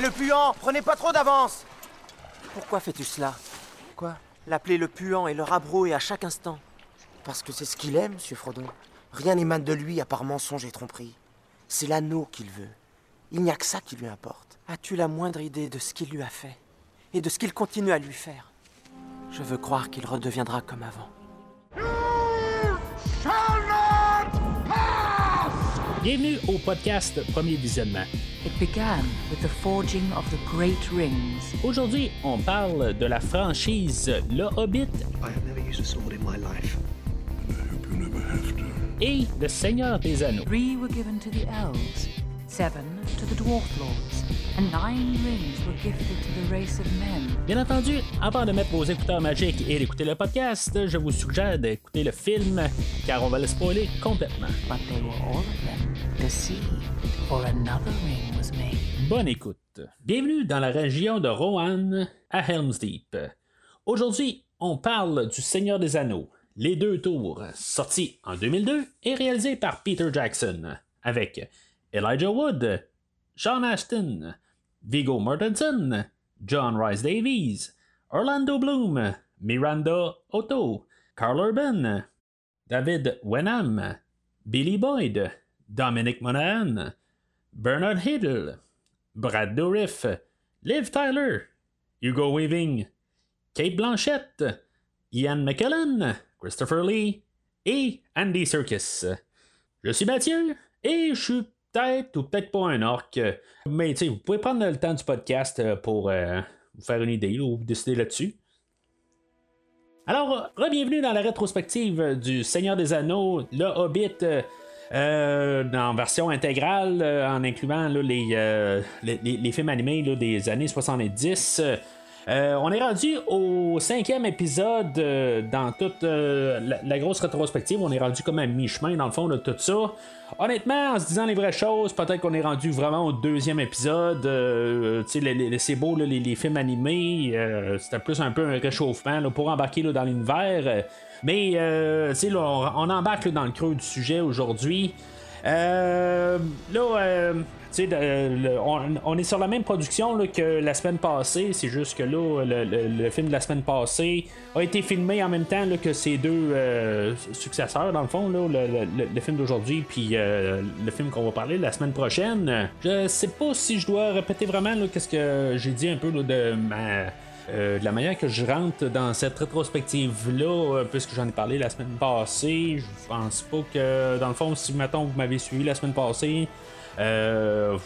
Hé, le puant Prenez pas trop d'avance Pourquoi fais-tu cela Quoi? L'appeler le puant et le rabrouer à chaque instant. Parce que c'est ce qu'il aime, monsieur Frodon. Rien n'émane de lui à part mensonge et tromperie. C'est l'anneau qu'il veut. Il n'y a que ça qui lui importe. As-tu la moindre idée de ce qu'il lui a fait et de ce qu'il continue à lui faire? Je veux croire qu'il redeviendra comme avant. Bienvenue au podcast Premier Visionnement. It began with the forging of the Great Rings. Aujourd'hui, on parle de la franchise Le Hobbit I have never used a sword in my life. et Le Seigneur des Anneaux. Three were given to the elves, seven to the dwarf lords, and nine rings were gifted to the race of men. Bien entendu, avant de mettre vos écouteurs magiques et d'écouter le podcast, je vous suggère d'écouter le film, car on va le spoiler complètement. But they were all of them deceived, for another ring was made. Bonne écoute. Bienvenue dans la région de Rohan, à Helm's Deep. Aujourd'hui, on parle du Seigneur des Anneaux, les deux tours, sorti en 2002 et réalisé par Peter Jackson, avec Elijah Wood, Sean Ashton, Viggo Mortensen, John Rice Davies, Orlando Bloom, Miranda Otto, Carl Urban, David Wenham, Billy Boyd, Dominic Monaghan, Bernard Hiddle, Brad Dourif, Liv Tyler, Hugo Weaving, Kate Blanchett, Ian McKellen, Christopher Lee et Andy Serkis. Je suis Mathieu et je suis peut-être ou peut-être pas un orc, mais tu sais, vous pouvez prendre le temps du podcast euh, pour euh, vous faire une idée ou décider là-dessus. Alors, bienvenue dans la rétrospective du Seigneur des Anneaux, le Hobbit. euh, euh, en version intégrale, euh, en incluant là, les, euh, les, films animés là, des années 70. Euh, on est rendu au cinquième épisode euh, dans toute euh, la, la grosse rétrospective. On est rendu comme à mi-chemin dans le fond de tout ça. Honnêtement, en se disant les vraies choses, peut-être qu'on est rendu vraiment au deuxième épisode. Euh, les- c'est beau, les, films animés. euh, C'était plus un peu un réchauffement pour embarquer dans l'univers. Euh, Mais euh, on, on embarque dans le creux du sujet aujourd'hui. Euh, là, euh, tu sais, le- on, est sur la même production là, que la semaine passée. C'est juste que là, le, le- film de la semaine passée a été filmé en même temps que ses deux euh, successeurs, dans le fond, là, le, le- film d'aujourd'hui, puis euh, le film qu'on va parler la semaine prochaine. Je sais pas si je dois répéter vraiment qu'est-ce que j'ai dit un peu de ma. Euh, de la manière que je rentre dans cette rétrospective-là, puisque j'en ai parlé la semaine passée, je pense pas que, dans le fond, si mettons vous m'avez suivi la semaine passée, euh,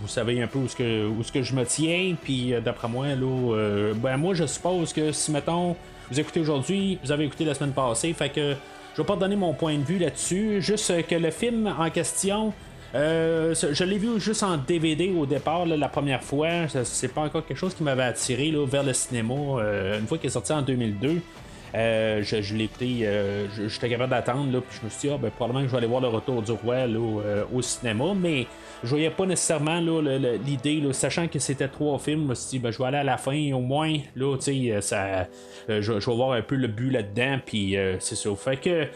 vous, savez un peu où que, où que je me tiens, puis euh, d'après moi, là, euh, ben moi je suppose que si mettons vous écoutez aujourd'hui, vous avez écouté la semaine passée, fait que je vais pas donner mon point de vue là-dessus, juste que le film en question. Euh, je l'ai vu juste en DVD au départ la première fois. C'est pas encore quelque chose qui m'avait attiré là, vers le cinéma euh, une fois qu'il est sorti en 2002. Euh, je, je l'ai j'étais capable d'attendre, puis je me suis dit, ah, ben, probablement que je vais aller voir le retour du roi au cinéma, mais je voyais pas nécessairement l'idée, sachant que c'était trois films, je me suis dit, ben, je vais aller à la fin au moins, là, ça, je, vais voir un peu le but là-dedans, puis c'est ça. Fait que.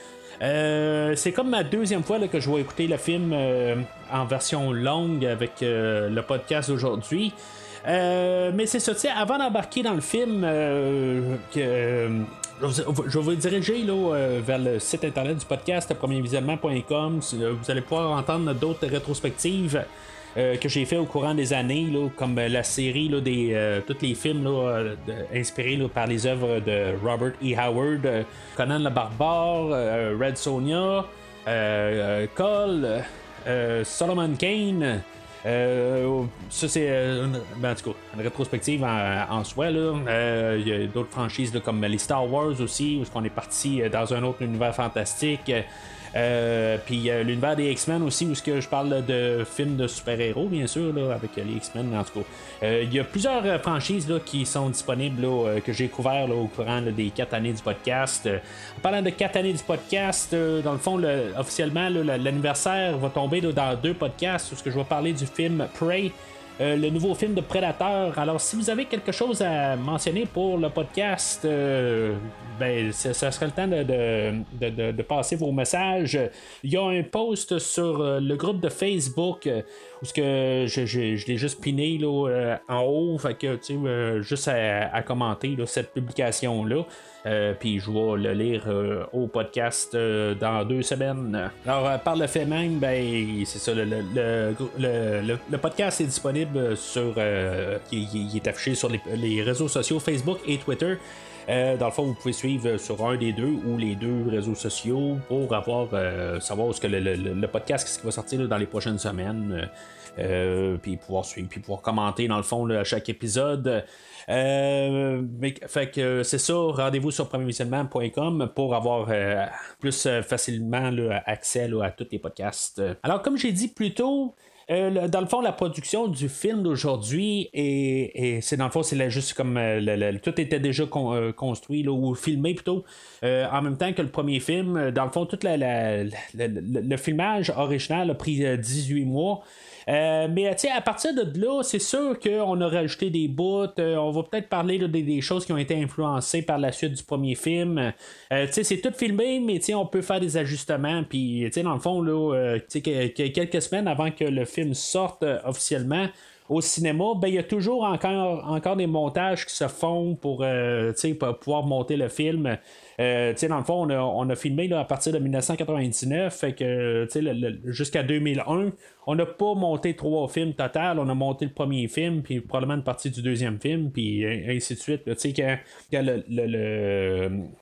Euh, c'est comme ma deuxième fois là, que je vais écouter le film euh, en version longue avec euh, le podcast d'aujourd'hui. Mais c'est ça, avant d'embarquer dans le film, je vais vous diriger là, vers le site internet du podcast premiervisionnement.com. Vous allez pouvoir entendre d'autres rétrospectives euh, que j'ai fait au courant des années, là, comme euh, la série là, des euh, tous les films là, euh, inspirés par les œuvres de Robert E. Howard, Conan le Barbare, Red euh, Cole, Solomon Kane. Ça, c'est ben, une rétrospective en, en soi. Il y a d'autres franchises là, comme les Star Wars aussi, où on est parti dans un autre univers fantastique. Euh, puis euh, l'univers des X-Men aussi, où je parle de films de super-héros, bien sûr, là, avec les X-Men, en tout cas. Euh, Il y a plusieurs euh, franchises là, qui sont disponibles, que j'ai couvert au courant des quatre années du podcast. En parlant de quatre années du podcast, dans le fond, le- officiellement, l'anniversaire va tomber dans deux podcasts, où je vais parler du film Prey. Le nouveau film de Predator. Alors, si vous avez quelque chose à mentionner pour le podcast, ben, ça, serait le temps de, de, passer vos messages. Il y a un post sur le groupe de Facebook où que je, je, l'ai juste piné là, en haut, fait que juste à, commenter cette publication-là. Puis je vais le lire au podcast dans deux semaines. Alors, par le fait même, ben, c'est ça, le, le, le, podcast est disponible sur. il, est affiché sur les, réseaux sociaux Facebook et Twitter. dans le fond, vous pouvez suivre sur un des deux ou les deux réseaux sociaux pour avoir savoir ce que le, podcast ce qui va sortir dans les prochaines semaines. puis pouvoir suivre, puis pouvoir commenter dans le fond à chaque épisode. Euh, fait que c'est ça, rendez-vous sur premiervisionnement.com pour avoir euh, plus euh, facilement accès à tous les podcasts. Alors, comme j'ai dit plus tôt, dans le fond, la production du film d'aujourd'hui, et, c'est dans le fond, c'est juste comme tout était déjà construit ou filmé plutôt, en même temps que le premier film. Dans le fond, tout le filmage original a pris 18 mois. Euh, mais à partir de là, c'est sûr qu'on a rajouté des bouts. Euh, on va peut-être parler des, choses qui ont été influencées par la suite du premier film. Euh, c'est tout filmé, mais on peut faire des ajustements. Puis, dans le fond, là, quelques semaines avant que le film sorte officiellement, au cinéma, ben, il y a toujours encore, encore des montages qui se font pour, pour pouvoir monter le film. Euh, dans le fond, on a, filmé à partir de 1999, fait que jusqu'à 2001, on n'a pas monté trois films total, on a monté le premier film, puis probablement une partie du deuxième film, puis ainsi de suite. Sais, quand, le,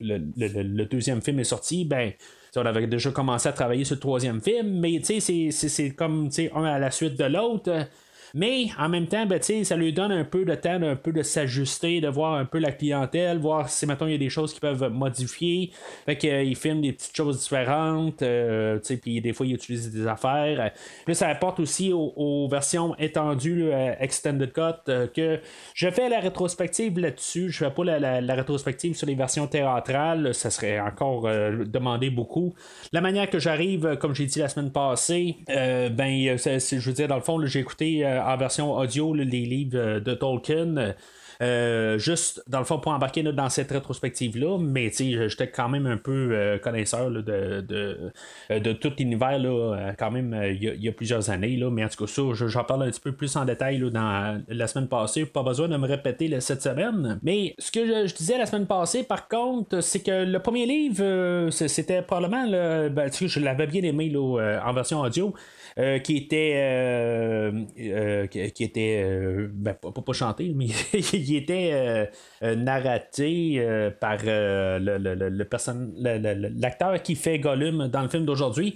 le, deuxième film est sorti, ben on avait déjà commencé à travailler sur le troisième film, mais c'est comme un à la suite de l'autre. Mais en même temps, ben, ça lui donne un peu de temps un peu de s'ajuster, de voir un peu la clientèle, voir si maintenant il y a des choses qui peuvent modifier. Fait qu'il euh, filme des petites choses différentes, euh, puis des fois il utilise des affaires. Puis ça apporte aussi aux, versions étendues, euh, Extended Cut, que je fais la rétrospective là-dessus. Je fais pas la, rétrospective sur les versions théâtrales, ça serait encore demandé beaucoup. La manière que j'arrive, comme j'ai dit la semaine passée, ben, je veux dire, dans le fond, j'ai écouté en version audio les livres euh, de Tolkien. Euh, juste dans le fond pour embarquer dans cette rétrospective-là, mais j'étais quand même un peu euh, connaisseur de, de, de, tout l'univers là, quand même il y, a plusieurs années. Là, mais en tout cas, ça, j'en parle un petit peu plus en détail dans la semaine passée. Pas besoin de me répéter cette semaine. Mais ce que je, disais la semaine passée, par contre, c'est que le premier livre, c'était probablement le, ben, je l'avais bien aimé en version audio. Euh, qui était euh, euh, qui, était ben, pas, pas, chanté, mais il était narraté par le, le, l'acteur qui fait Gollum dans le film d'aujourd'hui.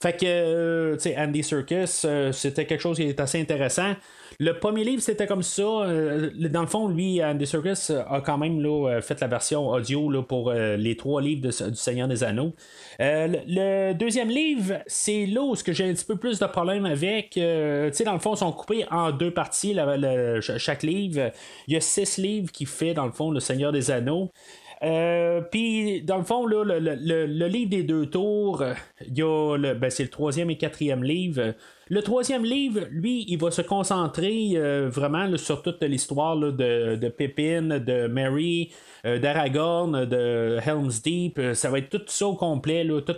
Fait que, tu sais, Andy Serkis, c'était quelque chose qui est assez intéressant. Le premier livre, c'était comme ça. Euh, dans le fond, lui, Andy Serkis a quand même là, euh, fait la version audio là, pour euh, les trois livres du Seigneur des Anneaux. le, deuxième livre, c'est là où j'ai un petit peu plus de problème avec. tu dans le fond, ils sont coupés en deux parties, chaque livre. Il y a six livres qui fait, dans le fond, le Seigneur des Anneaux. Puis, dans le fond, là, le, livre des deux tours, le, ben, c'est le troisième et quatrième livre. Le troisième livre, lui, il va se concentrer euh, vraiment sur toute l'histoire de, de Pippin, de Mary, euh, d'Aragorn, de Helm's Deep. Euh, ça va être tout ça au complet, tout,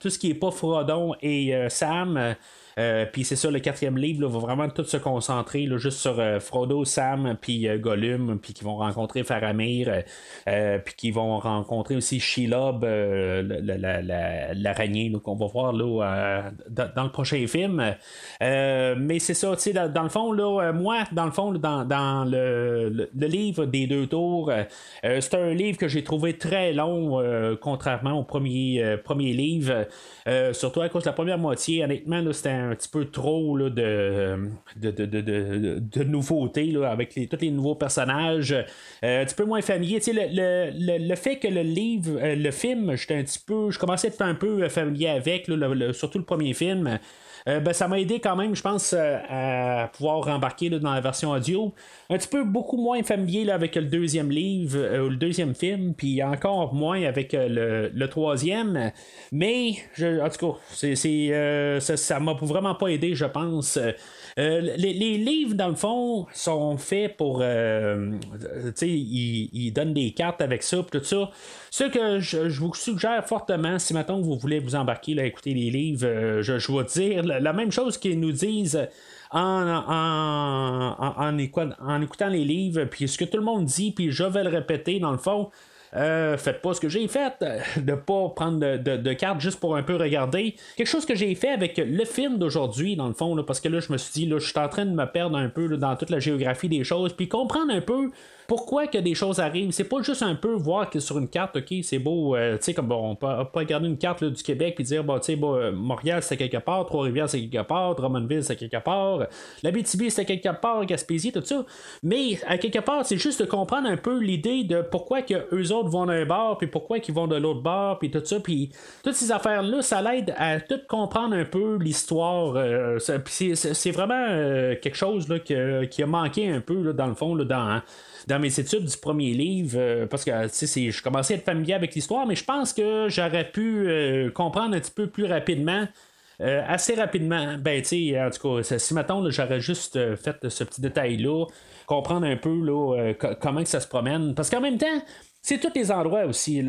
tout, ce qui est pas Frodon et Sam. Euh, puis c'est ça, le quatrième livre va vraiment tout se concentrer là, juste sur euh, Frodo, Sam, puis euh, Gollum, puis qui vont rencontrer Faramir, puis qui vont rencontrer aussi Shelob, l'araignée qu'on va voir là, dans, le prochain film. mais c'est ça, tu sais, dans, le fond, là, moi, dans le fond, dans, le, livre des deux tours, c'est un livre que j'ai trouvé très long, contrairement au premier, premier livre. surtout à cause de la première moitié, honnêtement, c'était un petit peu trop là, de, de, de, de, nouveautés là, avec tous les nouveaux personnages. Euh, un petit peu moins familier. Le, le, le, fait que le livre, euh, le film, j'étais un petit peu. Je commençais à être un peu familier avec, surtout le premier film. Ben, ça m'a aidé quand même, je pense, à pouvoir embarquer dans la version audio. Un petit peu beaucoup moins familier là, avec le deuxième livre, le deuxième film, puis encore moins avec le, troisième. Mais, je, en tout cas, ça, ça m'a vraiment pas aidé, je pense. Euh, les, livres, dans le fond, sont faits pour. Euh, tu sais, ils, donnent des cartes avec ça, tout ça. Ce que je, vous suggère fortement, si maintenant vous voulez vous embarquer à écouter les livres, euh, je, je vais dire la, même chose qu'ils nous disent. En, en, en, écoutant les livres, puis ce que tout le monde dit, puis je vais le répéter dans le fond, euh, faites pas ce que j'ai fait, euh, de pas prendre de, cartes juste pour un peu regarder. Quelque chose que j'ai fait avec le film d'aujourd'hui, dans le fond, parce que là, je me suis dit, là, je suis en train de me perdre un peu dans toute la géographie des choses, puis comprendre un peu pourquoi que des choses arrivent? C'est pas juste un peu voir que sur une carte, ok, c'est beau, euh, tu sais, comme bon, on peut pas regarder une carte du Québec et dire, bon, tu sais, bon, Montréal c'est quelque part, Trois-Rivières c'est quelque part, Drummondville c'est quelque part, la BTB c'est quelque part, Gaspésie, tout ça. Mais à quelque part, c'est juste de comprendre un peu l'idée de pourquoi eux autres vont d'un bord, puis pourquoi qu'ils vont de l'autre bord, puis tout ça, puis toutes ces affaires-là, ça l'aide à tout comprendre un peu l'histoire. Euh, c'est vraiment quelque chose là, qui a manqué un peu, là, dans le fond, là, dans dans mes études du premier livre, euh, parce que je commençais à être familier avec l'histoire, mais je pense que j'aurais pu euh, comprendre un petit peu plus rapidement. Euh, assez rapidement, ben tu sais, en tout cas, si maintenant j'aurais juste fait ce petit détail-là, comprendre un peu là, comment que ça se promène. Parce qu'en même temps, c'est tous les endroits aussi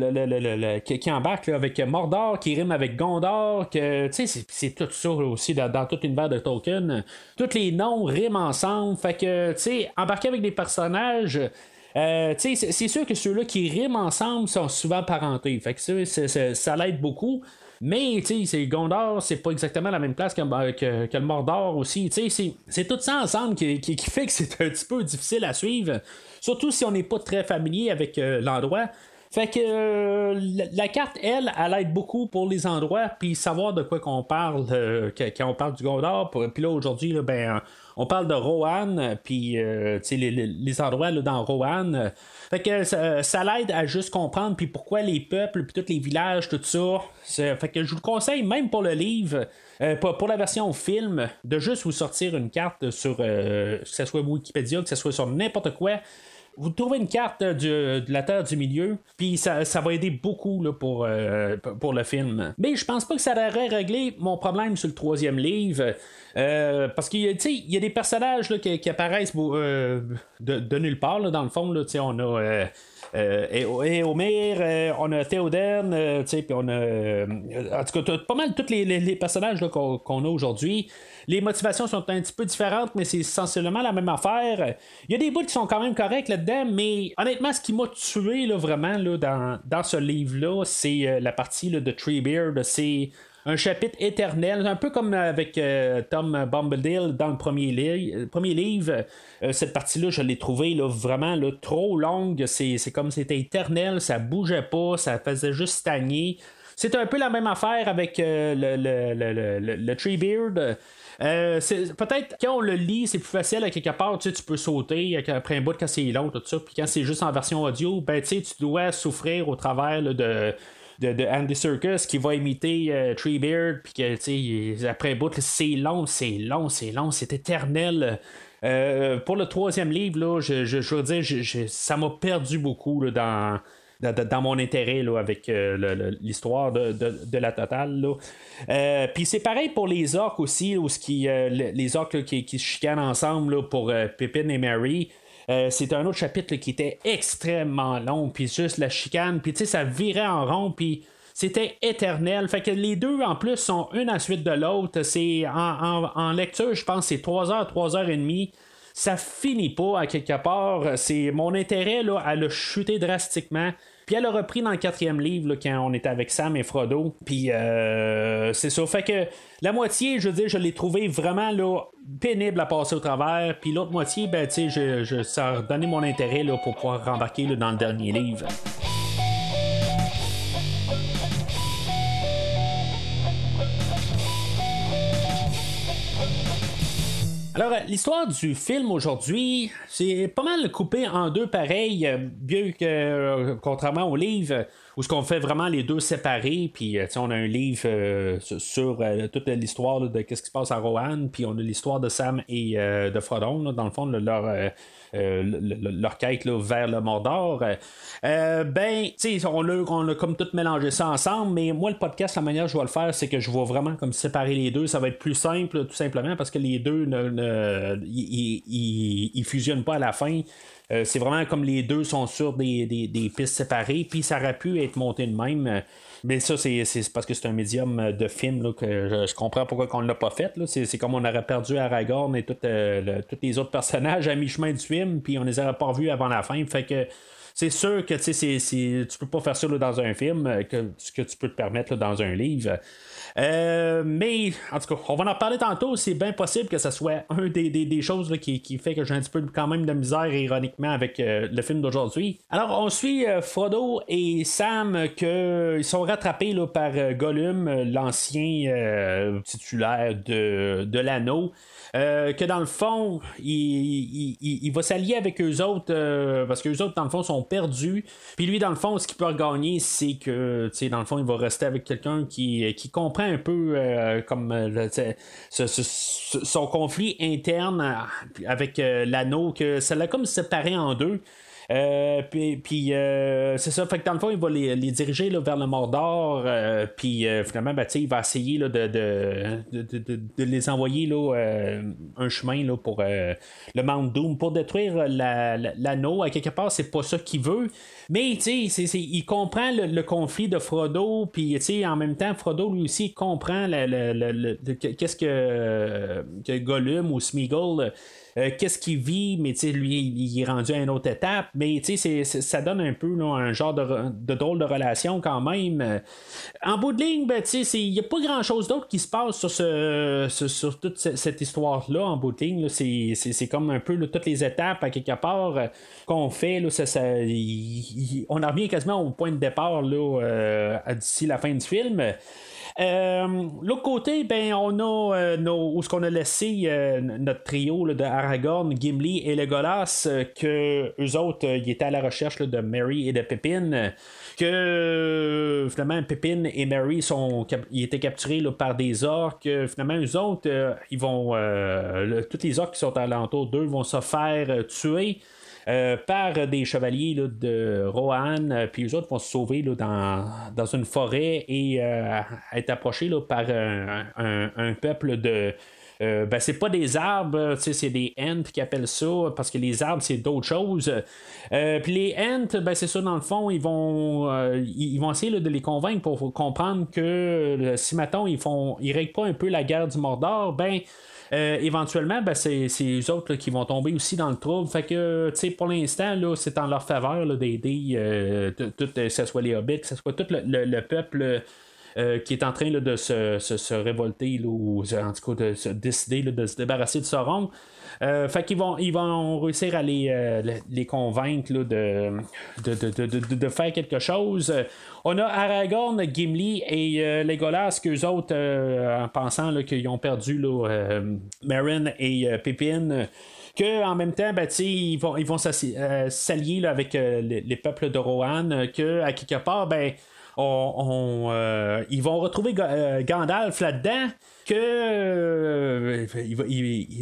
qui, embarquent avec Mordor, qui rime avec Gondor, que c'est tout ça aussi dans, tout l'univers de Tolkien. Tous les noms riment ensemble. Fait que, embarquer avec des personnages. Euh, c'est sûr que ceux-là qui riment ensemble sont souvent parentés. Fait que ça, ça l'aide beaucoup. Mais, c'est Gondor, c'est pas exactement la même place que, que, le Mordor aussi. C'est tout ça ensemble qui, qui, fait que c'est un petit peu difficile à suivre. Surtout si on n'est pas très familier avec euh, l'endroit. Fait que euh, la, carte, elle, elle aide beaucoup pour les endroits, puis savoir de quoi qu'on parle euh, quand on parle du Gondor. Puis là, aujourd'hui, ben, on parle de Rohan, puis les, endroits là, dans Rohan. Fait que ça, l'aide à juste comprendre, puis pourquoi les peuples, puis tous les villages, tout ça. Fait que je vous le conseille, même pour le livre, pour, la version film, de juste vous sortir une carte sur, que ce soit Wikipédia, que ce soit sur n'importe quoi vous trouvez une carte de la Terre du Milieu, puis ça, va aider beaucoup là, pour, euh, pour le film. Mais je pense pas que ça aurait réglé mon problème sur le troisième livre. Euh, parce qu'il y a des personnages là, qui, apparaissent euh, de, nulle part, dans le fond. Là, on a euh, euh, on a Théoderne, euh, puis on a. en tout cas, pas mal tous les, personnages qu'on a aujourd'hui. Les motivations sont un petit peu différentes, mais c'est essentiellement la même affaire. Il y a des bouts qui sont quand même corrects là-dedans, mais honnêtement, ce qui m'a tué là, vraiment là, dans, dans ce livre-là, c'est la partie là, de Treebeard. C'est un chapitre éternel, un peu comme avec euh, Tom Bombadil dans le premier, euh, premier livre. Euh, cette partie-là, je l'ai trouvé là, vraiment là, trop longue. C'est, comme c'était éternel, ça bougeait pas, ça faisait juste stagner. C'est un peu la même affaire avec le, le, le, le, Treebeard. peut-être quand on le lit, c'est plus facile à quelque part, tu, sais, tu peux sauter après un bout quand c'est long, tout ça. Puis quand c'est juste en version audio, ben, tu dois souffrir au travers de de, Andy Circus qui va imiter euh, Treebeard, puis que, après bout, c'est long, c'est long, c'est long, c'est éternel. Euh, pour le troisième livre, là, je, je, veux dire, ça m'a perdu beaucoup dans, dans, mon intérêt là, avec euh, l'histoire de, la totale. Puis c'est pareil pour les orques aussi, qui, les orques qui, qui, se chicanent ensemble pour Pippin et Mary. Euh, c'est un autre chapitre qui était extrêmement long, puis juste la chicane, puis tu sais, ça virait en rond, puis c'était éternel. Fait que les deux, en plus, sont une à suite de l'autre. C'est en, lecture, je pense, c'est 3 heures, 3 heures et demie. Ça finit pas à quelque part. C'est mon intérêt là, à le chuter drastiquement. Elle a repris dans le quatrième livre quand on était avec Sam et Frodo. Puis euh, c'est ça. Fait que la moitié, je veux dire, je l'ai trouvé vraiment là, pénible à passer au travers. Puis l'autre moitié, ben, tu sais, je, ça a redonné mon intérêt là, pour pouvoir rembarquer dans le dernier livre. Alors, l'histoire du film aujourd'hui, c'est pas mal coupé en deux pareils, bien que, euh, contrairement au livre, où ce qu'on fait vraiment les deux séparés, puis on a un livre sur toute l'histoire de ce qui se passe à Rohan, puis on a l'histoire de Sam et de Frodon, dans le fond, leur euh, leur quête vers le Mordor. Euh, ben, tu sais, on, on, a comme tout mélangé ça ensemble, mais moi, le podcast, la manière que je vais le faire, c'est que je vais vraiment comme séparer les deux. Ça va être plus simple, tout simplement, parce que les deux ne, ils fusionnent pas à la fin. Euh, c'est vraiment comme les deux sont sur des, des, pistes séparées, puis ça aurait pu être monté de même. Mais ça, c'est, parce que c'est un médium de film que je, comprends pourquoi on ne l'a pas fait. C'est, comme on aurait perdu Aragorn et euh, tous les autres personnages à mi-chemin du film, puis on les aurait pas revus avant la fin. Fait que c'est sûr que tu sais, tu peux pas faire ça dans un film, euh, que, ce que tu peux te permettre dans un livre. Euh, mais, en tout cas, on va en parler tantôt. C'est bien possible que ce soit un des, choses qui, fait que j'ai un petit peu quand même de misère, ironiquement, avec euh, le film d'aujourd'hui. Alors, on suit euh, Frodo et Sam, que, ils sont rattrapés par Gollum, l'ancien titulaire de, de l'anneau. Euh, que dans le fond, il, va s'allier avec eux autres euh, parce que les autres, dans le fond, sont perdus. Puis lui, dans le fond, ce qu'il peut gagner, c'est que, tu sais, dans le fond, il va rester avec quelqu'un qui, qui comprend un peu euh, comme son conflit interne avec l'anneau, que ça l'a comme séparé en deux. Euh, puis, euh, c'est ça, fait que dans le fond, il va les, diriger vers le Mordor. Euh, puis finalement, ben, il va essayer de, de, les envoyer là, un chemin là, pour le Mount Doom pour détruire l'anneau. à quelque part, c'est pas ça qu'il veut. Mais il comprend le, conflit de Frodo. Puis en même temps, Frodo lui aussi comprend qu'est-ce que, que Gollum ou Smeagol euh, qu'est-ce qu'il vit, mais lui, il est rendu à une autre étape. Mais ça donne un peu un genre de, drôle de relation quand même. En bout de ligne, ben, il n'y a pas grand-chose d'autre qui se passe sur, ce, sur, toute cette histoire-là en bout de ligne. C'est comme un peu toutes les étapes à quelque part euh, qu'on fait. Là, on en revient quasiment au point de départ euh, d'ici la fin du film. Euh, l'autre côté, ben, on a euh, nos, où ce a laissé euh, notre trio de Aragorn, Gimli et Legolas, que eux autres, ils étaient à la recherche de Mary et de Pippin que finalement Pippin et Mary sont étaient capturés par des orques. Finalement, eux autres, ils vont. tous les orques qui sont alentour d'eux vont se faire tuer. Euh, par des chevaliers de Rohan, euh, puis les autres vont se sauver dans, dans, une forêt et euh, être approchés par un, peuple de. ben, c'est pas des arbres, c'est des ents qui appellent ça, parce que les arbres, c'est d'autres choses. Puis les ents, ben, c'est ça, dans le fond, ils vont, ils vont essayer de les convaincre pour comprendre que si, maintenant ils font ils règlent pas un peu la guerre du Mordor, ben, euh, éventuellement, ben, c'est, eux autres qui vont tomber aussi dans le trouble. Tu pour l'instant, c'est en leur faveur d'aider, euh, tout, que ce soit les hobbits, que ce soit tout le, peuple. Euh, qui est en train de se, révolter, ou en tout cas de se décider de se débarrasser de Sauron. Euh, fait qu'ils vont, ils vont réussir à les, euh, les convaincre de, de, faire quelque chose. On a Aragorn, Gimli et euh, Legolas, qu'eux autres, en pensant qu'ils ont perdu Marin et Pippin que en même temps, ben, ils vont, ils vont s'allier avec les, peuples de Rohan, que à quelque part, ben, on, ils vont retrouver Gandalf là-dedans que euh,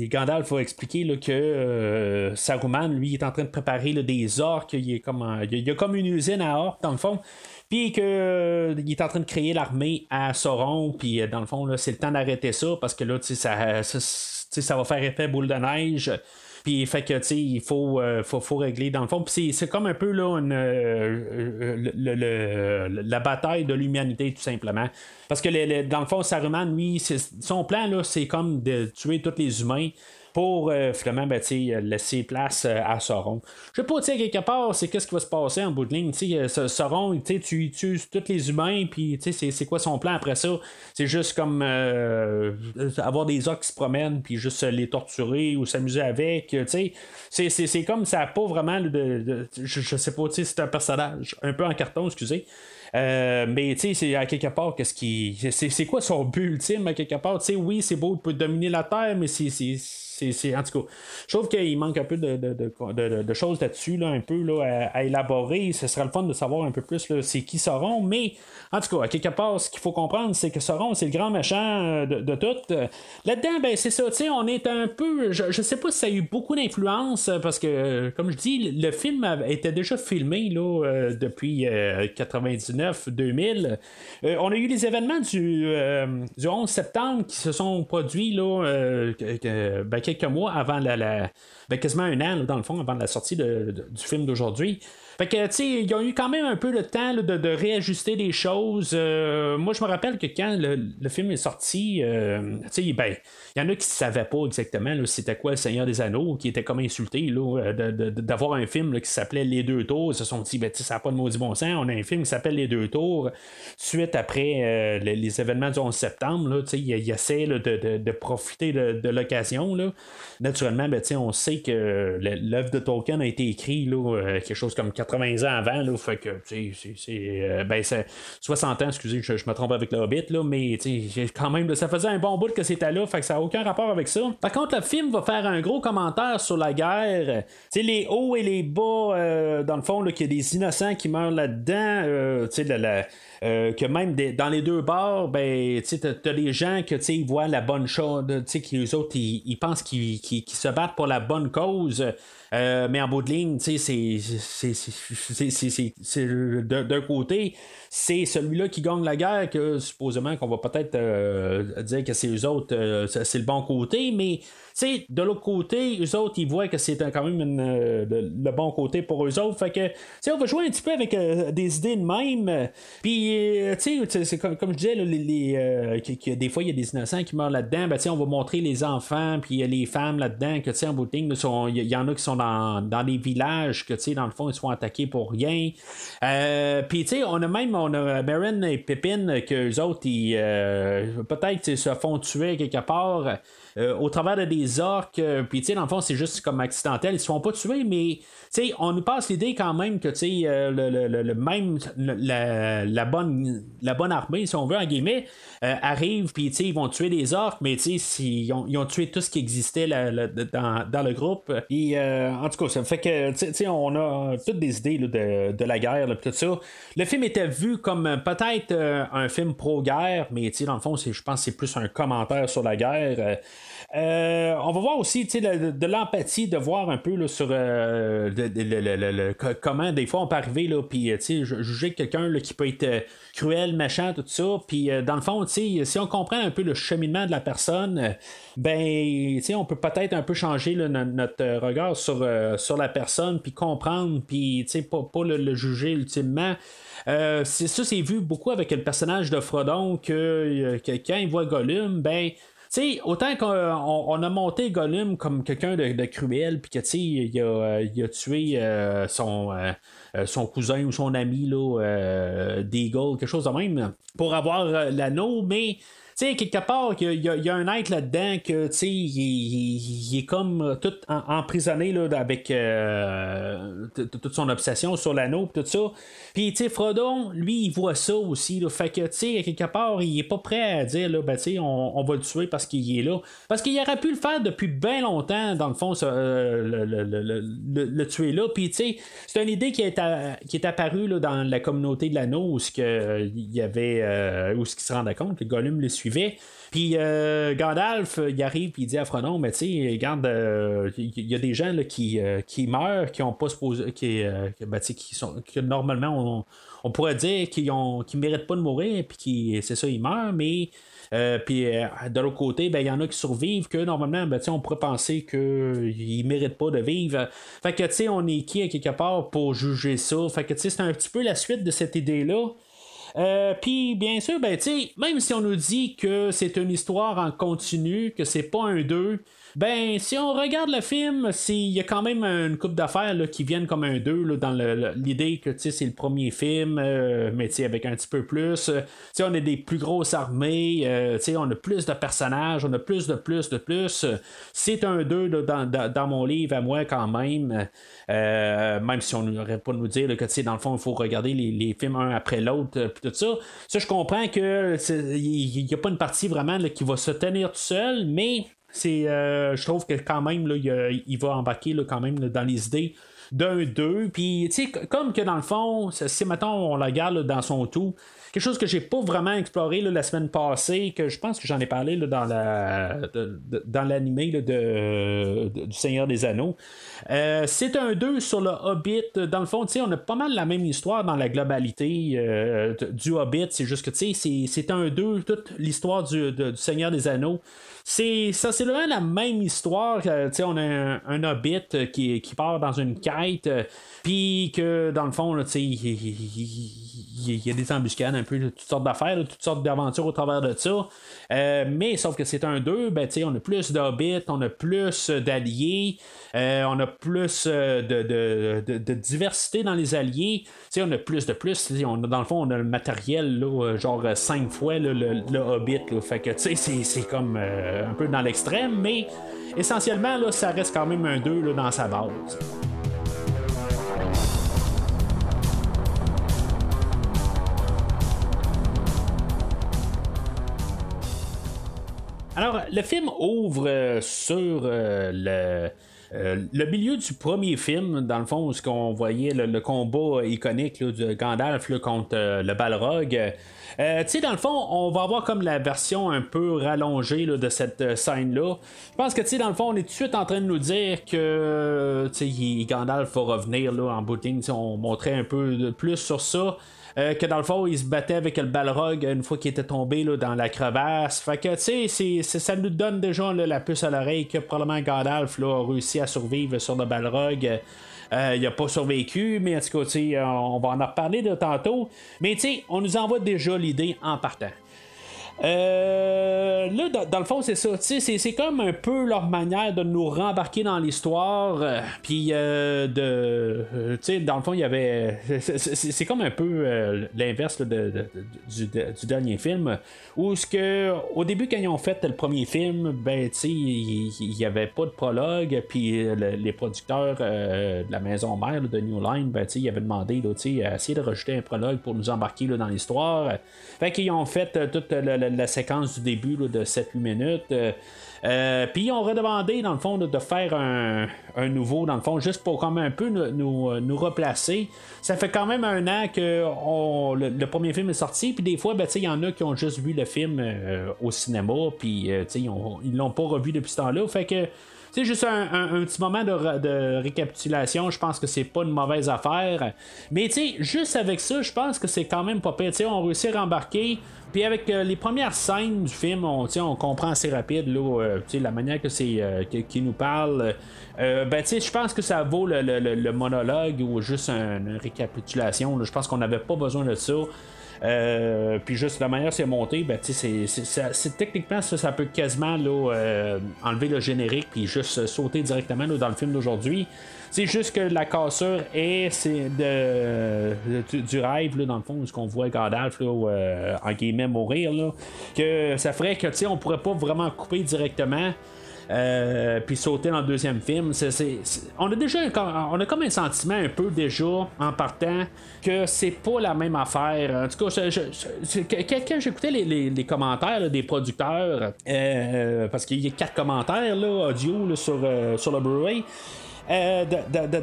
Gandalf va expliquer là, que euh, Saruman, lui, est en train de préparer des orques. Il, y a comme une usine à orques, dans le fond. Puis qu'il euh, est en train de créer l'armée à Sauron. Puis dans le fond, c'est le temps d'arrêter ça parce que là, ça va faire effet boule de neige. Puis fait que, tu sais, il faut, euh, faut, faut, régler dans le fond. Puis c'est comme un peu là, une, euh, le, la bataille de l'humanité, tout simplement. Parce que dans le fond, Saruman, lui, son plan, là, c'est comme de tuer tous les humains pour euh, finalement ben, laisser place euh, à Sauron. Je sais pas, quelque part, c'est qu'est-ce qui va se passer en bout de ligne. Euh, Sauron, tu tues tous les humains, puis c'est quoi son plan après ça? C'est juste comme avoir des orques qui se promènent, puis juste les torturer ou s'amuser avec. C'est comme ça pas vraiment de, je, sais pas, c'est un personnage un peu en carton, excusez. mais tu sais, c'est à quelque part, qu'est-ce qui. C'est quoi son but ultime à quelque part? Sais, oui, c'est beau de dominer la Terre, mais c'est c'est, en tout cas, je trouve qu'il manque un peu de, de, de choses là-dessus, là, un peu là, à, élaborer. Ce serait le fun de savoir un peu plus c'est qui Sauron, mais en tout cas, à quelque part, ce qu'il faut comprendre, c'est que Sauron, c'est le grand méchant de, tout. Là-dedans, ben, c'est ça, on est un peu. Je, je sais pas si ça a eu beaucoup d'influence, parce que, comme je dis, le film était déjà filmé là, depuis 99-2000. on a eu les événements du, du 11 septembre qui se sont produits là, euh, ben, quelques mois avant la, ben, quasiment un an, dans le fond, avant la sortie du film d'aujourd'hui. Fait que, tu sais, ils ont eu quand même un peu le temps de, réajuster les choses. Euh, moi, je me rappelle que quand le, film est sorti, euh, tu sais, ben, il y en a qui ne savaient pas exactement c'était quoi le Seigneur des Anneaux, qui était comme insulté là, d'avoir un film qui s'appelait Les Deux Tours. Ils se sont dit, ben, ça n'a pas de maudit bon sens. On a un film qui s'appelle Les Deux Tours. Suite après les, événements du 11 septembre, là, ils, ils essaient de, profiter de, l'occasion. Naturellement, ben, on sait que l'œuvre de Tolkien a été écrite quelque chose comme 80 ans avant. Là, c'est, euh, ben, 60 ans, excusez, je, je, me trompe avec le Hobbit, là, mais quand même, ça faisait un bon bout que c'était là, fait que ça n'a aucun rapport avec ça. Par contre, le film va faire un gros commentaire sur la guerre. sais les hauts et les bas, euh, dans le fond, qu'il y a des innocents qui meurent là-dedans. Euh, que même dans les deux bars, ben, tu as, des gens que ils voient la bonne chose, que les autres, ils, pensent qu'ils se battent pour la bonne cause. Euh, mais en bout de ligne, c'est d'un côté, c'est celui-là qui gagne la guerre que supposément qu'on va peut-être euh, dire que c'est eux autres, c'est le bon côté, mais de l'autre côté, eux autres, ils voient que c'est quand même euh, le, bon côté pour eux autres. Fait que, on va jouer un petit peu avec euh, des idées de même. Puis, euh, tu sais, c'est comme, je disais, les, des fois, il y a des innocents qui meurent là-dedans. Ben, on va montrer les enfants, puis les femmes là-dedans, que, tu sais, en bout il y, en a qui sont dans, dans des villages, que, tu sais, dans le fond, ils se font attaquer pour rien. puis, tu sais, on a même, on a Baron et Pépine, que les autres, ils, peut-être, se font tuer quelque part. Euh, au travers de des orques. Euh, puis, tu sais, dans le fond, c'est juste comme accidentel. Ils se font pas tuer, mais, tu sais, on nous passe l'idée quand même que, tu sais, euh, le, même, la, bonne, la bonne armée, si on veut, en guillemets, arrive, puis, tu sais, ils vont tuer des orques, mais, tu sais, ils, ont, ils ont tué tout ce qui existait dans, dans, le groupe. Et, en tout cas, ça fait que, tu sais, on a toutes des idées de, de, la guerre, tout ça. Le film était vu comme peut-être un film pro-guerre, mais, tu sais, dans le fond, je pense que c'est plus un commentaire sur la guerre. Euh, on va voir aussi de, de l'empathie, de voir un peu là, sur euh, comment des fois on peut arriver, là, puis juger quelqu'un qui peut être cruel, méchant, tout ça. Puis dans le fond, si on comprend un peu le cheminement de la personne, ben, on peut peut-être un peu changer notre regard sur, sur la personne, puis comprendre, puis pas, pas le, juger ultimement. c'est ça, c'est vu beaucoup avec le personnage de Frodon que, que quand il voit Gollum, ben sais, autant qu'on a monté Gollum comme quelqu'un de, cruel, puis que, tu sais, il, a, tué euh, son, euh, euh, son cousin ou son ami, là, Deagle, quelque chose de même, pour avoir l'anneau, mais sais, quelque part, il y, a un être là-dedans que, tu sais, il, est comme tout emprisonné là, avec euh, toute son obsession sur l'anneau tout ça. Puis, tu sais, Frodon, lui, il voit ça aussi. Là, fait que, tu sais, quelque part, il est pas prêt à dire, ben, tu sais, on, va le tuer parce qu'il est là. Parce qu'il aurait pu le faire depuis bien longtemps, dans le fond, euh, le, tuer là. Puis, tu sais, c'est une idée qui est, qui est apparue là, dans la communauté de l'anneau où il y avait, euh, où ce qui se rendait compte que Gollum le suivait puis euh, Gandalf, euh, il arrive et il dit à Frodon, mais tu sais, regarde, euh, il y a des gens là, qui, qui meurent, qui ont pas supposé, qui, ben, qui sont, que normalement on, pourrait dire qu'ils ont, qui méritent pas de mourir, puis c'est ça, ils meurent, mais puis de l'autre côté, ben, il y en a qui survivent que normalement, ben, on pourrait penser qu'ils méritent pas de vivre. Fait que tu sais, on est qui à quelque part pour juger ça? Fait que tu sais, c'est un petit peu la suite de cette idée-là. Euh, puis bien sûr, ben, même si on nous dit que c'est une histoire en continu, que c'est pas un 2, ben, si on regarde le film, il y a quand même une coupe d'affaires qui viennent comme un 2 dans l'idée que c'est le premier film, euh, mais avec un petit peu plus. Euh, on a des plus grosses armées, euh, on a plus de personnages, on a plus de plus de plus. C'est un 2 dans, dans, mon livre à moi quand même. même si on n'aurait pas nous dire que dans le fond, il faut regarder les, films un après l'autre, tout ça. Ça, je comprends que il n'y a pas une partie vraiment qui va se tenir tout seul, mais c'est, je trouve que quand même, là, il, va embarquer là, quand même dans les idées d'un 2. Puis, tu sais, comme que dans le fond, si maintenant on la regarde dans son tout, quelque chose que j'ai pas vraiment exploré la semaine passée, que je pense que j'en ai parlé dans la dans l'animé de, du Seigneur des Anneaux. Euh, c'est un 2 sur le Hobbit. Dans le fond, on a pas mal la même histoire dans la globalité euh, du Hobbit. C'est juste que c'est un 2, toute l'histoire du, du Seigneur des Anneaux c'est ça c'est vraiment la même histoire euh, on a un, hobbit qui, qui, part dans une quête puis que dans le fond il y, a des embuscades un peu toutes sortes d'affaires toutes sortes d'aventures au travers de ça. Mais sauf que c'est un 2 ben, on a plus d'hobbits on a plus d'alliés on a plus de, de, diversité dans les alliés. On a plus de plus on dans le fond on a le matériel genre 5 fois le, hobbit fait que c'est comme euh, un peu dans l'extrême, mais essentiellement, là, ça reste quand même un 2 dans sa base. Alors, le film ouvre euh, sur euh, le. le milieu du premier film, dans le fond, ce qu'on voyait le, combat iconique de Gandalf contre le Balrog, euh, tu sais, dans le fond, on va avoir comme la version un peu rallongée de cette euh, scène-là. Je pense que, tu sais, dans le fond, on est tout de suite en train de nous dire que, Gandalf va revenir là, en booting. On montrait un peu de plus sur ça. Euh, que dans le fond, il se battait avec le balrog une fois qu'il était tombé là, dans la crevasse. Fait que, tu sais, ça nous donne déjà la puce à l'oreille que probablement Gandalf a réussi à survivre sur le balrog. Euh, il n'a pas survécu, mais en tout cas, on va en reparler de tantôt. Mais on nous envoie déjà l'idée en partant. Euh, là, dans, le fond, c'est ça. C'est, comme un peu leur manière de nous rembarquer dans l'histoire. Euh, puis, euh, de. tu sais, dans le fond, il y avait. C'est, comme un peu l'inverse de, du, dernier film. Où, ce que, au début, quand ils ont fait le premier film, ben, tu sais, il n'y avait pas de prologue. Puis, les producteurs de la maison mère de New Line, ben, tu sais, ils avaient demandé, là, à essayer de rajouter un prologue pour nous embarquer dans l'histoire. Fait qu'ils ont fait toute la la séquence du début de 7-8 minutes. Euh, euh, puis ont redemandé, dans le fond, de faire un, nouveau, dans le fond, juste pour même un peu nous, nous, replacer. Ça fait quand même un an que le, premier film est sorti, puis des fois, ben, il y en a qui ont juste vu le film euh, au cinéma, puis ils l'ont pas revu depuis ce temps-là. Fait que c'est juste un, petit moment de, récapitulation. Je pense que c'est pas une mauvaise affaire. Mais tu sais, juste avec ça, je pense que c'est quand même pas pire. on réussit à rembarquer. Puis avec euh, les premières scènes du film, on, on comprend assez rapide là, euh, la manière que c'est euh, qui nous parle. ben, je pense que ça vaut le, monologue ou juste une récapitulation. Je pense qu'on n'avait pas besoin de ça. Puis juste la manière c'est monté, ben, c'est, techniquement ça, ça peut quasiment là, enlever le générique puis juste sauter directement dans le film d'aujourd'hui. C'est juste que la cassure est c'est de, du, rêve, là, dans le fond, ce qu'on voit Gandalf, là, euh, en guillemets, mourir, là, que ça ferait que, tu sais, on pourrait pas vraiment couper directement. Euh, puis sauter dans le deuxième film. on a déjà on a comme un sentiment un peu déjà en partant que c'est pas la même affaire. En tout cas, quand j'écoutais les, commentaires des producteurs, euh, parce qu'il y a quatre commentaires là, audio sur, sur le Blu-ray. Euh,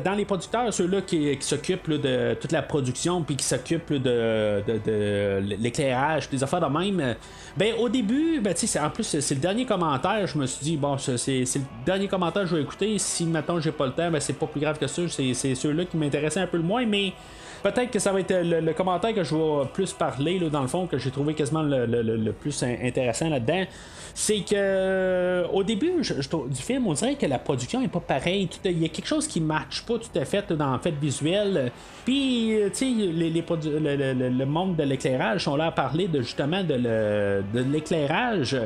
dans les producteurs, ceux-là qui, s'occupent de toute la production puis qui s'occupent de, l'éclairage, des affaires de même, ben au début, ben, en plus c'est le dernier commentaire, je me suis dit, bon, c'est le dernier commentaire que je vais écouter, si maintenant j'ai pas le temps, ben, c'est pas plus grave que ça, c'est ceux-là qui m'intéressaient un peu le moins, mais peut-être que ça va être le, commentaire que je vais plus parler, dans le fond, que j'ai trouvé quasiment le, plus intéressant là-dedans c'est que euh, au début du film, on dirait que la production est pas pareille. Il y a quelque chose qui matche pas tout à fait dans le fait visuel. Puis, euh, tu sais, les, le, monde de l'éclairage sont là à parler de justement de l'éclairage.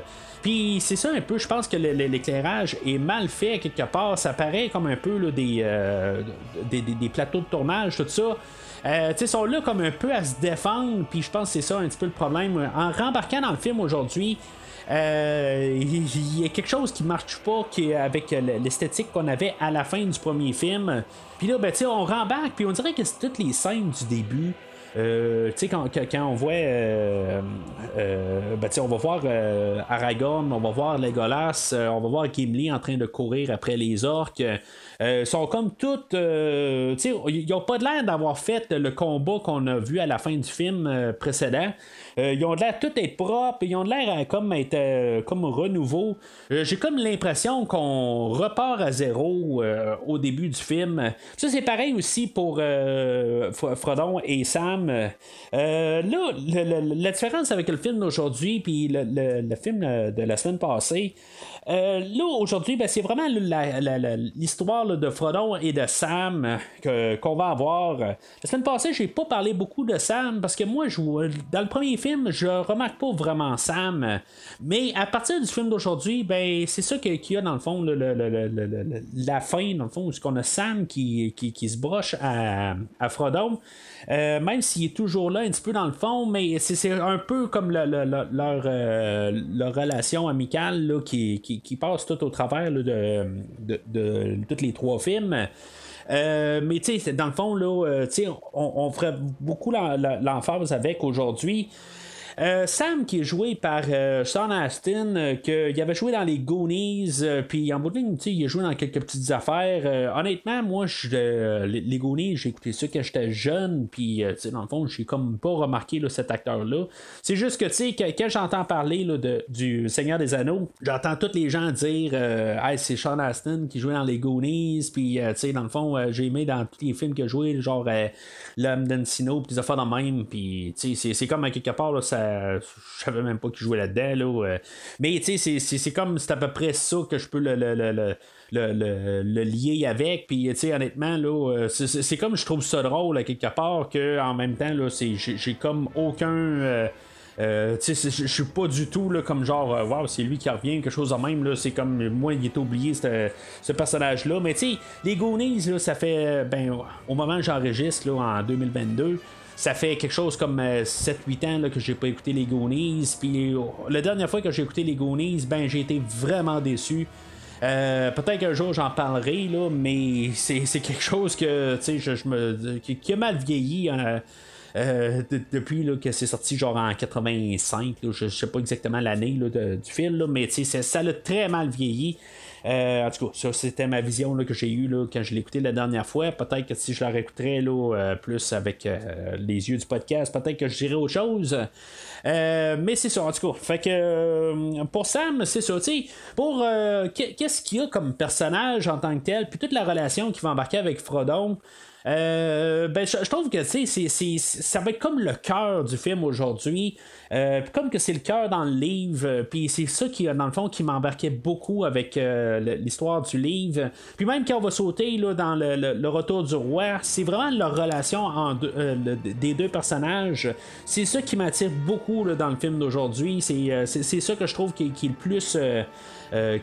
Puis c'est ça un peu, je pense que l'éclairage est mal fait quelque part. Ça paraît comme un peu là, des, euh, des, plateaux de tournage, tout ça. Euh, ils sont là comme un peu à se défendre, puis je pense que c'est ça un petit peu le problème. En rembarquant dans le film aujourd'hui, euh, il y a quelque chose qui marche pas avec l'esthétique qu'on avait à la fin du premier film. Puis là, ben, on rembarque, puis on dirait que c'est toutes les scènes du début. Tu sais, quand, quand, on voit. ben, on va voir Aragorn, on va voir Legolas, on va voir Gimli en train de courir après les orques. Ils sont comme toutes. ils n'ont pas l'air d'avoir fait le combat qu'on a vu à la fin du film précédent. Ils ont l'air tout être propre, ils ont l'air comme être comme renouveau. J'ai comme l'impression qu'on repart à zéro au début du film. Ça, c'est pareil aussi pour Frodon et Sam. là, la différence avec le film d'aujourd'hui puis le, film de la semaine passée, euh, là, aujourd'hui, ben, c'est vraiment l'histoire de Frodon et de Sam qu'on va avoir. La semaine passée, j'ai pas parlé beaucoup de Sam parce que moi, je, dans le premier film, je remarque pas vraiment Sam. Mais à partir du film d'aujourd'hui, ben, c'est ça qu'il y a dans le fond, la fin, dans le fond, où qu'on a Sam qui, qui, se broche à, à. Euh, même s'il est toujours là un petit peu dans le fond, mais c'est un peu comme leur, euh, leur, relation amicale qui, qui, passe tout au travers de, de, tous les trois films. Euh, mais tu sais, dans le fond, là, on, on ferait beaucoup l'emphase avec aujourd'hui. Euh, Sam, qui est joué par euh, Sean Astin, euh, qu'il avait joué dans les Goonies, puis en bout de ligne, il a joué dans quelques petites affaires. honnêtement, moi, les, Goonies, j'ai écouté ça quand j'étais jeune, puis dans le fond, j'ai comme pas remarqué là, cet acteur-là. C'est juste que, tu sais, quand j'entends parler là, de, du Seigneur des Anneaux, j'entends tous les gens dire c'est Sean Astin qui jouait dans les Goonies, puis, tu sais, dans le fond, j'ai aimé dans tous les films qu'il a joué, genre L'homme d'Encino, puis des affaires de même, puis, tu sais, c'est comme à quelque part, ça je savais même pas qu'il jouait là-dedans. Euh. Mais tu sais, c'est comme c'est à peu près ça que je peux le, le, lier avec. Puis, tu sais, honnêtement, là, euh, c'est comme je trouve ça drôle à quelque part que en même temps, là, j'ai comme aucun. Euh, sais, je suis pas du tout là, comme genre, waouh, c'est lui qui revient, quelque chose de même. C'est comme moi, il est oublié ce, personnage-là. Mais tu sais, les Goonies, là, ça fait, ben, au moment où j'enregistre, en 2022, ça fait quelque chose comme 7-8 euh, ans là, que j'ai pas écouté les Goonies. Puis la dernière fois que j'ai écouté les Goonies, ben j'ai été vraiment déçu. Euh, peut-être qu'un jour j'en parlerai, là, mais c'est, quelque chose que je, je me, qui, a mal vieilli. Euh, depuis là, que c'est sorti genre en 85, je, sais pas exactement l'année du film, mais ça l'a très mal vieilli. Euh, en tout cas, ça c'était ma vision que j'ai eue là, quand je l'ai écouté la dernière fois. Peut-être que si je la réécouterais là, euh, plus avec euh, les yeux du podcast, peut-être que je dirais autre chose. mais c'est ça, en tout cas. Fait que pour Sam, c'est ça. Pour qu'est-ce qu'il y a comme personnage en tant que tel, puis toute la relation qui va embarquer avec Frodon. Euh, ben, je, trouve que c'est, ça va être comme le cœur du film aujourd'hui. Euh, comme que c'est le cœur dans le livre, euh, puis c'est ça qui, dans le fond, qui m'embarquait beaucoup avec l'histoire du livre. Puis même quand on va sauter là, dans le, retour du roi, c'est vraiment la relation des deux personnages. C'est ça qui m'attire beaucoup dans le film d'aujourd'hui. C'est, ça que je trouve qui, est le plus.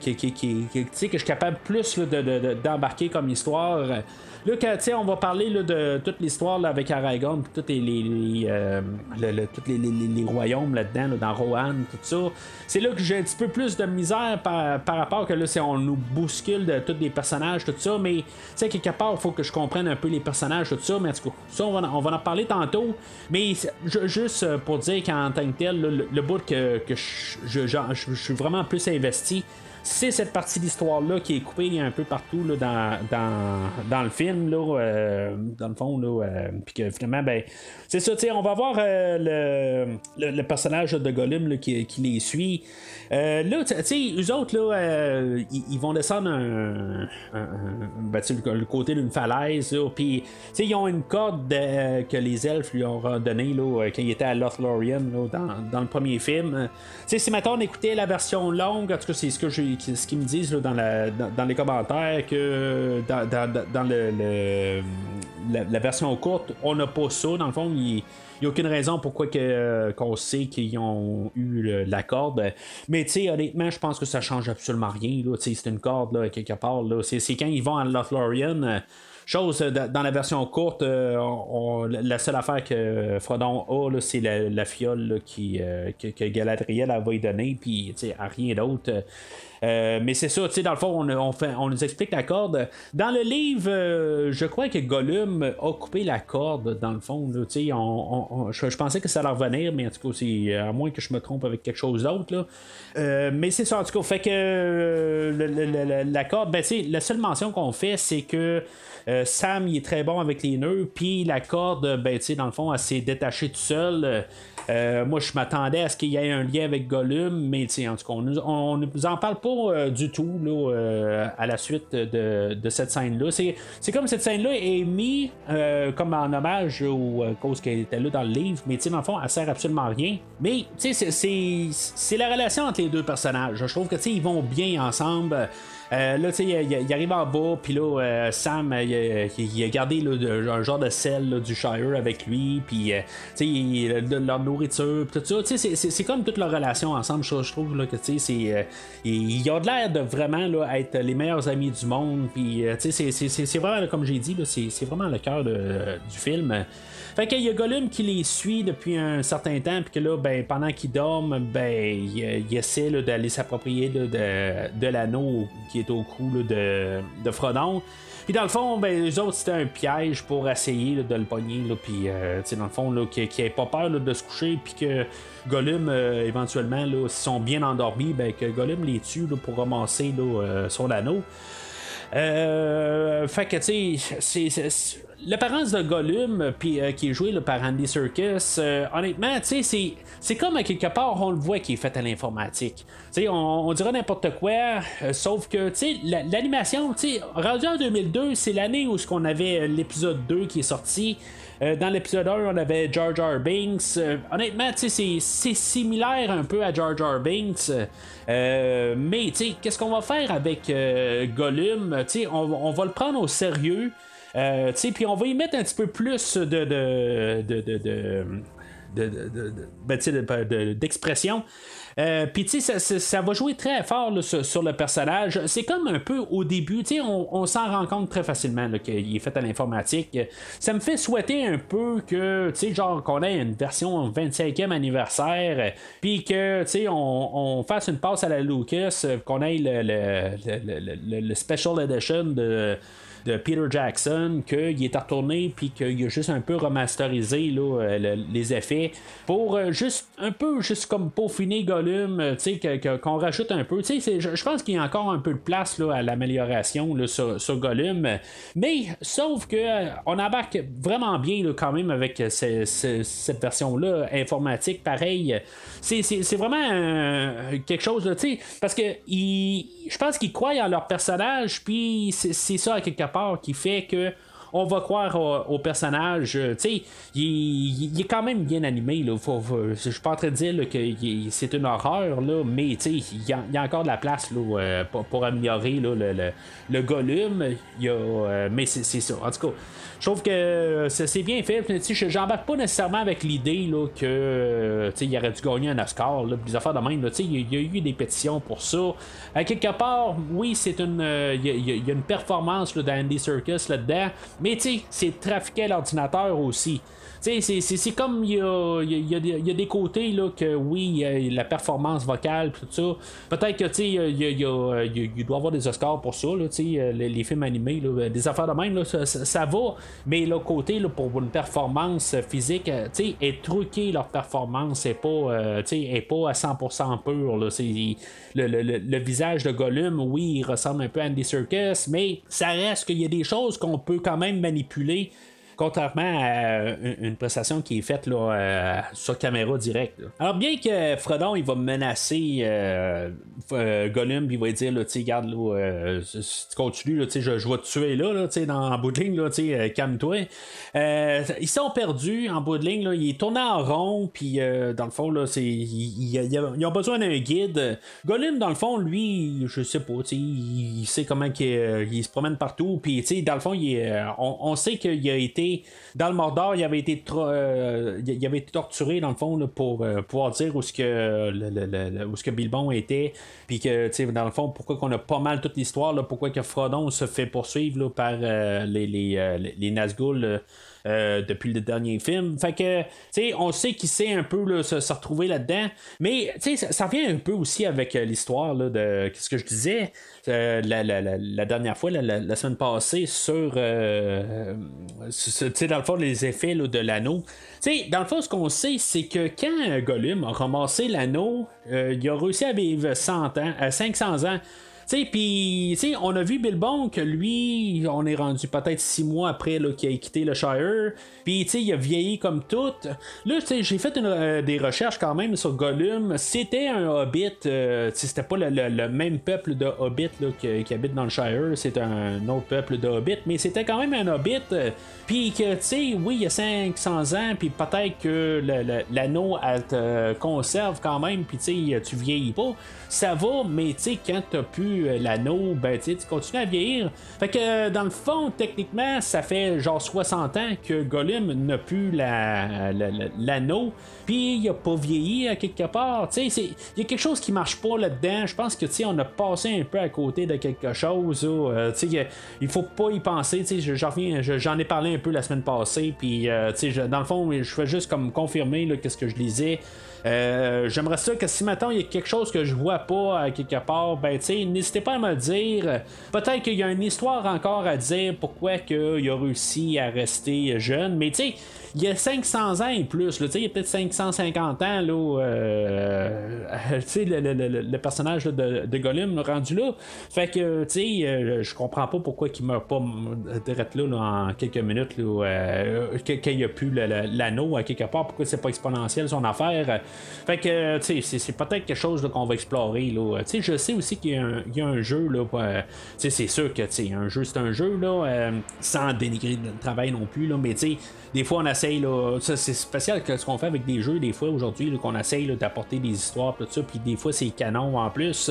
qui, que je suis capable plus d'embarquer comme histoire. Là, quand, on va parler de toute l'histoire avec Aragorn, tous les, les, euh, les, royaumes là-dedans, dans Rohan, tout ça. C'est là que j'ai un petit peu plus de misère par, rapport que là, on nous bouscule de tous les personnages, tout ça. Mais, tu sais, quelque part, il faut que je comprenne un peu les personnages, tout ça. Mais en tout cas, ça, on va, on va en parler tantôt. Mais juste pour dire qu'en tant que tel, le, bout que, je, je suis vraiment plus investi c'est cette partie d'histoire-là qui est coupée un peu partout là, dans, dans, dans, le film, là, euh, dans le fond, là, euh, puis que finalement, ben, c'est ça, on va voir euh, le, le, personnage de Gollum qui, qui, les suit. là, tu eux autres, là, ils, vont descendre un, ben, le, côté d'une falaise, puis, ils ont une corde que les elfes lui ont donnée là, quand ils étaient à Lothlorien dans, dans le premier film. Tu si maintenant on écoutait la version longue, en tout cas, c'est ce que ce qu'ils me disent dans, dans, les commentaires que dans, le, la, version courte, on n'a pas ça. Dans le fond, ils, n'y a aucune raison pourquoi que, qu'on sait qu'ils ont eu la corde. Mais tu sais, honnêtement, je pense que ça change absolument rien. C'est une corde là, quelque part. C'est, quand ils vont à Lothlorien Chose, euh, dans la version courte, euh, la seule affaire que Frodon a, c'est la, fiole qui, euh, que, Galadriel va y donner, puis rien d'autre. Mais c'est ça, tu sais, dans le fond, on, fait, on nous explique la corde. Dans le livre, je crois que Gollum a coupé la corde, dans le fond. Tu on, je, pensais que ça allait revenir, mais en tout cas, c'est à moins que je me trompe avec quelque chose d'autre. mais c'est ça, en tout cas, fait que la corde, ben, la seule mention qu'on fait, c'est que euh, Sam, il est très bon avec les nœuds, puis la corde, ben, dans le fond, elle s'est détachée tout seul. Euh, moi, je m'attendais à ce qu'il y ait un lien avec Gollum, mais en tout cas, on ne nous en parle pas euh, du tout à la suite de, cette scène-là. C'est, comme cette scène-là est mise comme en hommage aux causes qu'elle était là dans le livre, mais dans le fond, elle sert absolument à rien. Mais c'est, la relation entre les deux personnages. Je trouve que ils vont bien ensemble. Euh, là, tu sais, il, arrive en bas, puis là, euh, Sam, il, a gardé un genre de sel du Shire avec lui, puis, euh, tu sais, leur nourriture, tout ça. Tu sais, c'est comme toute leur relation ensemble, je, trouve, là, que, tu sais, ils ont l'air de vraiment là, être les meilleurs amis du monde, puis, tu sais, c'est vraiment, comme j'ai dit, c'est vraiment le cœur du film. Fait qu'il y a Gollum qui les suit depuis un certain temps, puis que là, ben, pendant qu'ils dorment, ben, il, essaie d'aller s'approprier de, l'anneau qui est au cou de, de Frodon. Puis dans le fond, ben, les autres, c'était un piège pour essayer de le pogner. Puis, euh, dans le fond, qu'il n'ait pas peur de se coucher. Puis que Gollum, euh, éventuellement, s'ils sont bien endormis, ben, que Gollum les tue pour ramasser euh, son anneau. fait que, tu sais, c'est l'apparence de Gollum, puis, euh, qui est joué par Andy Serkis, euh, honnêtement, tu sais, c'est comme à quelque part on le voit qui est fait à l'informatique. Tu on, dirait n'importe quoi, euh, sauf que, tu sais, l'animation, tu sais, en 2002, c'est l'année où ce qu'on avait l'épisode 2 qui est sorti. dans l'épisode 1, on avait Jar Jar Binks. honnêtement, c'est similaire un peu à Jar Jar Binks. mais, qu'est-ce qu'on va faire avec Gollum? On, va le prendre au sérieux. Euh, puis on va y mettre un petit peu plus de, de, de, de d'expression. Euh, Puis tu sais, ça, va jouer très fort sur, le personnage. C'est comme un peu au début, on, s'en rend compte très facilement qu'il est fait à l'informatique. Ça me fait souhaiter un peu que, tu sais, genre qu'on ait une version 25e anniversaire, puis que, tu sais, on, fasse une passe à la Lucas, qu'on ait le, le, le Special Edition de de Peter Jackson, qu'il est retourné puis qu'il a juste un peu remasterisé euh, les effets pour euh, juste un peu, juste comme peaufiner Gollum, euh, qu'on rajoute un peu. Je pense qu'il y a encore un peu de place à l'amélioration sur, Gollum. Mais sauf que on embarque vraiment bien quand même avec cette version-là informatique. Pareil, c'est vraiment quelque chose, parce que je pense qu'ils croient en leur personnage, puis c'est ça à quelque part qui fait que on va croire au, personnage. Euh, tu sais, il, est quand même bien animé. Là. je suis pas en train de dire que c'est une horreur, là, mais il y, a encore de la place là, euh, pour, améliorer le, le, le, euh, mais c'est ça. En tout cas, je trouve que c'est bien fait. J'embarque pas nécessairement avec l'idée que il aurait dû gagner un Oscar, là, affaires de. Il y, a eu des pétitions pour ça. À quelque part, oui, c'est une. Il y, a une performance d'Andy Circus là-dedans. Mais tu sais, c'est trafiqué à l'ordinateur aussi. C'est comme il y a, y, a, y a, des côtés là, que oui, la performance vocale, tout ça. Peut-être que il doit y avoir des Oscars pour ça, là, les, les films animés, là, des affaires de même, là, ça, ça, va. Mais le côté là, pour une performance physique, est truqué leur performance, c'est pas, euh, est pas à 100% pur. Là, le, le, le, visage de Gollum, oui, il ressemble un peu à Andy Serkis, mais ça reste qu'il y a des choses qu'on peut quand même manipuler contrairement à une, prestation qui est faite là, euh, sur caméra directe. Alors bien que Frodon il va menacer euh, euh, Gollum, il va dire là, regarde là, si tu continues, je, je vais te tuer là, là dans, en bout de ligne, calme-toi. ils sont perdus en bout de ligne, là, il est tourné en rond, puis dans le fond, là, c'est, ils ont besoin d'un guide. Gollum, dans le fond, lui, je sais pas, il, il sait comment il, il se promène partout, puis dans le fond, il on, on, sait qu'il a été dans le Mordor, il avait été, euh, il avait été torturé dans le fond pour pouvoir dire où ce que, Bilbon était, puis que dans le fond, pourquoi qu'on a pas mal toute l'histoire, pourquoi que Frodon se fait poursuivre par les, les, les Nazgûl. Euh, depuis le dernier film. Fait que, tu sais, on sait qu'il sait un peu se, retrouver là-dedans. Mais, tu sais, ça, vient un peu aussi avec euh, l'histoire de ce que je disais euh, la, dernière fois, la, semaine passée, sur, tu sais, dans le fond, les effets de l'anneau. Tu sais, dans le fond, ce qu'on sait, c'est que quand Gollum a ramassé l'anneau, il a réussi à vivre 100 ans, à 500 ans puis, on a vu Bilbon que lui, on est rendu peut-être six mois après qu'il a quitté le Shire. Puis, il a vieilli comme tout. Là, j'ai fait euh, des recherches quand même sur Gollum. C'était un hobbit. Euh, c'était pas le, même peuple de hobbit qui, habite dans le Shire. C'est un autre peuple de hobbit. Mais c'était quand même un hobbit. puis que, tu sais, oui, il y a 500 ans. Puis peut-être que l'anneau, elle te conserve quand même. Puis, tu sais, tu vieillis pas. Ça va, mais tu sais, quand t'as pu euh, l'anneau, ben tu continues à vieillir. Fait que euh, dans le fond, techniquement, ça fait genre 60 ans que Gollum n'a plus l'anneau. Puis il a pas vieilli à quelque part. Il y a quelque chose qui marche pas là-dedans. Je pense que on a passé un peu à côté de quelque chose. Euh, il faut pas y penser. J'en ai parlé un peu la semaine passée. Puis dans le fond, je fais juste comme confirmer qu'est-ce que je lisais. Euh, j'aimerais ça que si maintenant il y a quelque chose que je vois pas à quelque part, ben tu n'hésitez pas à me le dire. Peut-être qu'il y a une histoire encore à dire pourquoi il a réussi à rester jeune, mais tu sais il y a 500 ans et plus, il y a peut-être 550 ans, là, euh, le, le, personnage de, de, Gollum rendu là. Fait que, tu sais, euh, je comprends pas pourquoi il meurt pas direct là, en quelques minutes, là, euh, quand il a plus l'anneau à quelque part, pourquoi c'est pas exponentiel son affaire? Fait que, tu sais, c'est peut-être quelque chose qu'on va explorer. Là. Je sais aussi qu'il y, a un jeu, là, sais, c'est sûr que, un jeu, c'est un jeu, là, sans dénigrer le travail non plus, là, mais des fois on ça c'est spécial ce qu'on fait avec des jeux des fois aujourd'hui qu'on essaye d'apporter des histoires tout ça puis des fois c'est canon en plus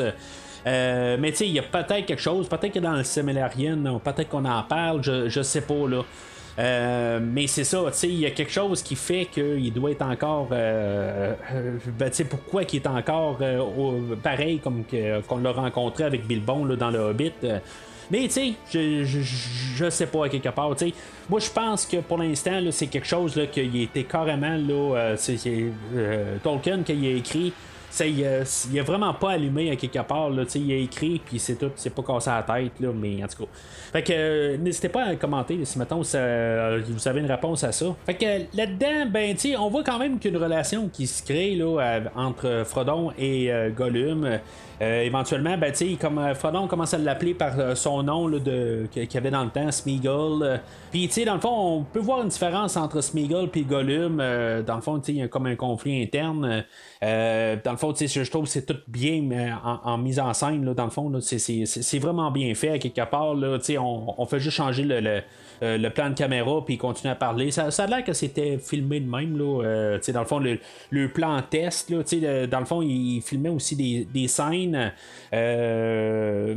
euh, mais tu sais il y a peut-être quelque chose peut-être que dans le Similarian peut-être qu'on en parle je, je sais pas là euh, mais c'est ça, il y a quelque chose qui fait qu'il doit être encore. Euh, ben, pourquoi qu'il est encore pareil comme qu'on l'a rencontré avec Bilbon dans le Hobbit. Mais tu sais, je, je, je, sais pas à quelque part. sais Moi, je pense que pour l'instant, c'est quelque chose qui était carrément là, euh, c'est, euh, Tolkien qui a écrit il, a, vraiment pas allumé à quelque part. Là, il a écrit, puis c'est tout, c'est pas cassé à la tête, là, mais en tout cas. Fait que euh, n'hésitez pas à commenter si mettons ça, euh, vous avez une réponse à ça. Fait que là-dedans, ben on voit quand même qu'une relation qui se crée là, entre Frodon et euh, éventuellement, ben, comme Frodon commence à l'appeler par son nom qu'il y avait dans le temps, Smeagol. Puis, dans le fond, on peut voir une différence entre Smeagol et Gollum. dans le fond, il y a comme un conflit interne. dans le fond, je trouve que c'est tout bien euh, en, mise en scène. Dans le fond, c'est vraiment bien fait à quelque part. Là, on, on fait juste changer le, euh, le plan de caméra puis continuer à parler. Ça, ça a l'air que c'était filmé de même. Là, euh, dans le fond, le, plan test, là, dans le fond, il filmait aussi des, des scènes euh,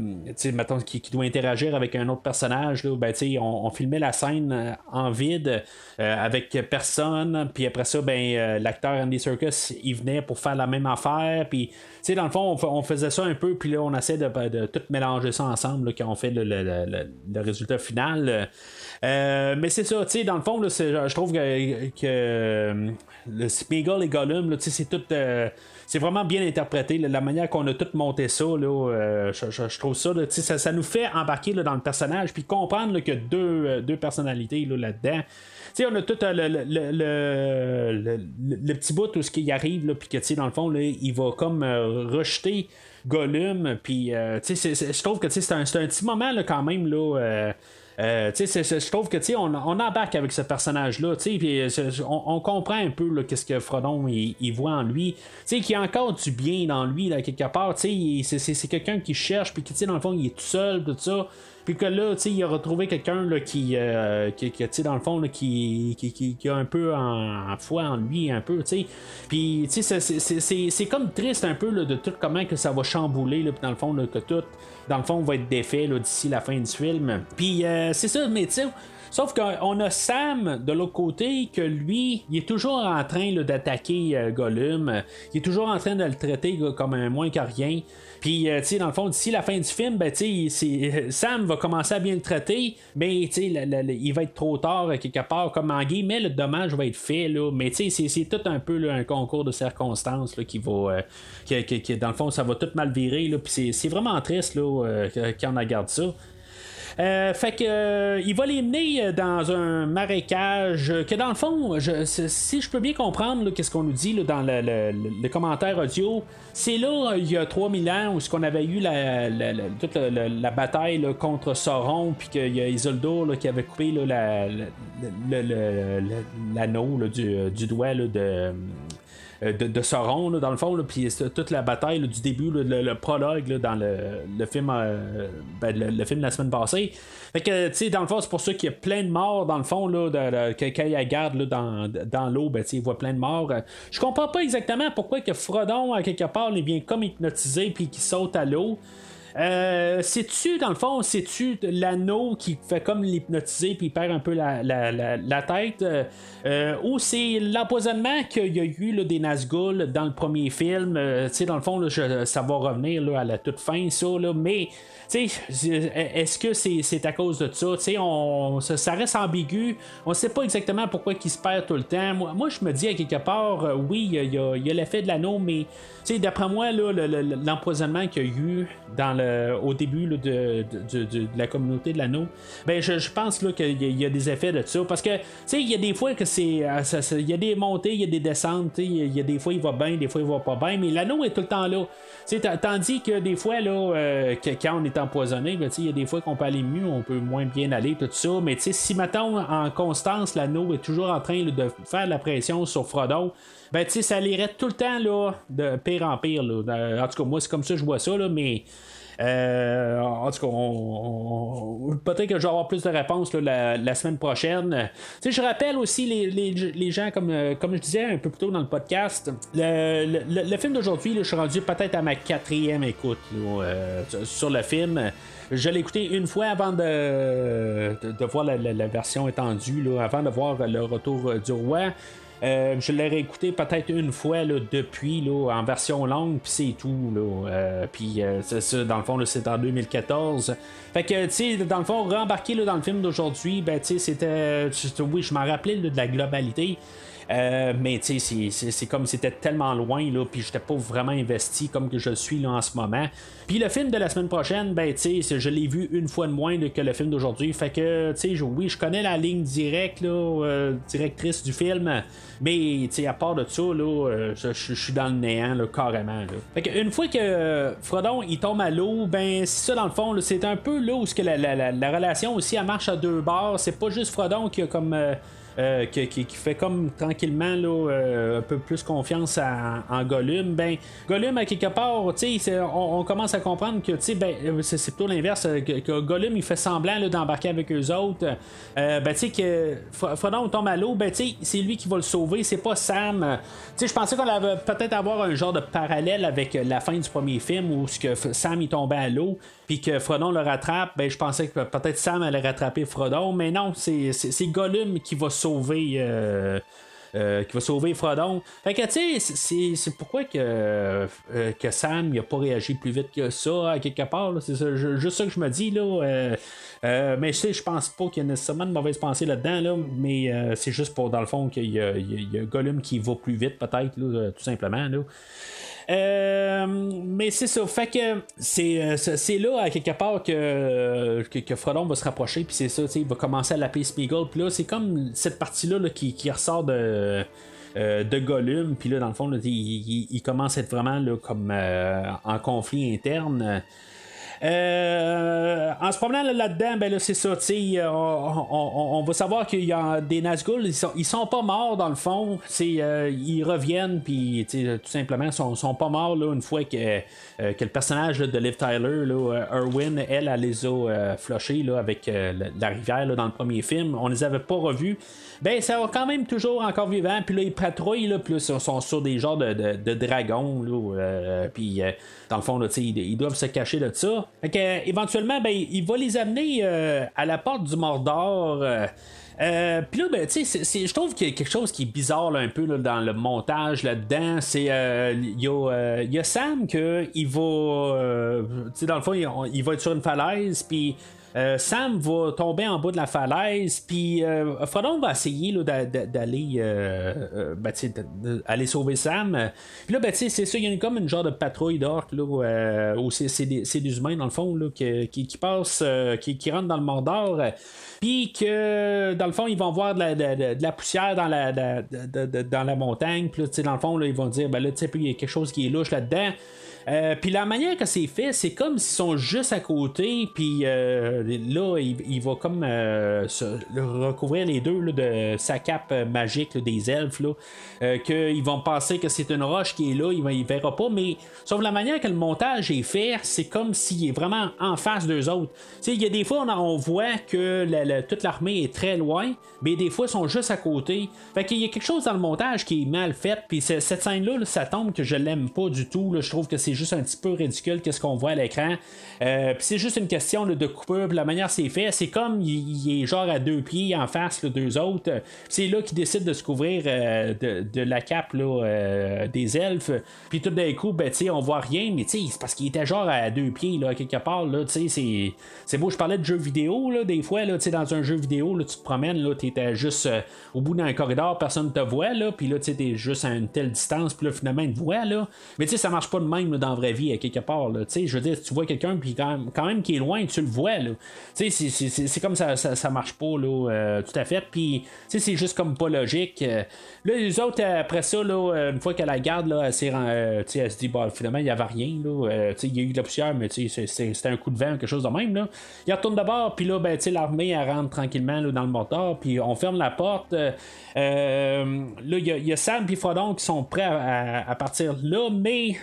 qui, qui, doit interagir avec un autre personnage. Là, ben, on, on filmait la scène en vide avec personne. Puis après ça, ben, l'acteur Andy Serkis, il venait pour faire la même affaire. Dans le fond, on, faisait ça un peu, puis là, on essaie de, tout mélanger ça ensemble là, quand on fait le, résultat final. Euh, mais c'est ça, dans le fond, je trouve que, que le Spiegel et Gollum, c'est tout. Euh, c'est vraiment bien interprété. la manière qu'on a tout monté ça, là, euh, je, trouve ça, ça, ça, nous fait embarquer dans le personnage, puis comprendre a deux, deux personnalités là-dedans. Sais on a tout le, le, le, petit bout où ce qui arrive, puis que dans le fond, il va comme rejeter Gollum, puis je trouve que c'est un, un, petit moment là, quand même. Là, euh, je trouve que on, on embarque avec ce personnage-là, euh, on, on, comprend un peu qu'est-ce que Frodon il, voit en lui, qu'il y a encore du bien dans lui, là, quelque part, c'est quelqu'un qui cherche, puis qui, dans le fond, il est tout seul, tout ça. Puis que là, il a retrouvé quelqu'un qui, euh, dans le fond, là, qui, qui, qui, a un peu en, foi en lui, un peu, tu sais. Puis, c'est- comme triste un peu de tout comment que ça va chambouler, là, dans le fond, que tout, dans le fond, va être défait d'ici la fin du film. Puis, euh, c'est ça, mais tu sais, Sauf qu'on a Sam de l'autre côté, que lui, il est toujours en train d'attaquer euh, Gollum. Il est toujours en train de le traiter comme un moins que rien. Puis, euh, tu sais, dans le fond, d'ici la fin du film, ben, tu sais, c'est- Sam va commencer à bien le traiter, mais, tu sais, il va être trop tard euh, quelque part, comme en mais le dommage va être fait, là. Mais, tu sais, c'est- tout un peu un concours de circonstances là, qui va. euh, qui- dans le fond, ça va tout mal virer, là. Puis, c'est- vraiment triste, là, euh, quand on regarde ça. Euh, fait que euh, il va les mener euh, dans un marécage que dans le fond, je- si je peux bien comprendre qu'est-ce qu'on nous dit dans le, le- commentaire audio, c'est là il y a 3000 ans où ce qu'on avait eu la, toute la, bataille contre Sauron puis qu'il y a Isildur qui avait coupé l'anneau du, du doigt de de, de Sauron, dans le fond, puis toute la bataille du début, le, prologue dans le, film euh, ben, le, film de la semaine passée. Fait que, tu sais, dans le fond, c'est pour ça qu'il y a plein de morts, dans le fond, là, de, que- quand il regarde dans, dans l'eau, ben, il voit plein de morts. Euh, Je comprends pas exactement pourquoi que Frodon, à quelque part, il vient comme hypnotisé puis qu'il saute à l'eau. Euh, c'est-tu, dans le fond, c'est-tu l'anneau qui fait comme l'hypnotiser puis perd un peu la, tête? Euh, euh, ou c'est l'empoisonnement qu'il y a eu des Nazgûl dans le premier film? Euh, tu sais, dans le fond, ça va revenir là, à la toute fin, ça, mais est-ce que c'est, à cause de ça? On, ça, reste ambigu. On sait pas exactement pourquoi il se perd tout le temps. Moi, moi je me dis à quelque part, euh, oui, il y a- l'effet de l'anneau, mais d'après moi, l'empoisonnement qu'il y a eu au début de, la communauté de l'anneau, ben je, pense qu'il y, a- des effets de ça. Parce que, il y a des fois que c'est. euh, Il y a des montées, il y a des descentes, il y a- des fois il va bien, des fois il va pas bien, mais l'anneau est tout le temps là. Tandis que des fois, là, euh, quand on est empoisonné, ben, il y a des fois qu'on peut aller mieux, on peut moins bien aller, tout ça. Mais tu sais, si mettons en constance, l'anneau est toujours en train de faire la pression sur Frodon, ben tu sais, ça irait tout le temps là, de pire en pire. Euh, En tout cas, moi, c'est comme ça que je vois ça, mais. Euh, en tout cas, on- on- peut-être que je vais avoir plus de réponses là, la, la semaine prochaine. Tu sais, je rappelle aussi les, les- les gens, comme, euh, comme je disais un peu plus tôt dans le podcast, le, le- le- film d'aujourd'hui, je suis rendu peut-être à ma quatrième écoute là, euh, sur le film. Je l'ai écouté une fois avant de, de, de voir la, la- la version étendue, là, avant de voir le retour du roi. Euh, je l'ai réécouté peut-être une fois là, depuis là, en version longue, puis c'est tout. Là. Euh, puis euh, ça, dans le fond, c'est en 2014. Fait que, tu sais, dans le fond, rembarquer là, dans le film d'aujourd'hui, ben, tu sais, c'était. Oui, je m'en rappelais de la globalité. Euh, mais tu sais, c'est- comme c'était tellement loin, là, puis j'étais pas vraiment investi comme que je le suis là, en ce moment. Puis le film de la semaine prochaine, ben tu sais, je l'ai vu une fois de moins que le film d'aujourd'hui. Fait que, tu sais, oui, je connais la ligne directe, là, euh, directrice du film, mais tu sais, à part de ça, là, euh, je, suis dans le néant, là, carrément. Là. Fait que une fois que euh, Frodon il tombe à l'eau, ben c'est ça dans le fond, c'est un peu là où que la, la- la- la relation aussi elle marche à deux bords. C'est pas juste Frodon qui a comme euh, qui, qui- qui fait comme tranquillement là, euh, un peu plus confiance à- en Gollum, ben Gollum à quelque part, on, on commence à comprendre que ben euh, c'est, plutôt l'inverse, euh, que, Gollum il fait semblant d'embarquer avec eux autres. Ben tu sais que Fro- Frodon tombe à l'eau, ben c'est lui qui va le sauver, c'est pas Sam. Je pensais qu'on allait peut-être avoir un genre de parallèle avec la fin du premier film où ce que Sam il tombait à l'eau puis que Frodon le rattrape, ben je pensais que peut-être Sam allait rattraper Frodon, mais non, c'est, c'est, Gollum qui va sauver. euh, euh, qui va sauver. Fait que, tu sais, c'est- pourquoi que, euh, que Sam il a pas réagi plus vite que ça, à quelque part. C'est juste ça que je me dis, là. euh, euh, mais je sais, je pense pas qu'il y a nécessairement de mauvaise pensée là-dedans, là, mais c'est juste pour, dans le fond, qu'il y y a- Gollum qui va plus vite, peut-être, tout simplement. Là. Euh, mais c'est ça. Fait que c'est, euh, là, à quelque part, que, que, que va se rapprocher. Puis c'est ça, il va commencer à l'appeler Smeagol. Puis là, c'est comme cette partie-là là, qui, qui ressort de. euh, de Gollum, puis là, dans le fond, il, commence à être vraiment là, comme euh, en conflit interne. Euh, en se promenant là-dedans, ben là, c'est ça, on, on, on, va savoir qu'il y a des Nazgûl, ils sont, sont pas morts dans le fond, euh, ils reviennent, puis tout simplement, sont, sont pas morts là, une fois que, euh, que le personnage de Liv Tyler, là, Erwin, elle, elle les a flushés avec la, rivière là, dans le premier film. On les avait pas revus. Ben, ça va quand même toujours encore vivant, puis là, ils patrouillent, là, ils sont sur des genres de, de, dragons, là, puis dans le fond, là, ils doivent se cacher de ça. Fait que, éventuellement, ben, il va les amener euh, à la porte du Mordor. Euh, euh, puis là, ben, tu sais, je trouve qu'il y a quelque chose qui est bizarre un peu dans le montage là-dedans. C'est il y, a Sam que il va, tu sais, dans le fond, il, va être sur une falaise, puis euh, Sam va tomber en bas de la falaise, puis euh, va essayer d'aller euh, aller sauver Sam. Puis là, ben, c'est ça, il y a comme une genre de patrouille d'orques, où c'est des, humains, dans le fond, là, qui, passent, qui, qui, rentrent dans le Mordor. Puis que, dans le fond, ils vont voir de la, poussière dans la, dans la montagne. Puis dans le fond, là, ils vont dire, ben là, tu sais, il y a quelque chose qui est louche là-dedans. Euh, puis la manière que c'est fait, c'est comme s'ils sont juste à côté, puis euh, là, il, va comme euh, recouvrir les deux de sa cape magique des elfes, là, qu'ils vont penser que c'est une roche qui est là, il ne verra pas, mais sauf la manière que le montage est fait, c'est comme s'il est vraiment en face d'eux autres. Il y a des fois, on, voit que toute l'armée est très loin, mais des fois, ils sont juste à côté. Fait qu'il y a quelque chose dans le montage qui est mal fait, puis cette scène-là, ça tombe que je l'aime pas du tout. je trouve que c'est juste un petit peu ridicule qu'est-ce qu'on voit à l'écran. Euh, puis c'est juste une question de coupure, la manière c'est fait, c'est comme il, est genre à deux pieds en face, les deux autres. C'est là qu'il décide de se couvrir euh, de, la cape euh, des elfes. Puis tout d'un coup, ben, on voit rien, mais c'est parce qu'il était genre à deux pieds, là, quelque part. Là, c'est, c'est beau, je parlais de jeux vidéo, là, des fois, là, dans un jeu vidéo, là, tu te promènes, là, tu étais juste au bout d'un corridor, personne ne te voit, là, puis là, tu es juste à une telle distance, puis là, finalement, ils te là. Mais ça marche pas de même dans la vraie vie, à quelque part. Je veux dire, tu vois quelqu'un, puis quand même, quand même qui est loin, tu le vois, c'est comme ça, ça, marche pas, là, euh, tout à fait. Puis, c'est juste comme pas logique. Euh. là, les autres, après ça, là, une fois qu'elle la garde, là, elle, euh, elle se dit, bah, finalement, il n'y avait rien, là. il y a eu de la poussière, mais c'était un coup de vent, quelque chose de même, là. Il retourne d'abord, puis là, ben, l'armée, elle rentre tranquillement, là, dans le moteur, puis on ferme la porte. là, il y, a Sam puis Frodon qui sont prêts à, partir là, mais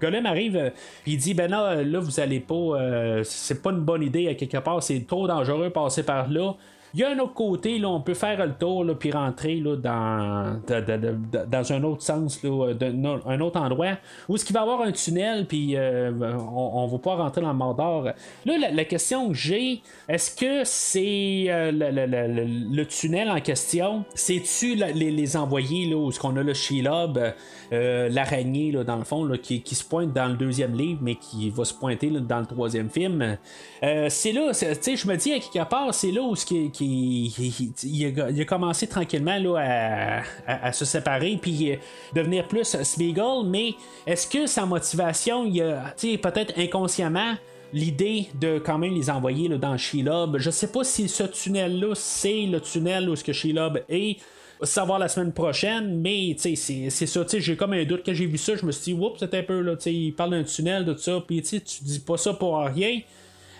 Golem arrive, puis il dit, ben là, là, vous allez pas, euh, c'est pas une bonne idée à quelque part, c'est trop dangereux passer par là. Il y a un autre côté, là, on peut faire le tour là, puis rentrer là, dans, dans un autre sens, là, un autre endroit, où est-ce qu'il va y avoir un tunnel, puis euh, on, ne va pas rentrer dans le Mordor. Là, la, question que j'ai, est-ce que c'est euh, le, tunnel en question, c'est-tu les, les, envoyés, là, où est-ce qu'on a le Shelob, euh, l'araignée, dans le fond, qui, qui, se pointe dans le deuxième livre, mais qui va se pointer dans le troisième film? c'est là, tu sais, je me dis, à quelque part, c'est là où ce il, a, commencé tranquillement là, à, se séparer puis euh, devenir plus Smeagol, mais est-ce que sa motivation, il a peut-être inconsciemment l'idée de quand même les envoyer là, dans Shelob. Je sais pas si ce tunnel-là, c'est le tunnel où ce que Shelob est. Savoir la semaine prochaine, mais c'est ça, j'ai comme un doute. Quand j'ai vu ça, je me suis dit, oups, c'était un peu là, il parle d'un tunnel, de tout ça, puis tu dis pas ça pour rien.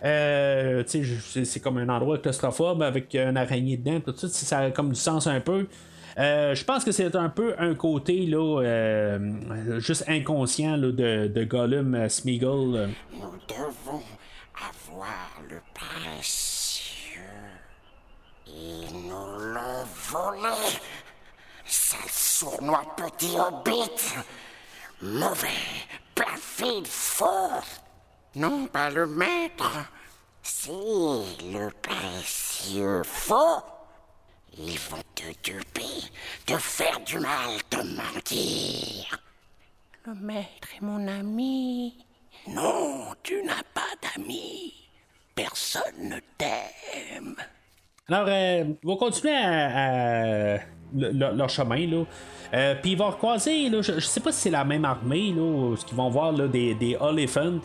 Euh, c'est comme un endroit claustrophobe avec une araignée dedans, tout ça, ça a comme du sens un peu. Euh, je pense que c'est un peu un côté là, euh, juste inconscient là, de, de Gollum euh, Smeagol. Nous devons avoir le précieux et nous le voler. Sale sournois petit hobbit, mauvais, perfide, fort. Non, pas le maître. C'est le précieux faux. Ils vont te duper, te faire du mal, te mentir. Le maître est mon ami. Non, tu n'as pas d'amis. Personne ne t'aime. Alors, euh, on va continuer à, leur chemin. Là. Euh, puis ils vont croiser, là, je, je sais pas si c'est la même armée, là, ce qu'ils vont voir là, des, des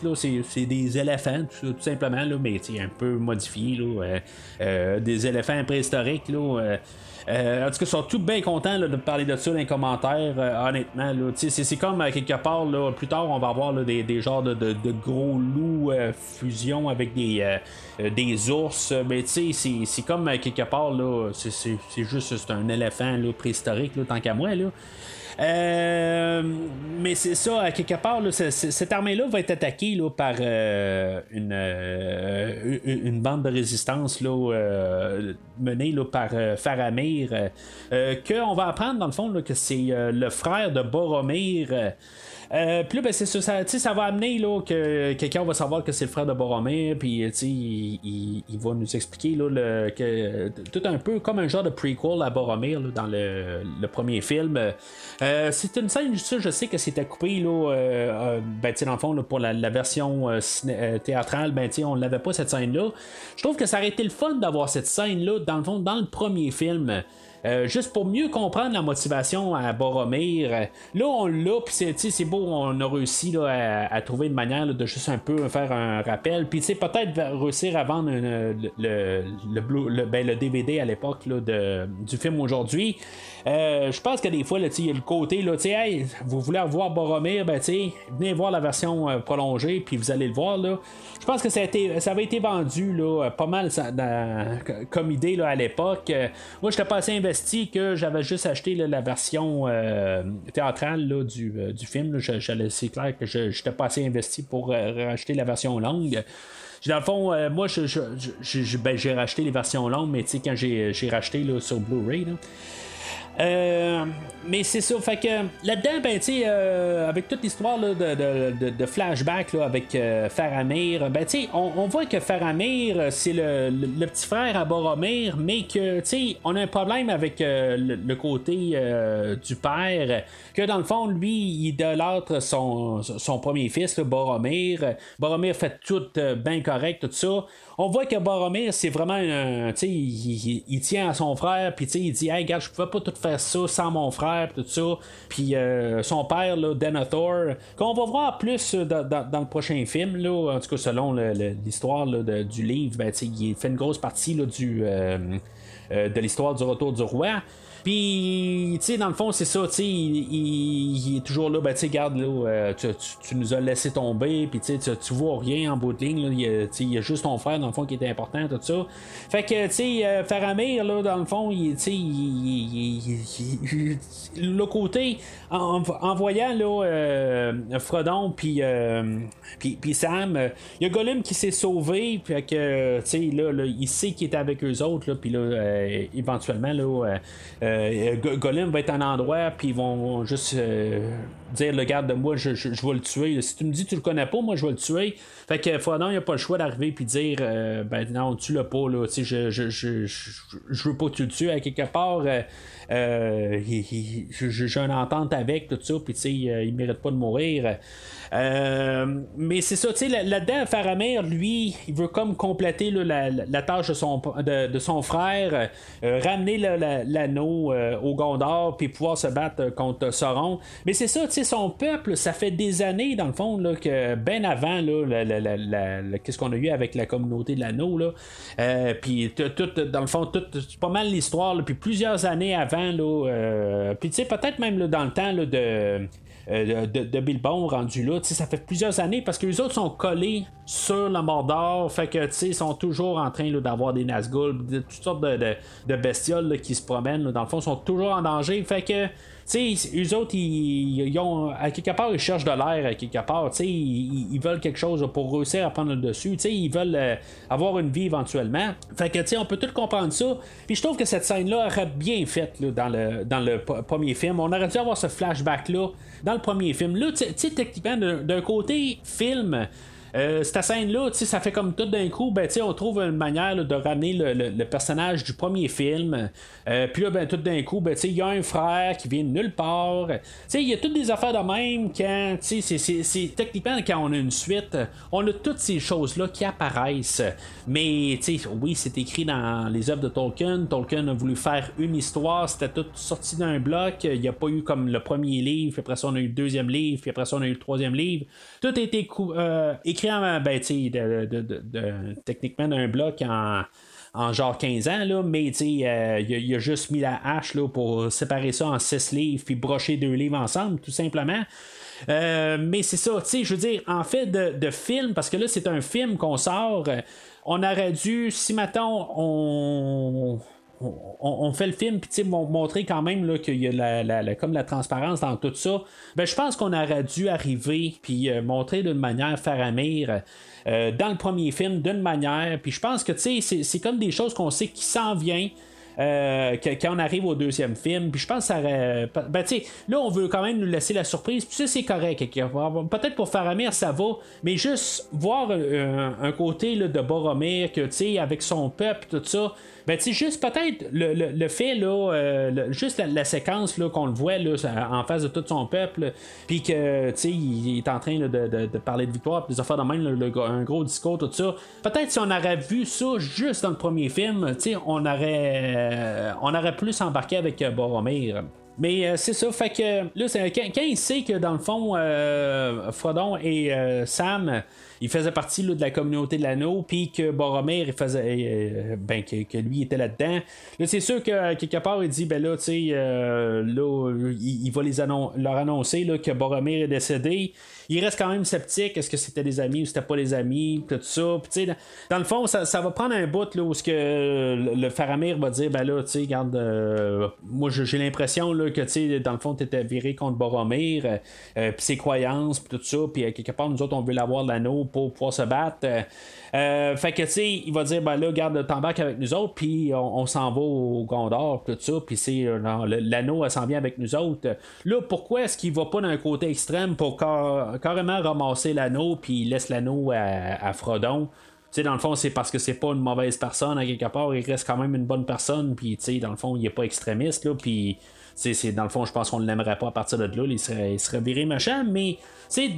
là, c'est, des éléphants, tout, simplement, là, mais un peu modifiés, là, euh, euh, des éléphants préhistoriques. Là, euh, en tout cas, sont tous bien contents là, de parler de ça dans les commentaires, euh, honnêtement. C'est, comme euh, quelque part, là, plus tard, on va avoir là, des, des genres de, de- de gros loups euh, fusion avec des, euh, euh, des ours. Mais tu sais, c'est, comme euh, quelque part, là, c'est, juste un éléphant préhistorique, tant qu'à moi. Là. Euh, mais c'est ça, à quelque part, cette armée-là va être attaquée là, par euh, une, euh, une bande de résistance là, menée là, par Faramir, qu'on va apprendre dans le fond que c'est le frère de Boromir. Euh, puis là, ben, c'est ça, ça, ça va amener là, que quelqu'un va savoir que c'est le frère de Boromir, puis il, il- va nous expliquer là, que, tout un peu comme un genre de prequel à Boromir dans le, premier film. Euh, c'est une scène, ça, je sais que c'était coupé là, euh, euh, ben, dans le fond, pour la, version théâtrale, ben, on n'avait pas cette scène-là. Je trouve que ça aurait été le fun d'avoir cette scène-là, dans le fond, dans le premier film. Euh, juste pour mieux comprendre la motivation à Boromir. Euh, Là, on l'a, puis c'est, beau, on a réussi là, à, trouver une manière de juste un peu faire un rappel. Puis, peut-être réussir à vendre le, le, le, le- ben, DVD à l'époque du film aujourd'hui. Euh, je pense que des fois, il y a le côté, là, hey, vous voulez voir Boromir, ben, venez voir la version prolongée, puis vous allez le voir. Je pense que ça, a été, ça avait été vendu, là, pas mal comme idée, là, à l'époque. Moi, j'étais pas assez investi que j'avais juste acheté la version euh, théâtrale là, du, euh, du film. Je- c'est clair que je n'étais pas assez investi pour euh, racheter la version longue. Dans le fond, moi, je- je- je- je- ben, j'ai racheté les versions longues, mais quand j'ai racheté là, sur Blu-ray, euh, mais c'est ça, fait que là-dedans, ben, tu euh, avec toute l'histoire de, de, de- flashback là, avec euh, Faramir, ben, tu on, on voit que Faramir, euh, c'est le, le- petit frère à Boromir, mais que, tu on a un problème avec euh, le, côté du père, que dans le fond, lui, il idolâtre son, son premier fils, là, Boromir. Boromir fait tout bien correct, tout ça. On voit que Boromir, c'est vraiment un. Tu sais, il, tient à son frère, puis tu sais, il dit, hey, regarde, je pouvais pas tout faire ça sans mon frère, pis tout ça. Puis euh, son père, là, Denethor, qu'on va voir plus euh, dans, le prochain film, là, en tout cas, selon l'histoire du livre, ben, tu sais, il fait une grosse partie là, du, euh, euh, de l'histoire du retour du roi. Puis, tu sais, dans le fond, c'est ça, tu sais, il, est toujours là, ben, tu sais, garde, là, euh, tu, nous as laissé tomber, puis, tu tu- vois rien en bout de ligne, là, il y a- juste ton frère, dans le fond, qui était important, tout ça. Fait que, tu sais, euh, Faramir, là, dans le fond, il, tu sais, le côté, en, voyant, là, euh, euh, puis, puis Sam, euh, il y a Gollum qui s'est sauvé, puis que, tu sais, là, là, il sait qu'il était avec eux autres, là, puis là, euh, éventuellement, là, euh, Go- Gollum va être à un endroit, puis ils vont juste euh, dire, le garde de moi, je, vais le tuer. Si tu me dis tu le connais pas, moi, je vais le tuer. Fait que Frodon, il a pas le choix d'arriver puis dire, euh, ben non, tu l'as pas, là, je, je, veux pas que tu le tues. Quelque part, euh, euh, il- il- j'ai une entente avec, tout ça, puis euh, il mérite pas de mourir. Euh, mais c'est ça, tu sais, là- là-dedans, Faramir, lui, il veut comme compléter la, tâche de son, de, son frère, euh, ramener l'anneau euh, au Gondor, puis pouvoir se battre contre Sauron. Mais c'est ça, tu sais, son peuple, ça fait des années, dans le fond, là, que ben avant, qu'est-ce qu'on a eu avec la communauté de l'anneau, là, puis tout, dans le fond, tout, pas mal l'histoire, puis plusieurs années avant, là, puis tu sais, peut-être même dans le temps là, de euh, de, de Bilbon rendu là. Ça fait plusieurs années parce que les autres sont collés sur le Mordor. Fait que ils sont toujours en train d'avoir des Nazgûl, toutes sortes de, bestioles qui se promènent. dans le fond, sont toujours en danger. Fait que. Tu sais, eux autres, ils, ont, à quelque part, ils cherchent de l'air, à quelque part. Tu sais, ils, veulent quelque chose pour réussir à prendre le dessus. Tu sais, ils veulent euh, avoir une vie éventuellement. Fait que, tu sais, on peut tout comprendre ça. Puis je trouve que cette scène-là aurait bien faite là, dans, le, dans le premier film. On aurait dû avoir ce flashback-là dans le premier film. Là, tu sais- techniquement, d'un côté, film. Euh, cette scène-là, ça fait comme tout d'un coup, ben, on trouve une manière de ramener le, personnage du premier film. Euh, puis là, ben, tout d'un coup, ben, il y a un frère qui vient de nulle part. Il y a toutes des affaires de même quand, c'est, techniquement, quand on a une suite, on a toutes ces choses-là qui apparaissent. Mais, oui, c'est écrit dans les œuvres de Tolkien. Tolkien a voulu faire une histoire, c'était tout sorti d'un bloc. Il n'y a pas eu comme le premier livre, puis après ça, on a eu le deuxième livre, puis après ça, on a eu le troisième livre. Tout a été euh, écrit en, ben, de, techniquement d'un bloc en genre 15 ans, là, mais euh, il, a, juste mis la hache là, pour séparer ça en 6 livres puis brocher deux livres ensemble, tout simplement. Euh, mais c'est ça, tu sais, je veux dire, en fait de, film, parce que là, c'est un film qu'on sort, on aurait dû, si maintenant on, on, fait le film, puis montrer quand même qu'il y a la, comme la transparence dans tout ça, ben, je pense qu'on aurait dû arriver, puis euh, montrer d'une manière Faramir euh, dans le premier film, d'une manière, puis je pense que c'est comme des choses qu'on sait qui s'en vient. Euh, quand on arrive au deuxième film. Puis je pense que ça aurait. Ben, tu sais, là, on veut quand même nous laisser la surprise. Puis c'est correct. Peut-être pour Faramir, ça va. Mais juste voir un, côté de Boromir, que, tu sais, avec son peuple, tout ça. Ben, tu juste peut-être le, le, fait, là, euh, juste la, séquence là, qu'on le voit là, en face de tout son peuple, puis que, tu sais, il, est en train de, de, parler de victoire, puis des affaires de même, un gros discours, tout ça. Peut-être si on aurait vu ça juste dans le premier film, tu sais, on aurait, euh, on aurait plus embarqué avec euh, Boromir. Mais euh, c'est ça, fait que là, quand, quand, il sait que dans le fond, euh, Frodon et euh, Sam, ils faisaient partie de la communauté de l'anneau, puis que Boromir, il faisait, ben, que, lui était là-dedans. Là, c'est sûr que quelque part, il dit, ben là, tu sais, là, il, va les leur annoncer là, que Boromir est décédé il reste quand même sceptique. Est-ce que c'était des amis ou c'était pas des amis, tout ça. Puis, dans, dans le fond, ça, va prendre un bout là, où que le, Faramir va dire, ben là, tu sais, regarde, euh, moi j'ai l'impression que, tu sais, dans le fond, tu étais viré contre Boromir, euh, euh, puis ses croyances, puis tout ça, puis quelque part, nous autres, on veut l'avoir l'anneau pour pouvoir se battre. Fait que, tu sais, il va dire, ben là, garde, t'embarques avec nous autres, puis on, s'en va au Gondor, tout ça, puis c'est l'anneau, elle s'en vient avec nous autres. Là, pourquoi est-ce qu'il va pas d'un côté extrême pour carrément ramasser l'anneau, puis il laisse l'anneau à, Frodon? sais, dans le fond, c'est parce que c'est pas une mauvaise personne à quelque part, il reste quand même une bonne personne, puis dans le fond, il est pas extrémiste, là, puis c'est dans le fond, je pense qu'on ne l'aimerait pas à partir de là, il serait, il serait viré machin, mais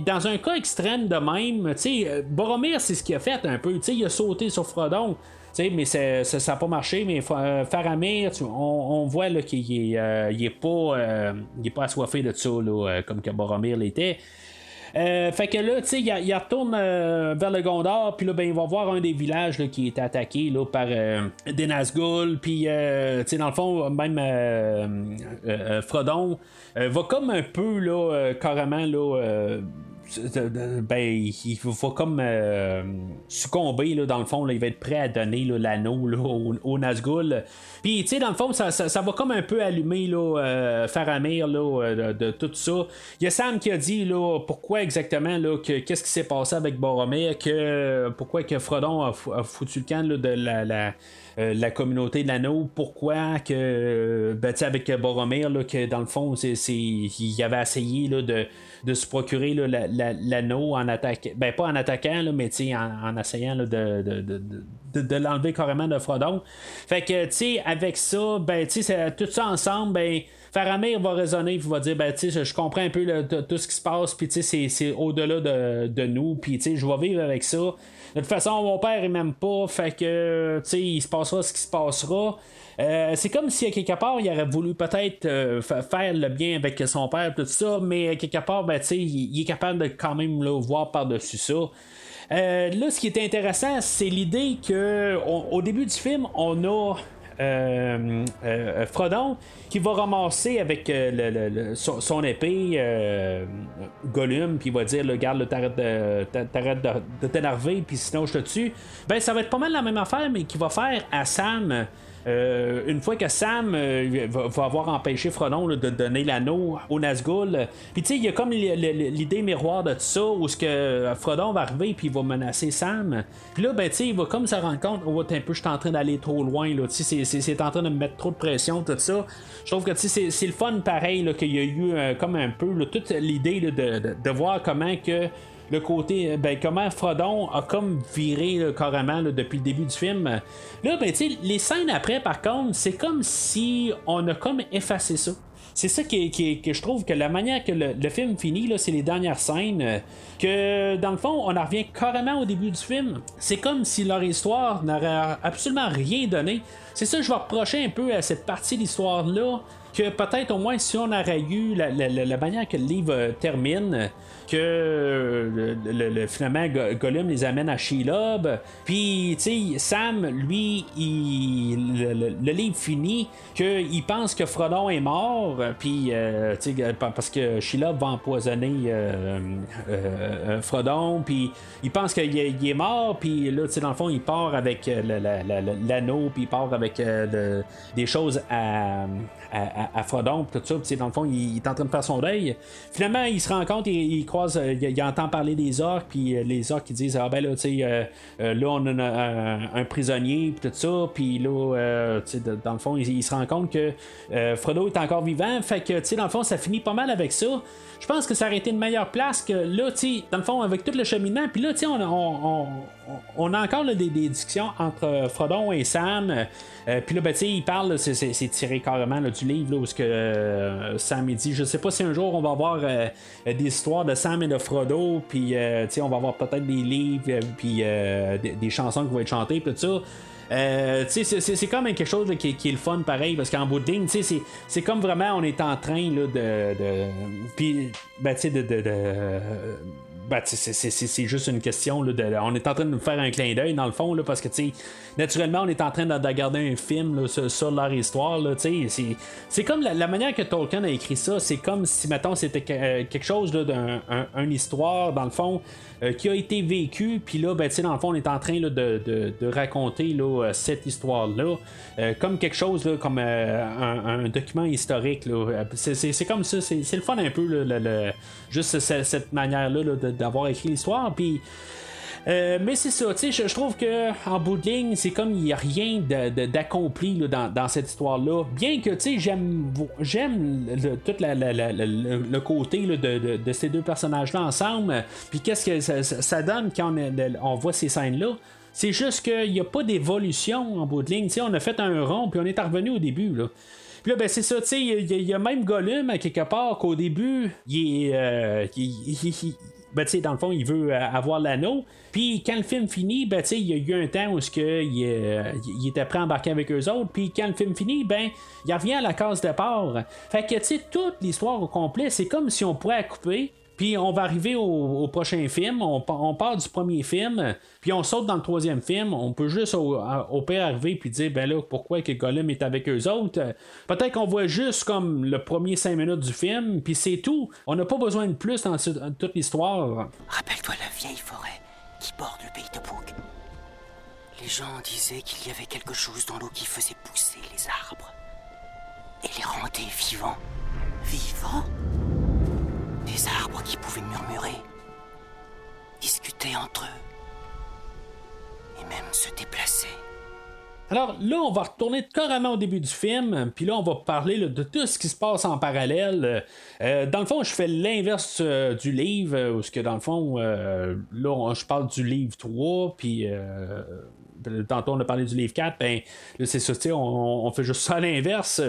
dans un cas extrême de même, euh, Boromir, c'est ce qu'il a fait un peu, il a sauté sur Frodon. mais ça n'a pas marché, mais euh, Faramir, on, voit qu'il est, euh, pas, pas assoiffé de ça, comme que Boromir l'était. Euh, fait que là, tu sais, il, retourne euh, vers le Gondor, puis là, ben, il va voir un des villages qui est attaqué là, par euh, des Nazgûl, puis, tu sais, dans le fond, même Frodon va comme un peu, là, carrément, là ben, il va comme euh, succomber, là, dans le fond, il va être prêt à donner l'anneau au, au Nazgûl. Puis, tu sais, dans le fond, ça, ça, va comme un peu allumer là, euh, Faramir là, euh, de, tout ça. Il y a Sam qui a dit là, pourquoi exactement, qu'est-ce qui s'est passé avec Boromir, que, pourquoi que Frodon a, foutu le camp de la la communauté de l'anneau, pourquoi que ben, avec Boromir, là, que dans le fond, c'est, il avait essayé là, de, de se procurer l'anneau en attaquant. Ben, pas en attaquant, là, mais en, en essayant de, de, de, de l'enlever carrément de Frodon. Fait que, tu sais, avec ça, ben, tu sais, tout ça ensemble, ben. Faramir va raisonner il va dire ben tu sais je comprends un peu tout ce qui se passe puis tu sais c'est au-delà de, de, nous puis tu sais je vais vivre avec ça de toute façon mon père il m'aime pas fait que tu sais il se passera ce qui se passera euh, c'est comme si à quelque part il aurait voulu peut-être euh, faire le bien avec son père, tout ça, mais à quelque part, ben, il, il est capable de quand même le voir par-dessus ça. Euh, là, ce qui est intéressant, c'est l'idée que au début du film, on a Frodon qui va ramasser avec son, épée Gollum, puis il va dire le garde, t'arrêtes de, de t'énerver, puis sinon je te tue. Ben, ça va être pas mal la même affaire, mais qui va faire à Sam. Euh, une fois que Sam euh, va, avoir empêché Frodon de donner l'anneau au Nazgûl, puis tu sais, il y a comme l'idée miroir de tout ça, où ce que Frodon va arriver puis il va menacer Sam. Puis là, ben tu sais, il va comme se rendre compte, oh, un peu, je suis en train d'aller trop loin, là, tu sais, c'est en train de me mettre trop de pression, tout ça. Je trouve que tu sais, c'est le fun pareil, qu'il y a eu euh, comme un peu toute l'idée de, voir comment que le côté, ben, comment Frodon a comme viré carrément depuis le début du film. Là, ben, tu les scènes après, par contre, c'est comme si on a comme effacé ça. C'est ça qui, qui- que je trouve que la manière que le, film finit, c'est les dernières scènes. euh, Que dans le fond, on en revient carrément au début du film. C'est comme si leur histoire n'aurait absolument rien donné. C'est ça que je vais reprocher un peu à cette partie de l'histoire-là. Que peut-être au moins si on aurait eu la manière que le livre euh, termine, que euh, le, le- le- finalement Go- Gollum les amène à Shelob, puis tu sais Sam lui le, livre finit qu'il pense que Frodon est mort, puis euh, tu sais pa- parce que Shelob va empoisonner euh, Frodon, puis il pense qu'il est, mort, puis là tu sais dans le fond il part avec la- la- la- la- l'anneau, puis il part avec des choses à, à, à- Frodon, puis tout ça, tu sais, dans le fond il, est en train de faire son deuil. Finalement il se rend compte, il, il euh, il, entend parler des orques, puis euh, les orques qui disent ah ben là tu sais euh, là on a un, prisonnier, puis tout ça, puis là dans le fond il, se rend compte que Frodo est encore vivant, fait que tu sais dans le fond ça finit pas mal avec ça. Je pense que ça aurait été une meilleure place que là, tu sais, dans le fond, avec tout le cheminement, puis là, tu sais, on, on, on- on a encore des, discussions entre euh, Frodon et Sam. Euh, puis là, ben, il parle, c'est- tiré carrément du livre où que, euh, Sam dit Je sais pas si un jour on va avoir euh, des histoires de Sam et de Frodo, puis euh, on va avoir peut-être des livres, euh, puis euh, des, chansons qui vont être chantées, puis tout ça. Euh, c'est- comme quelque chose qui, est le fun pareil parce qu'en bout de ligne, c'est- comme vraiment on est en train là, de, de puis ben de, de- ben, c'est- juste une question là, de, on est en train de nous faire un clin d'œil dans le fond là, parce que tu naturellement on est en train de, de regarder un film là, sur, leur histoire c'est comme la, manière que Tolkien a écrit ça c'est comme si mettons c'était euh, quelque chose là, d'un un- une histoire dans le fond euh, qui a été vécu, puis là, ben, dans le fond, on est en train là, de, de- de raconter là, euh, cette histoire-là euh, comme quelque chose, là, comme euh, un, un document historique. Euh, C'est, comme ça, c'est, le fun un peu, le- le- juste ce- cette manière-là d'avoir écrit l'histoire, puis. Euh, mais c'est ça, tu sais, je, trouve que en bout de ligne, c'est comme il n'y a rien d'accompli dans, cette histoire-là. Bien que, tu sais, j'aime j'aime tout la- le, côté de, ces deux personnages-là ensemble. Puis qu'est-ce que ça, donne quand on, voit ces scènes-là? C'est juste qu'il n'y a pas d'évolution en bout de ligne. Tu sais, on a fait un rond, puis on est revenu au début. Là. Puis là, ben c'est ça, tu sais, il y, a- même Gollum quelque part qu'au début, il est. euh, il- ben, dans le fond, il veut euh, avoir l'anneau. Puis quand le film finit, ben, il y a eu un temps où que, il, euh, il était prêt à embarquer avec eux autres. Puis quand le film finit, ben, il revient à la case départ. Fait que, tu sais, toute l'histoire au complet, c'est comme si on pourrait couper. Puis on va arriver au, au prochain film, on, pa- on part du premier film, puis on saute dans le troisième film, on peut juste au, pire arriver puis dire ben là pourquoi que Gollum est avec eux autres? Peut-être qu'on voit juste comme le premier cinq minutes du film, puis c'est tout. On n'a pas besoin de plus dans, ce- dans toute l'histoire. Rappelle-toi la vieille forêt qui borde le pays de Boug. Les gens disaient qu'il y avait quelque chose dans l'eau qui faisait pousser les arbres et les rendait vivants. Vivants? Arbres qui pouvaient murmurer, discuter entre eux et même se déplacer. Alors là, on va retourner carrément au début du film, puis là, on va parler de tout ce qui se passe en parallèle. Euh, dans le fond, je fais l'inverse euh, du livre, euh, où ce que dans le fond, euh, là, on- je parle du livre 3, puis euh, tantôt on a parlé du livre 4, ben c'est ça, tu sais, on, on fait juste ça à l'inverse.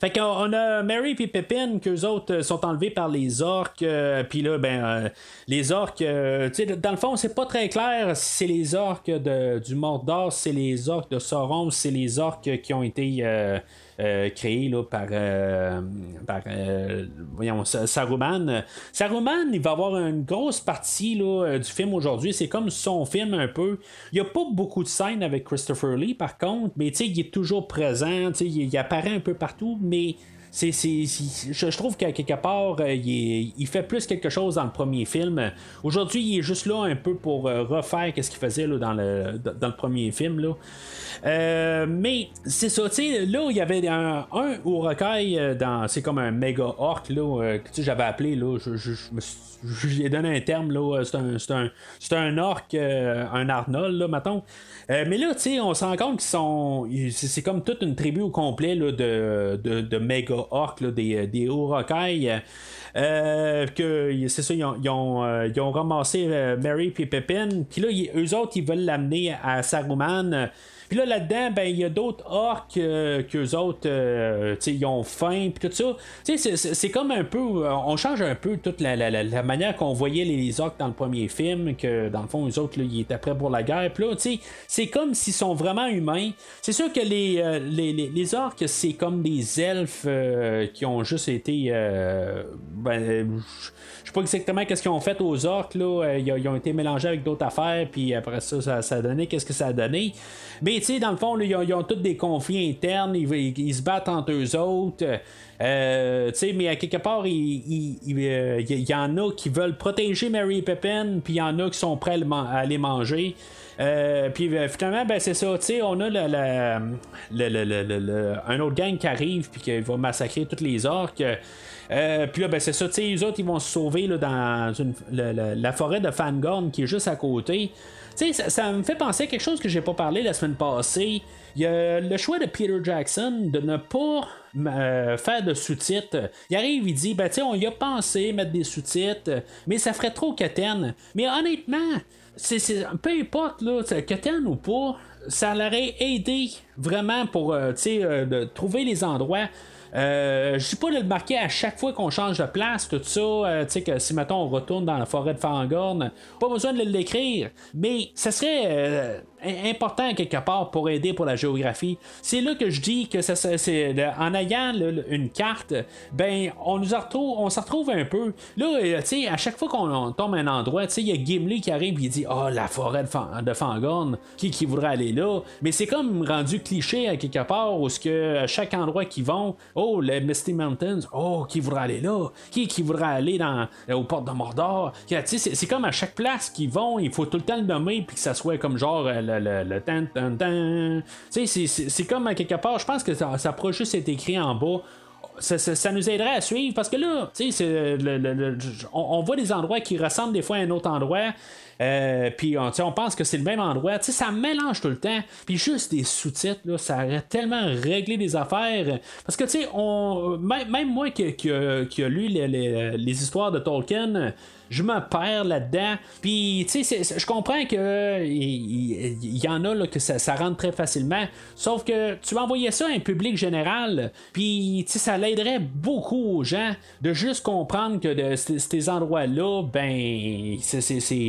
Fait qu'on on a Mary puis Pepin, qu'eux autres euh, sont enlevés par les orques, euh, puis là, ben, euh, les orques, euh, tu sais, dans le fond, c'est pas très clair si c'est les orques de, du Mordor, c'est les orques de Sauron, c'est les orques qui ont été euh, créés là, par, euh, euh, Saruman. Saruman, il va avoir une grosse partie là, du film aujourd'hui. C'est comme son film un peu. Il n'y a pas beaucoup de scènes avec Christopher Lee, par contre, mais il est toujours présent. Il, il apparaît un peu partout, mais c'est, je, trouve qu'à quelque part, euh, il, il fait plus quelque chose dans le premier film. Aujourd'hui, il est juste là un peu pour euh, refaire ce qu'il faisait là, dans, le, dans le premier film. Là. Euh, mais c'est ça, tu sais, là, il y avait un, un au recueil, euh, dans, c'est comme un méga orc, là, que j'avais appelé, là, je, je, je me suis- je lui donné un terme, là, euh, c'est un, c'est un, c'est un orc, euh, un Arnold, là, mettons. Euh, mais là, tu sais, on se rend compte qu'ils sont. C'est c'est comme toute une tribu au complet là, de, de, de méga orques, là, des, des Urukai. Euh, que c'est ça, ils ont, ils ont, euh, ils ont ramassé euh, Mary et Pepin. Puis là, ils- eux autres, ils veulent l'amener à Saruman. Puis là, là-dedans, ben, il y a d'autres orques euh, qu'eux autres, euh, ils ont faim, puis tout ça. C'est- comme un peu, euh, on change un peu toute la, la- la- manière qu'on voyait les orques dans le premier film, que dans le fond, eux autres, ils étaient prêts pour la guerre. Puis là, c'est comme s'ils sont vraiment humains. C'est sûr que les, les, les, orques, c'est comme des elfes qui ont juste été. ben, sais pas exactement qu'est-ce qu'ils ont fait aux orques, là. Euh, Ils, ont- été mélangés avec d'autres affaires, puis après ça, ça, a donné qu'est-ce que ça a donné. Mais tu sais, dans le fond, ils, ont, tous des conflits internes, ils, se battent entre eux autres. Euh, tu sais, mais à quelque part, euh, il y en a qui veulent protéger Mary et Pepin, puis il y en a qui sont prêts à les manger. Puis finalement, ben, c'est ça, tu sais, on a un autre gang qui arrive, puis qui va massacrer toutes les orques. Euh, puis là, ben, c'est ça, tu sais, les autres, ils vont se sauver dans la forêt de Fangorn qui est juste à côté. Tu sais, ça, me fait penser à quelque chose que j'ai pas parlé la semaine passée. Il y a le choix de Peter Jackson de ne pas euh, faire de sous-titres. Il arrive, il dit, ben, tu sais, on y a pensé mettre des sous-titres, mais ça ferait trop quétaine. Mais honnêtement, c'est, peu importe, là, ou pas, ça l'aurait aidé vraiment pour, euh, trouver les endroits. Euh, je dis pas de le marquer à chaque fois qu'on change de place, tout ça. euh, tu sais, que si mettons on retourne dans la forêt de Fangorn, pas besoin de l'écrire, mais ça serait im- important quelque part pour aider pour la géographie. C'est là que je dis que c'est en ayant une carte, ben on nous retrouve, on s'en retrouve un peu. Là, euh, tu sais, à chaque fois qu'on on tombe à un endroit, tu sais, il y a Gimli qui arrive et il dit oh la forêt de, Fan- de Fangorn, qui qui voudrait aller là? Mais c'est comme rendu cliché à quelque part où ce que à chaque endroit qu'ils vont, oh les Misty Mountains, oh qui voudrait aller là, qui qui voudrait aller dans euh, aux portes de Mordor? C'est, c'est comme à chaque place qu'ils vont, il faut tout le temps le nommer puis que ça soit comme genre euh, le le, c'est, comme à quelque part, je pense que ça, ça pourrait juste être écrit en bas ça, ça- ça nous aiderait à suivre parce que là, tu sais, on, voit des endroits qui ressemblent des fois à un autre endroit. euh, puis on, on pense que c'est le même endroit, tu sais, ça mélange tout le temps. Puis juste des sous-titres, ça aurait tellement réglé des affaires. Parce que tu sais, même, même moi qui, qui, a, qui a lu les- les histoires de Tolkien, je me perds là-dedans. Puis, tu sais, je comprends que il, il- y en a là, que ça, rentre très facilement. Sauf que tu envoyais ça à un public général, puis, tu sais, ça l'aiderait beaucoup aux gens de juste comprendre que de, ces, endroits-là, ben,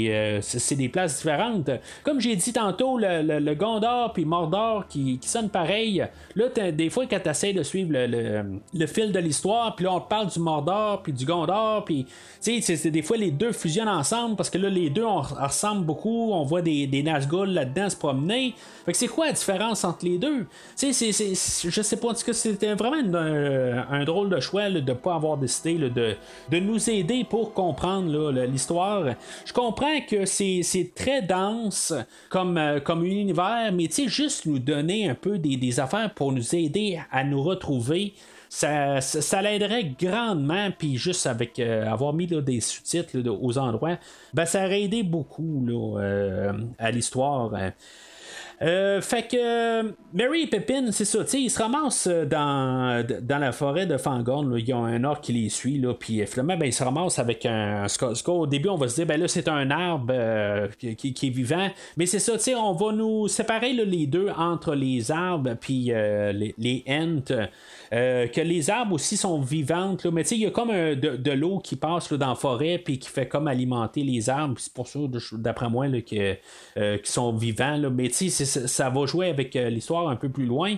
euh, c'est- des places différentes. Comme j'ai dit tantôt, le, Gondor puis Mordor qui, qui sonnent pareil. Là, des fois, quand tu de suivre le, le- fil de l'histoire, puis là, on parle du Mordor puis du Gondor, puis, tu sais, des fois les deux fusionnent ensemble parce que là, les deux on, ressemblent beaucoup. On voit des, des Nazgûl là-dedans se promener. Fait que c'est quoi la différence entre les deux? Tu sais, je sais pas, en tout cas, c'était vraiment un, un drôle de choix là, de ne pas avoir décidé là, de, de nous aider pour comprendre l'histoire. Je comprends que c'est, c'est très dense comme, euh, comme univers, mais tu sais, juste nous donner un peu des, des affaires pour nous aider à nous retrouver ça, l'aiderait grandement, puis juste avec euh, avoir mis des sous-titres aux endroits, ben, ça aurait aidé beaucoup euh, à l'histoire. euh. Fait que Mary et Pepin, c'est ça, ils se ramassent dans, dans la forêt de Fangorn, là, ils ont un orc qui les suit, là, puis finalement, ben, ils se ramassent avec un. Au début, on va se dire, ben là, c'est un arbre qui, est vivant, mais c'est ça, on va nous séparer les deux entre les arbres puis les, les ents. Euh, que les arbres aussi sont vivantes, là, mais tu sais, il y a comme de, l'eau qui passe dans la forêt puis qui fait comme alimenter les arbres. C'est pour ça, d'après moi, là, euh, qu'ils sont vivants. Là. Mais tu sais, ça va jouer avec euh, l'histoire un peu plus loin.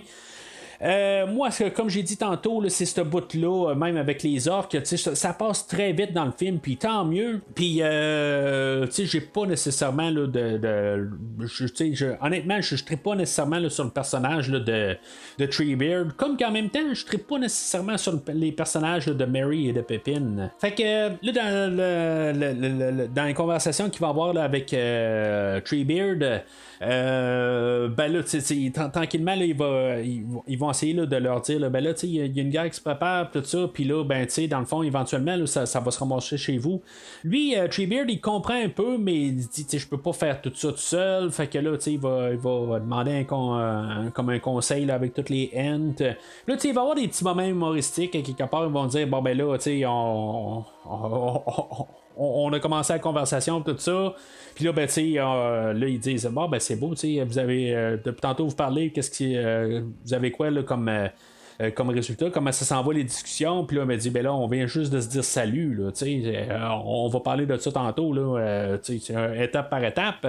Euh, moi, comme j'ai dit tantôt, c'est ce bout-là, euh, même avec les orques, ça, ça passe très vite dans le film, puis tant mieux. Puis, euh, tu sais, j'ai pas nécessairement de. honnêtement, je ne pas nécessairement sur le personnage de, Treebeard, comme qu'en même temps, je ne pas nécessairement sur le- les personnages de Mary et de Pepin. Fait que là, dans, le, dans les conversations qu'il va avoir avec euh, Treebeard, euh, ben là, tu sais, tu sais, tran- tranquillement, là, il va- ils, vont- ils vont essayer de leur dire ben là, il y, a une guerre qui se prépare, tout ça, puis là, ben, dans le fond, éventuellement, ça, va se ramasser chez vous. Lui, Treebeard, il comprend un peu, mais il dit je peux pas faire tout ça tout seul. Fait que là, il va, il va demander un, comme un conseil avec toutes les ents. Là, il va avoir des petits moments humoristiques, quelque part, ils vont dire bon, ben là, on, on, on on, a commencé la conversation, tout ça. Puis là, ben, tu euh, là, ils disent, bon, ben, c'est beau, tu vous avez, euh, depuis tantôt, vous parlez, qu'est-ce qui, euh, vous avez quoi, là, comme, comme résultat, comment ça s'envoie les discussions? Puis là, on m'a dit, ben là, on vient juste de se dire salut, là, sais, on va parler de ça tantôt, là, sais, étape par étape.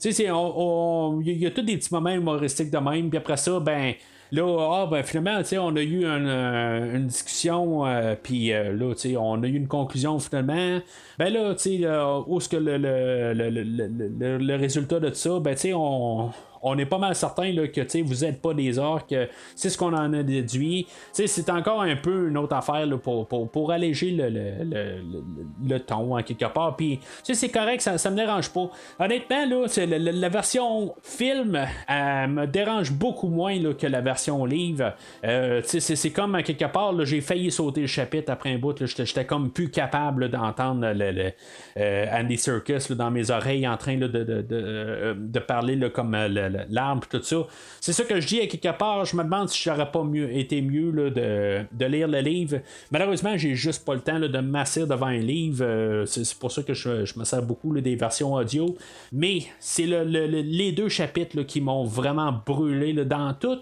tu sais, il y, a tous des petits moments humoristiques de même, puis après ça, ben, Là, ah, ben, finalement, on a eu euh, une, discussion, euh, puis euh, là, on a eu une conclusion finalement. Ben là, sais, où est-ce que le, le, le, le, résultat de ça, ben, on on est pas mal certain que vous n'êtes pas des orques. C'est ce qu'on en a déduit. C'est encore un peu une autre affaire pour, pour, pour, alléger le, le, le, le ton en quelque part. Puis c'est correct, ça, ça me dérange pas. Honnêtement, là, la, la, version film me dérange beaucoup moins que la version livre. Euh, c'est comme en quelque part, j'ai failli sauter le chapitre après un bout. J'étais comme plus capable d'entendre le, euh, Andy Circus dans mes oreilles en train de, de, de, euh, de, parler comme le l'arbre tout ça. C'est ça que je dis à quelque part. Je me demande si j'aurais pas été mieux de, lire le livre. Malheureusement, j'ai juste pas le temps de masser devant un livre. Euh, c'est, pour ça que je, me sers beaucoup des versions audio. Mais c'est les deux chapitres qui m'ont vraiment brûlé dans tout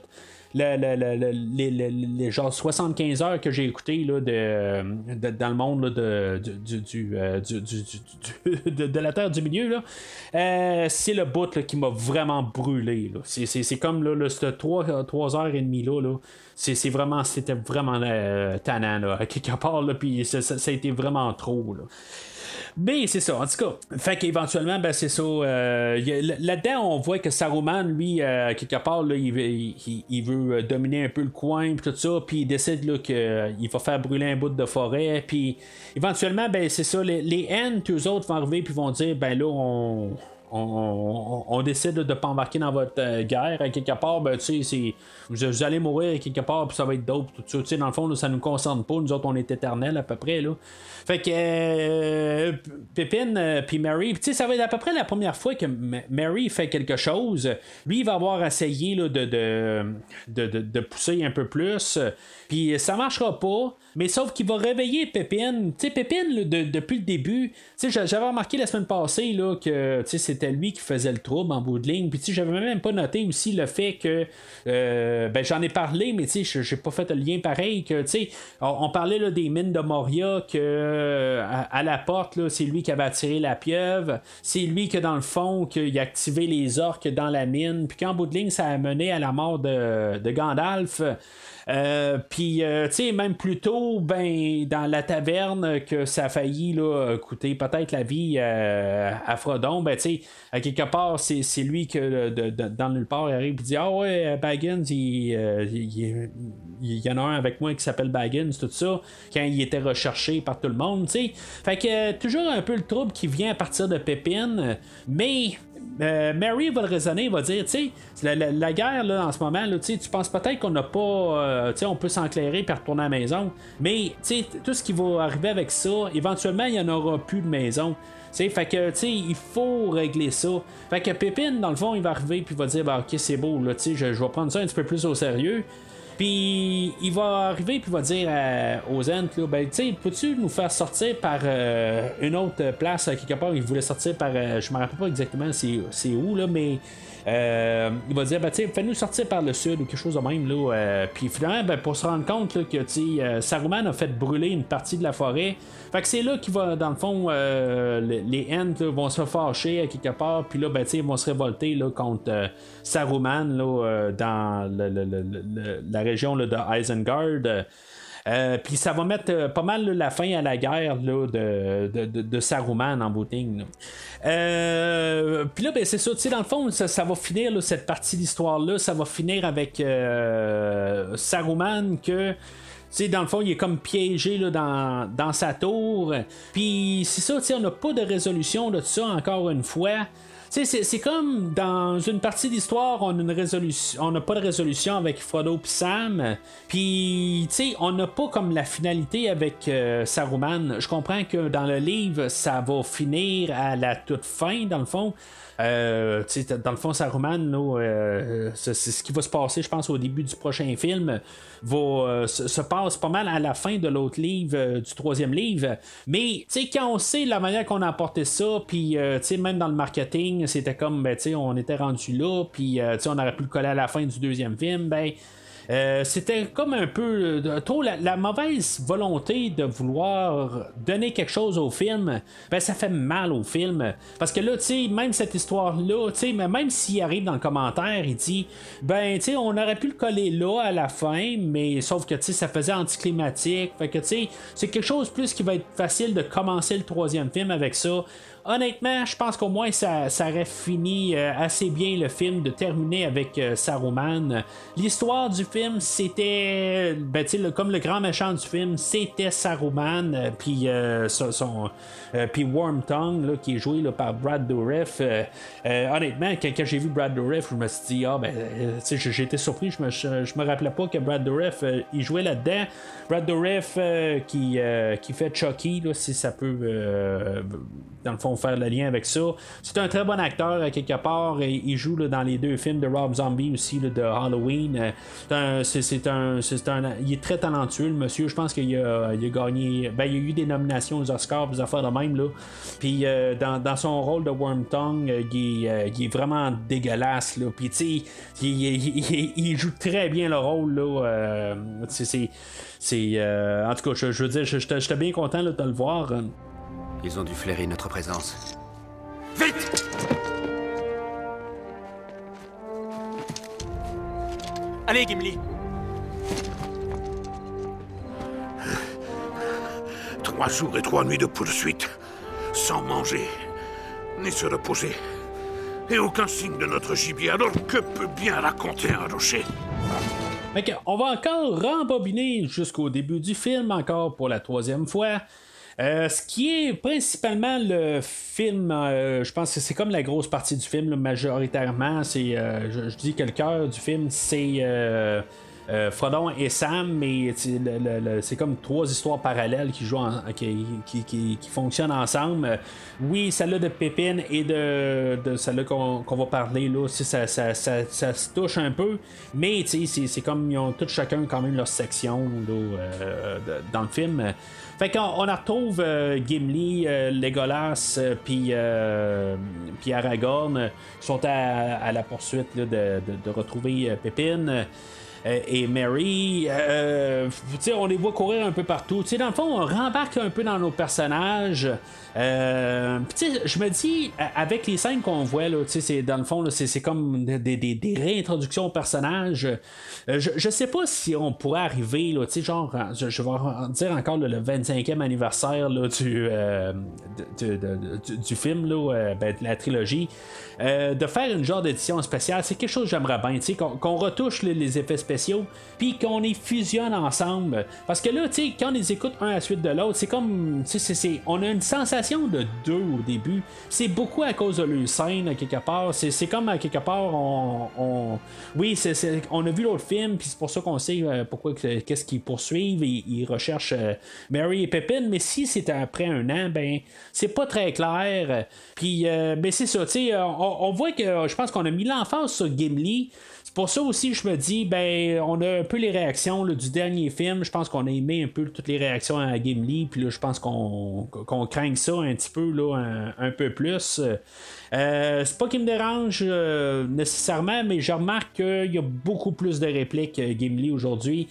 les, genre 75 heures que j'ai écouté là, de, dans le monde de, la Terre du Milieu, là, euh, c'est le bout qui m'a vraiment brûlé. C'est, comme là, 3, 3 heures et demie là. là c'est, vraiment c'était vraiment euh, tannant à quelque part puis ça, ça, a été vraiment trop là. Mais c'est ça, en tout cas. Fait qu'éventuellement, ben, c'est ça. Euh, là-dedans, on voit que Saruman, lui, euh, quelque part, là, il, veut euh, dominer un peu le coin, puis tout ça, puis il décide qu'il va faire brûler un bout de forêt, puis éventuellement, ben, c'est ça. Les, les eux autres, vont arriver, puis vont dire, ben là, on on, décide de ne pas embarquer dans votre euh, guerre, à quelque part, ben, tu sais, vous, allez mourir quelque part, puis ça va être dope, ça. dans le fond, ça ne nous concerne pas. Nous autres, on est éternels à peu près. Là. Fait que euh, Pippin euh, puis Mary, tu sais, ça va être à peu près la première fois que Mary fait quelque chose. Lui, il va avoir essayé là, de, de, de, pousser un peu plus. Puis ça marchera pas. Mais sauf qu'il va réveiller Pépine. Tu sais, Pépine, depuis le début, tu sais, j'avais remarqué la semaine passée là, que c'était lui qui faisait le trouble en bout de ligne. Puis tu sais, j'avais même pas noté aussi le fait que. Euh, ben, j'en ai parlé, mais tu sais, j'ai pas fait le lien pareil. que Tu sais, on, parlait là, des mines de Moria, que à, la porte, c'est lui qui avait attiré la pieuvre. C'est lui que dans le fond, qu'il a activé les orques dans la mine. Puis qu'en bout de ligne, ça a mené à la mort de, de Gandalf. Euh, puis, euh, tu sais, même plus tôt, ben, dans la taverne, que ça a failli là, coûter peut-être la vie euh, à Frodon, ben, tu sais, à quelque part, c'est lui que dans le part, il arrive et dit Ah ouais, Baggins, il, y en a un avec moi qui s'appelle Baggins, tout ça, quand il était recherché par tout le monde, tu sais. Fait que toujours un peu le trouble qui vient à partir de Pépine, mais euh, Mary va le raisonner, va dire, tu sais, la, guerre là, en ce moment, tu penses peut-être qu'on n'a pas, euh, tu sais, on peut s'enclairer et retourner à la maison, mais tu sais, tout ce qui va arriver avec ça, éventuellement, il n'y en aura plus de maison. sais fait que, tu sais, il faut régler ça. Fait que Pépine, dans le fond, il va arriver puis va dire, bah, ok, c'est beau, là, je, je vais prendre ça un petit peu plus au sérieux. Puis il va arriver puis va dire aux Ents, ben, tu peux-tu nous faire sortir par euh, une autre place quelque part? Il voulait sortir par, euh, je me rappelle pas exactement c'est où là, mais euh, il va dire, ben, fais-nous sortir par le sud ou quelque chose de même. Là, euh, puis finalement, ben, pour se rendre compte là, que euh, Saruman a fait brûler une partie de la forêt. Fait que c'est là qu'il va, dans le fond, les, les Ents vont se fâcher à quelque part. Puis là, ben, ils vont se révolter là, contre Saruman là, dans la région de Isengard. Euh, puis ça va mettre euh, pas mal la fin à la guerre là, de, de, de, Saruman en bouting. Euh, puis là, ben, c'est ça, dans le fond, ça, va finir cette partie d'histoire-là, ça va finir avec Saruman que. sais, dans le fond, il est comme piégé là, dans, dans sa tour. Puis c'est ça, on n'a pas de résolution de ça encore une fois c'est comme dans une partie de l'histoire, on a une résolution, on n'a pas de résolution avec Frodo et Sam, puis on n'a pas comme la finalité avec euh, Saruman. Je comprends que dans le livre, ça va finir à la toute fin, dans le fond. Euh, dans le fond, Saruman, euh, c'est ce qui va se passer, je pense, au début du prochain film, va, se, passe pas mal à la fin de l'autre livre, du troisième livre. Mais quand on sait la manière qu'on a apporté ça, puis même dans le marketing, c'était comme, ben, on était rendu là, puis on aurait pu le coller à la fin du deuxième film, ben. Euh, c'était comme un peu euh, la, mauvaise volonté de vouloir donner quelque chose au film. Ben, ça fait mal au film. Parce que là, tu sais, même cette histoire-là, tu sais, même s'il arrive dans le commentaire, il dit Ben, tu sais, on aurait pu le coller là à la fin, mais sauf que, tu sais, ça faisait anticlimatique. Fait que, tu sais, c'est quelque chose plus qui va être facile de commencer le troisième film avec ça honnêtement, je pense qu'au moins ça, aurait fini euh, assez bien le film de terminer avec euh, Saruman. L'histoire du film, c'était, ben, comme le grand méchant du film, c'était Saruman, euh, puis son, puis Worm Tongue, qui est joué par Brad Dourif. honnêtement, quand, j'ai vu Brad Dourif, je me suis dit, ah ben, été surpris, je me, je, me rappelais pas que Brad Dourif, il jouait là-dedans. Brad Dourif qui, qui fait Chucky, si ça peut, dans le fond, faire le lien avec ça. C'est un très bon acteur, à quelque part. Et il joue dans les deux films de Rob Zombie aussi, de Halloween. Euh, c'est un, un, Il est très talentueux, le monsieur. Je pense qu'il a, il a, gagné. Ben, il a eu des nominations aux Oscars, des affaires de même. Là. Puis euh, dans, son rôle de Worm Tongue, euh, il, est vraiment dégueulasse. Puis tu sais, il, joue très bien le rôle. Là. c'est. en tout cas, je, je veux dire, j'étais bien content de le voir. Ils ont dû flairer notre présence. Vite Allez, Gimli Trois jours et trois nuits de poursuite, sans manger, ni se reposer. Et aucun signe de notre gibier, alors que peut bien raconter un rocher? On va encore rembobiner jusqu'au début du film, encore pour la troisième fois. Euh, ce qui est principalement le film, euh, je pense que c'est comme la grosse partie du film, majoritairement. C'est, euh, je, dis que le cœur du film, c'est Frodon et Sam, mais c'est comme trois histoires parallèles qui jouent qui, qui, fonctionnent ensemble. Oui, celle-là de Pépine et de, de celle-là qu'on, va parler, là, ça, ça, ça, ça, se touche un peu, mais c'est, comme ils ont tous chacun quand même leur section dans le film. Fait qu'on on retrouve euh, Gimli, euh, Legolas, euh, puis, puis Aragorn, qui sont à, la poursuite de, de, retrouver Pépine. et Mary, on les voit courir un peu partout. dans le fond, on rembarque un peu dans nos personnages. Euh, je me dis, avec les scènes qu'on voit, là, c'est, dans le fond, c'est, comme des, des, réintroductions aux personnages. Euh, je, je sais pas si on pourrait arriver, là, genre, je, vais dire encore le 25e anniversaire là, du, euh, du, film, là, ben, de la trilogie. de faire une genre d'édition spéciale, c'est quelque chose que j'aimerais bien, qu'on, qu'on retouche les, effets spéciaux, puis qu'on les fusionne ensemble. Parce que là, quand on les écoute un à la suite de l'autre, c'est comme, c'est, on a une sensation de deux au début, c'est beaucoup à cause de le scène, à quelque part. C'est comme à quelque part, on. Oui, c'est on a vu l'autre film, puis c'est pour ça qu'on sait euh, pourquoi, qu'est-ce qu'ils poursuivent. Ils, ils recherchent euh, Mary et Pepin, mais si c'était après un an, ben, c'est pas très clair. Puis, euh, ben, c'est ça, tu sais, on, on, voit que je pense qu'on a mis l'emphase sur Gimli pour ça aussi, je me dis, ben, on a un peu les réactions du dernier film. Je pense qu'on a aimé un peu toutes les réactions à Gimli. Puis là, je pense qu'on craint ça un petit peu, là, un peu plus. Euh, c'est pas qu'il me dérange euh, nécessairement, mais je remarque qu'il y a beaucoup plus de répliques euh, Gimli aujourd'hui,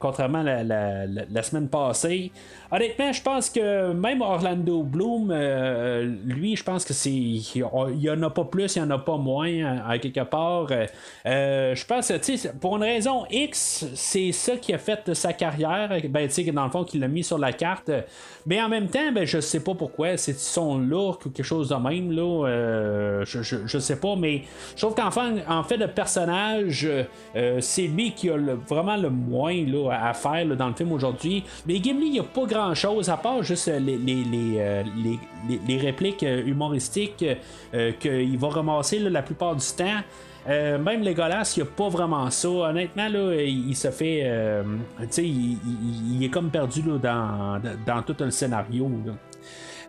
contrairement à la, semaine passée. Honnêtement, je pense que même Orlando Bloom, lui, je pense que c'est. Il y en a pas plus, il y en a pas moins, à, quelque part. Je pense, sais, pour une raison X, c'est ça qui a fait sa carrière. Ben, tu sais, dans le fond, qu'il l'a mis sur la carte. Mais en même temps, ben, je sais pas pourquoi. C'est son look ou quelque chose de même, là. Euh, je, sais pas, mais je trouve qu'en fait, en fait, le personnage, euh, c'est lui qui a vraiment le moins à faire dans le film aujourd'hui. Mais Gimli, il n'y a pas grand chose à part juste les, répliques humoristiques qu'il va ramasser la plupart du temps. Euh, même Legolas, il n'y a pas vraiment ça. Honnêtement, il, se fait. Euh, tu sais, il, est comme perdu dans, tout le scénario.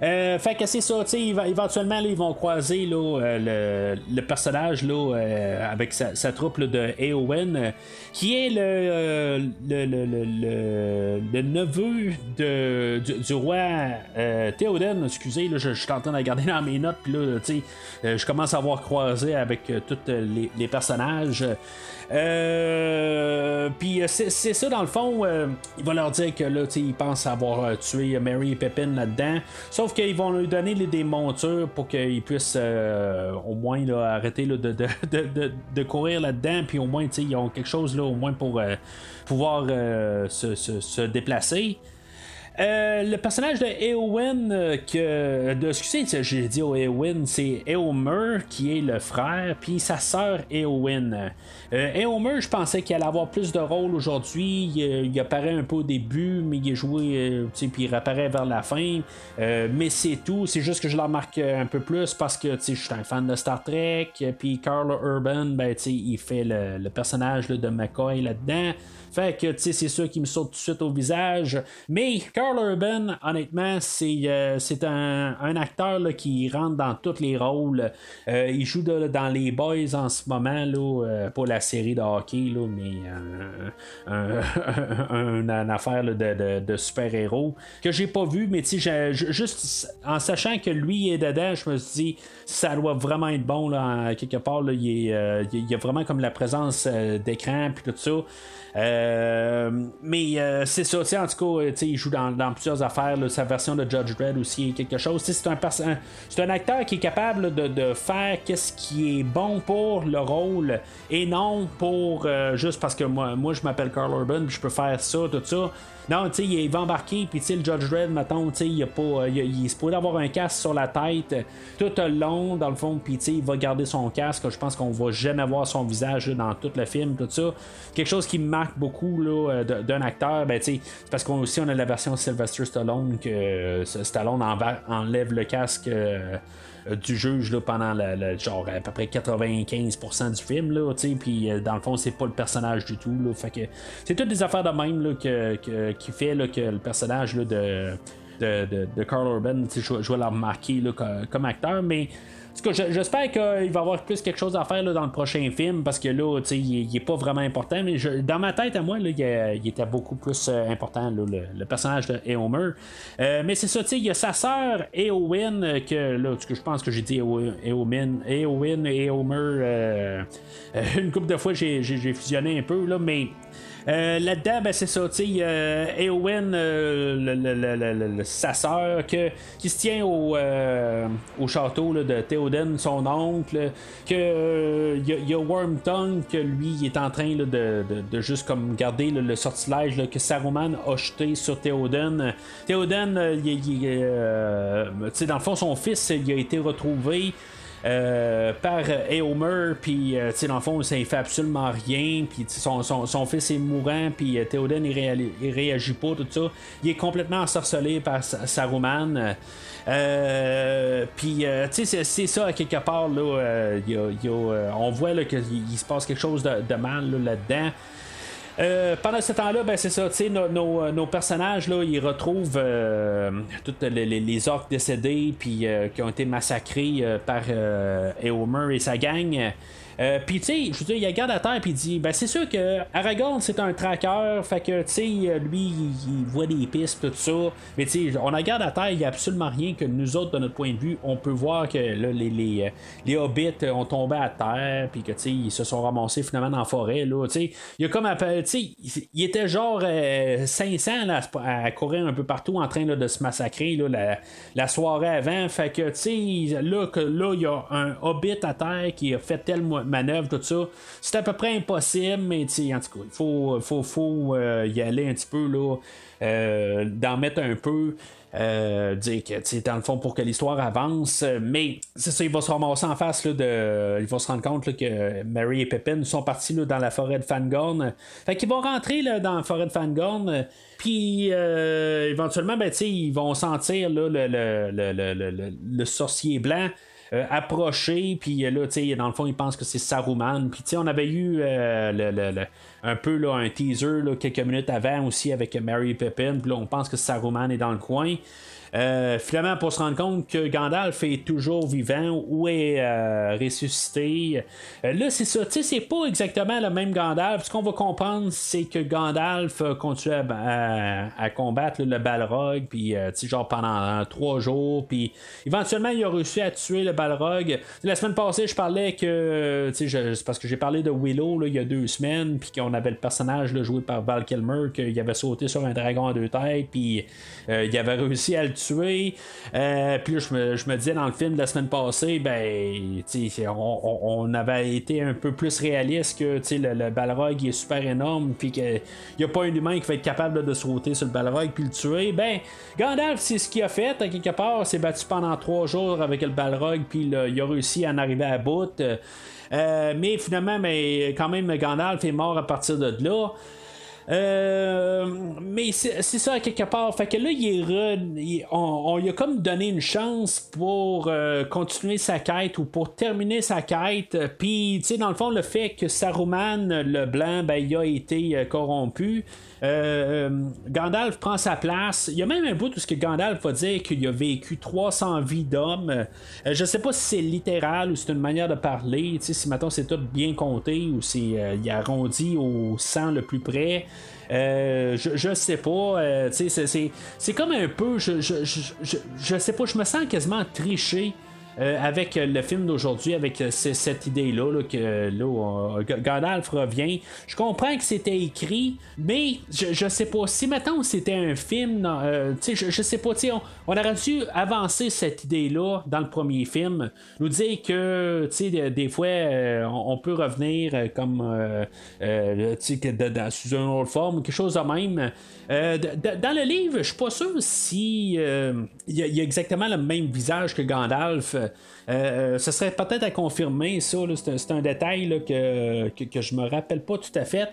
Euh, fait que c'est ça, tu sais, éventuellement, ils vont croiser là, euh, le, personnage là, euh, avec sa, troupe de Eowyn, qui est le, le, neveu de, du, roi Théoden. Excusez, là, je, suis en train de regarder dans mes notes, puis là, je commence à voir croiser avec tous les, les, personnages. Euh, puis euh, c'est ça, dans le fond, euh, il va leur dire que là, ils pensent avoir tué Mary et Pepin là-dedans. Sauf qu'ils vont lui donner des montures pour qu'ils puissent au moins arrêter de, de, courir là-dedans. Puis au moins, ils ont quelque chose là, au moins pour pouvoir se, se, déplacer. Euh, le personnage de Eowyn, euh, que. De, excusez, j'ai dit Eowyn, c'est Eomer qui est le frère, puis sa sœur Eowyn. Euh, Eomer, je pensais qu'il allait avoir plus de rôle aujourd'hui. Il, apparaît un peu au début, mais il est joué, puis il réapparaît vers la fin. mais c'est tout. C'est juste que je le remarque un peu plus parce que je suis un fan de Star Trek. Puis Carl Urban, ben, il fait le, le personnage de McCoy là-dedans. Fait que, c'est ça qui me saute tout de suite au visage. Mais Carl Urban, honnêtement, c'est, euh, c'est un, acteur qui rentre dans tous les rôles. Euh, il joue dans les Boys en ce moment, là, euh, pour la série de hockey, là, mais une affaire de, super-héros que j'ai pas vu, mais juste en sachant que lui est dedans, je me suis dit, ça doit vraiment être bon, là, quelque part, là, il, il y a vraiment comme la présence d'écran, puis tout ça. Euh, mais euh, c'est ça, en tout cas, il joue dans, plusieurs affaires. sa version de Judge Dredd aussi est quelque chose. C'est un, un acteur qui est capable de, faire qu'est-ce qui est bon pour le rôle et non pour euh, juste parce que moi, moi je m'appelle Carl Urban, je peux faire ça, tout ça. Non, tu sais, il va embarquer, puis tu sais, le Judge Dredd, mettons, tu sais, il, a pas, il, il, se pourrait avoir un casque sur la tête tout le long, dans le fond, puis tu sais, il va garder son casque. Je pense qu'on va jamais voir son visage dans tout le film, tout ça. Quelque chose qui marque beaucoup là, euh, d'un acteur, ben tu sais, parce qu'on aussi on a la version Sylvester Stallone que euh, Stallone enlève le casque. Euh, du juge là, pendant le, genre à peu près 95% du film là, puis dans le fond c'est pas le personnage du tout là, fait que c'est toutes des affaires de même que, qui fait que le personnage de de, de, Carl Urban, je, vais le remarquer comme acteur, mais j'espère qu'il va y avoir plus quelque chose à faire dans le prochain film parce que là, il, n'est est pas vraiment important. Mais dans ma tête, à moi, là, il, était beaucoup plus euh, important, le, personnage de Eomer. Euh, mais c'est ça, il y a sa sœur Eowyn, euh, que là, je pense que j'ai dit Eowyn, Eowyn et Eomer. une couple de fois, j'ai fusionné un peu, là, mais. Euh, là-dedans, ben, c'est ça, tu sais, euh, Eowyn, euh, sa sœur, qui se tient au, au château de Théoden, son oncle, que il y, a Wormtongue, que lui, il est en train de, de, juste comme garder le sortilège que Saruman a jeté sur Théoden. Théoden, il, dans le fond, son fils, il a été retrouvé. Euh, par Eomer, puis euh, dans le fond, ça ne fait absolument rien, puis son, son, fils est mourant, puis euh, Théoden il, réagit pas, tout ça. Il est complètement ensorcelé par Saruman. puis, tu sais, c'est ça, à quelque part, là, on voit qu'il se passe quelque chose de, mal là-dedans. Euh, pendant ce temps-là, ben, c'est ça, nos, euh, nos, personnages, là, ils retrouvent euh, tous les, les, orques décédés puis qui ont été massacrés par Eomer et sa gang. Euh, puis, tu sais, je veux dire, il regarde à terre puis il dit ben, c'est sûr que Aragorn, c'est un tracker, fait que, tu sais, lui, il, voit des pistes, tout ça. Mais, tu sais, on regarde à terre, il n'y a absolument rien que nous autres, de notre point de vue, on peut voir que là, les, les, les hobbits ont tombé à terre, puis que, tu sais, ils se sont ramassés finalement dans la forêt, là. Tu sais, il y a comme, tu sais, il était genre 500 euh, à, courir un peu partout en train de se massacrer, là, la, soirée avant. Fait que, tu sais, là, là, il y a un hobbit à terre qui a fait tellement manœuvres, tout ça. C'est à peu près impossible, mais il faut, faut, faut y aller un petit peu, là, d'en mettre un peu. Euh, dire que dans le fond pour que l'histoire avance mais c'est ça il va se ramasser en face là, de il va se rendre compte que Mary et Pippin sont partis là, dans la forêt de Fangorn fait qu'ils vont rentrer là, dans la forêt de Fangorn puis euh, éventuellement ben, ils vont sentir là, le, le, le, le, sorcier blanc euh, approcher, puis là, dans le fond, ils pensent que c'est Saruman. Puis, on avait eu un peu là, un teaser quelques minutes avant aussi avec Mary Pippin. Puis là, on pense que Saruman est dans le coin. Euh, finalement, pour se rendre compte que Gandalf est toujours vivant ou est euh, ressuscité. Euh, là, c'est ça. Tu sais, c'est pas exactement le même Gandalf. Ce qu'on va comprendre, c'est que Gandalf continue à, combattre le Balrog, puis, genre pendant trois jours, puis éventuellement, il a réussi à tuer le Balrog. La semaine passée, je parlais que, tu sais, parce que j'ai parlé de Willow il y a deux semaines, puis qu'on avait le personnage joué par Val Kilmer, qu'il avait sauté sur un dragon à deux têtes, puis il avait réussi à le tuer euh, puis là, je me, je me, disais dans le film de la semaine passée, ben, on, avait été un peu plus réaliste que le, le Balrog est super énorme, puis qu'il n'y a pas un humain qui va être capable de sauter sur le Balrog puis le tuer. Ben, Gandalf, c'est ce qu'il a fait, quelque part, s'est battu pendant trois jours avec le Balrog, puis il a réussi à en arriver à bout. Euh, mais finalement, mais quand même, Gandalf est mort à partir de là. Euh, mais c'est ça quelque part. Fait que là, il on, lui a comme donné une chance pour euh, continuer sa quête ou pour terminer sa quête. Puis, tu sais, dans le fond, le fait que Saruman, le blanc, ben, il a été euh, corrompu. Gandalf prend sa place. Il y a même un bout où ce que Gandalf va dire qu'il a vécu 300 vies d'hommes. je sais pas si c'est littéral ou c'est une manière de parler. Si maintenant c'est tout bien compté ou si il arrondi au sang le plus près. Euh, je, je, sais pas. Euh, c'est comme un peu. Je, je, je, je, sais pas, je me sens quasiment triché euh, avec le film d'aujourd'hui, avec euh, cette idée-là, que là, Gandalf revient. Je comprends que c'était écrit, mais je, sais pas. Si maintenant c'était un film, euh, je, je sais pas, on, aurait dû avancer cette idée-là dans le premier film. Nous dire que des, des fois, on, peut revenir comme sous une autre forme, quelque chose de même. Dans le livre, je suis pas sûr si il y, a exactement le même visage que Gandalf. Euh, ce serait peut-être à confirmer, ça. C'est un, détail que, que, que, me rappelle pas tout à fait.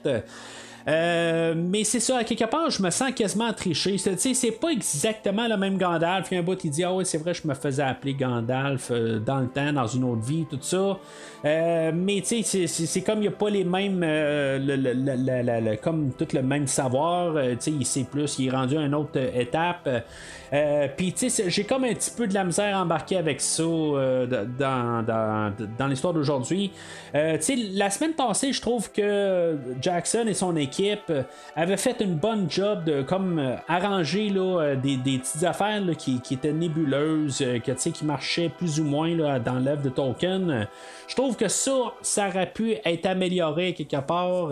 Euh, mais c'est ça, à quelque part, je me sens quasiment triché. C'est pas exactement le même Gandalf. Il y a un bout qui dit Ah oui, c'est vrai, je me faisais appeler Gandalf euh, dans le temps, dans une autre vie, tout ça. Euh, mais tu sais, c'est comme il n'y a pas les mêmes. comme tout le même savoir. tu sais, il sait plus, il est rendu à une autre étape. Puis, tu sais, j'ai comme un petit peu de la misère embarquée avec ça dans, dans, l'histoire d'aujourd'hui. tu sais, la semaine passée, je trouve que Jackson et son équipe euh, avait fait une bonne job de comme euh, arranger là, euh, des, petites affaires qui, étaient nébuleuses, que, qui marchaient plus ou moins là, dans l'œuvre de Tolkien. Je trouve que ça, ça aurait pu être amélioré quelque part.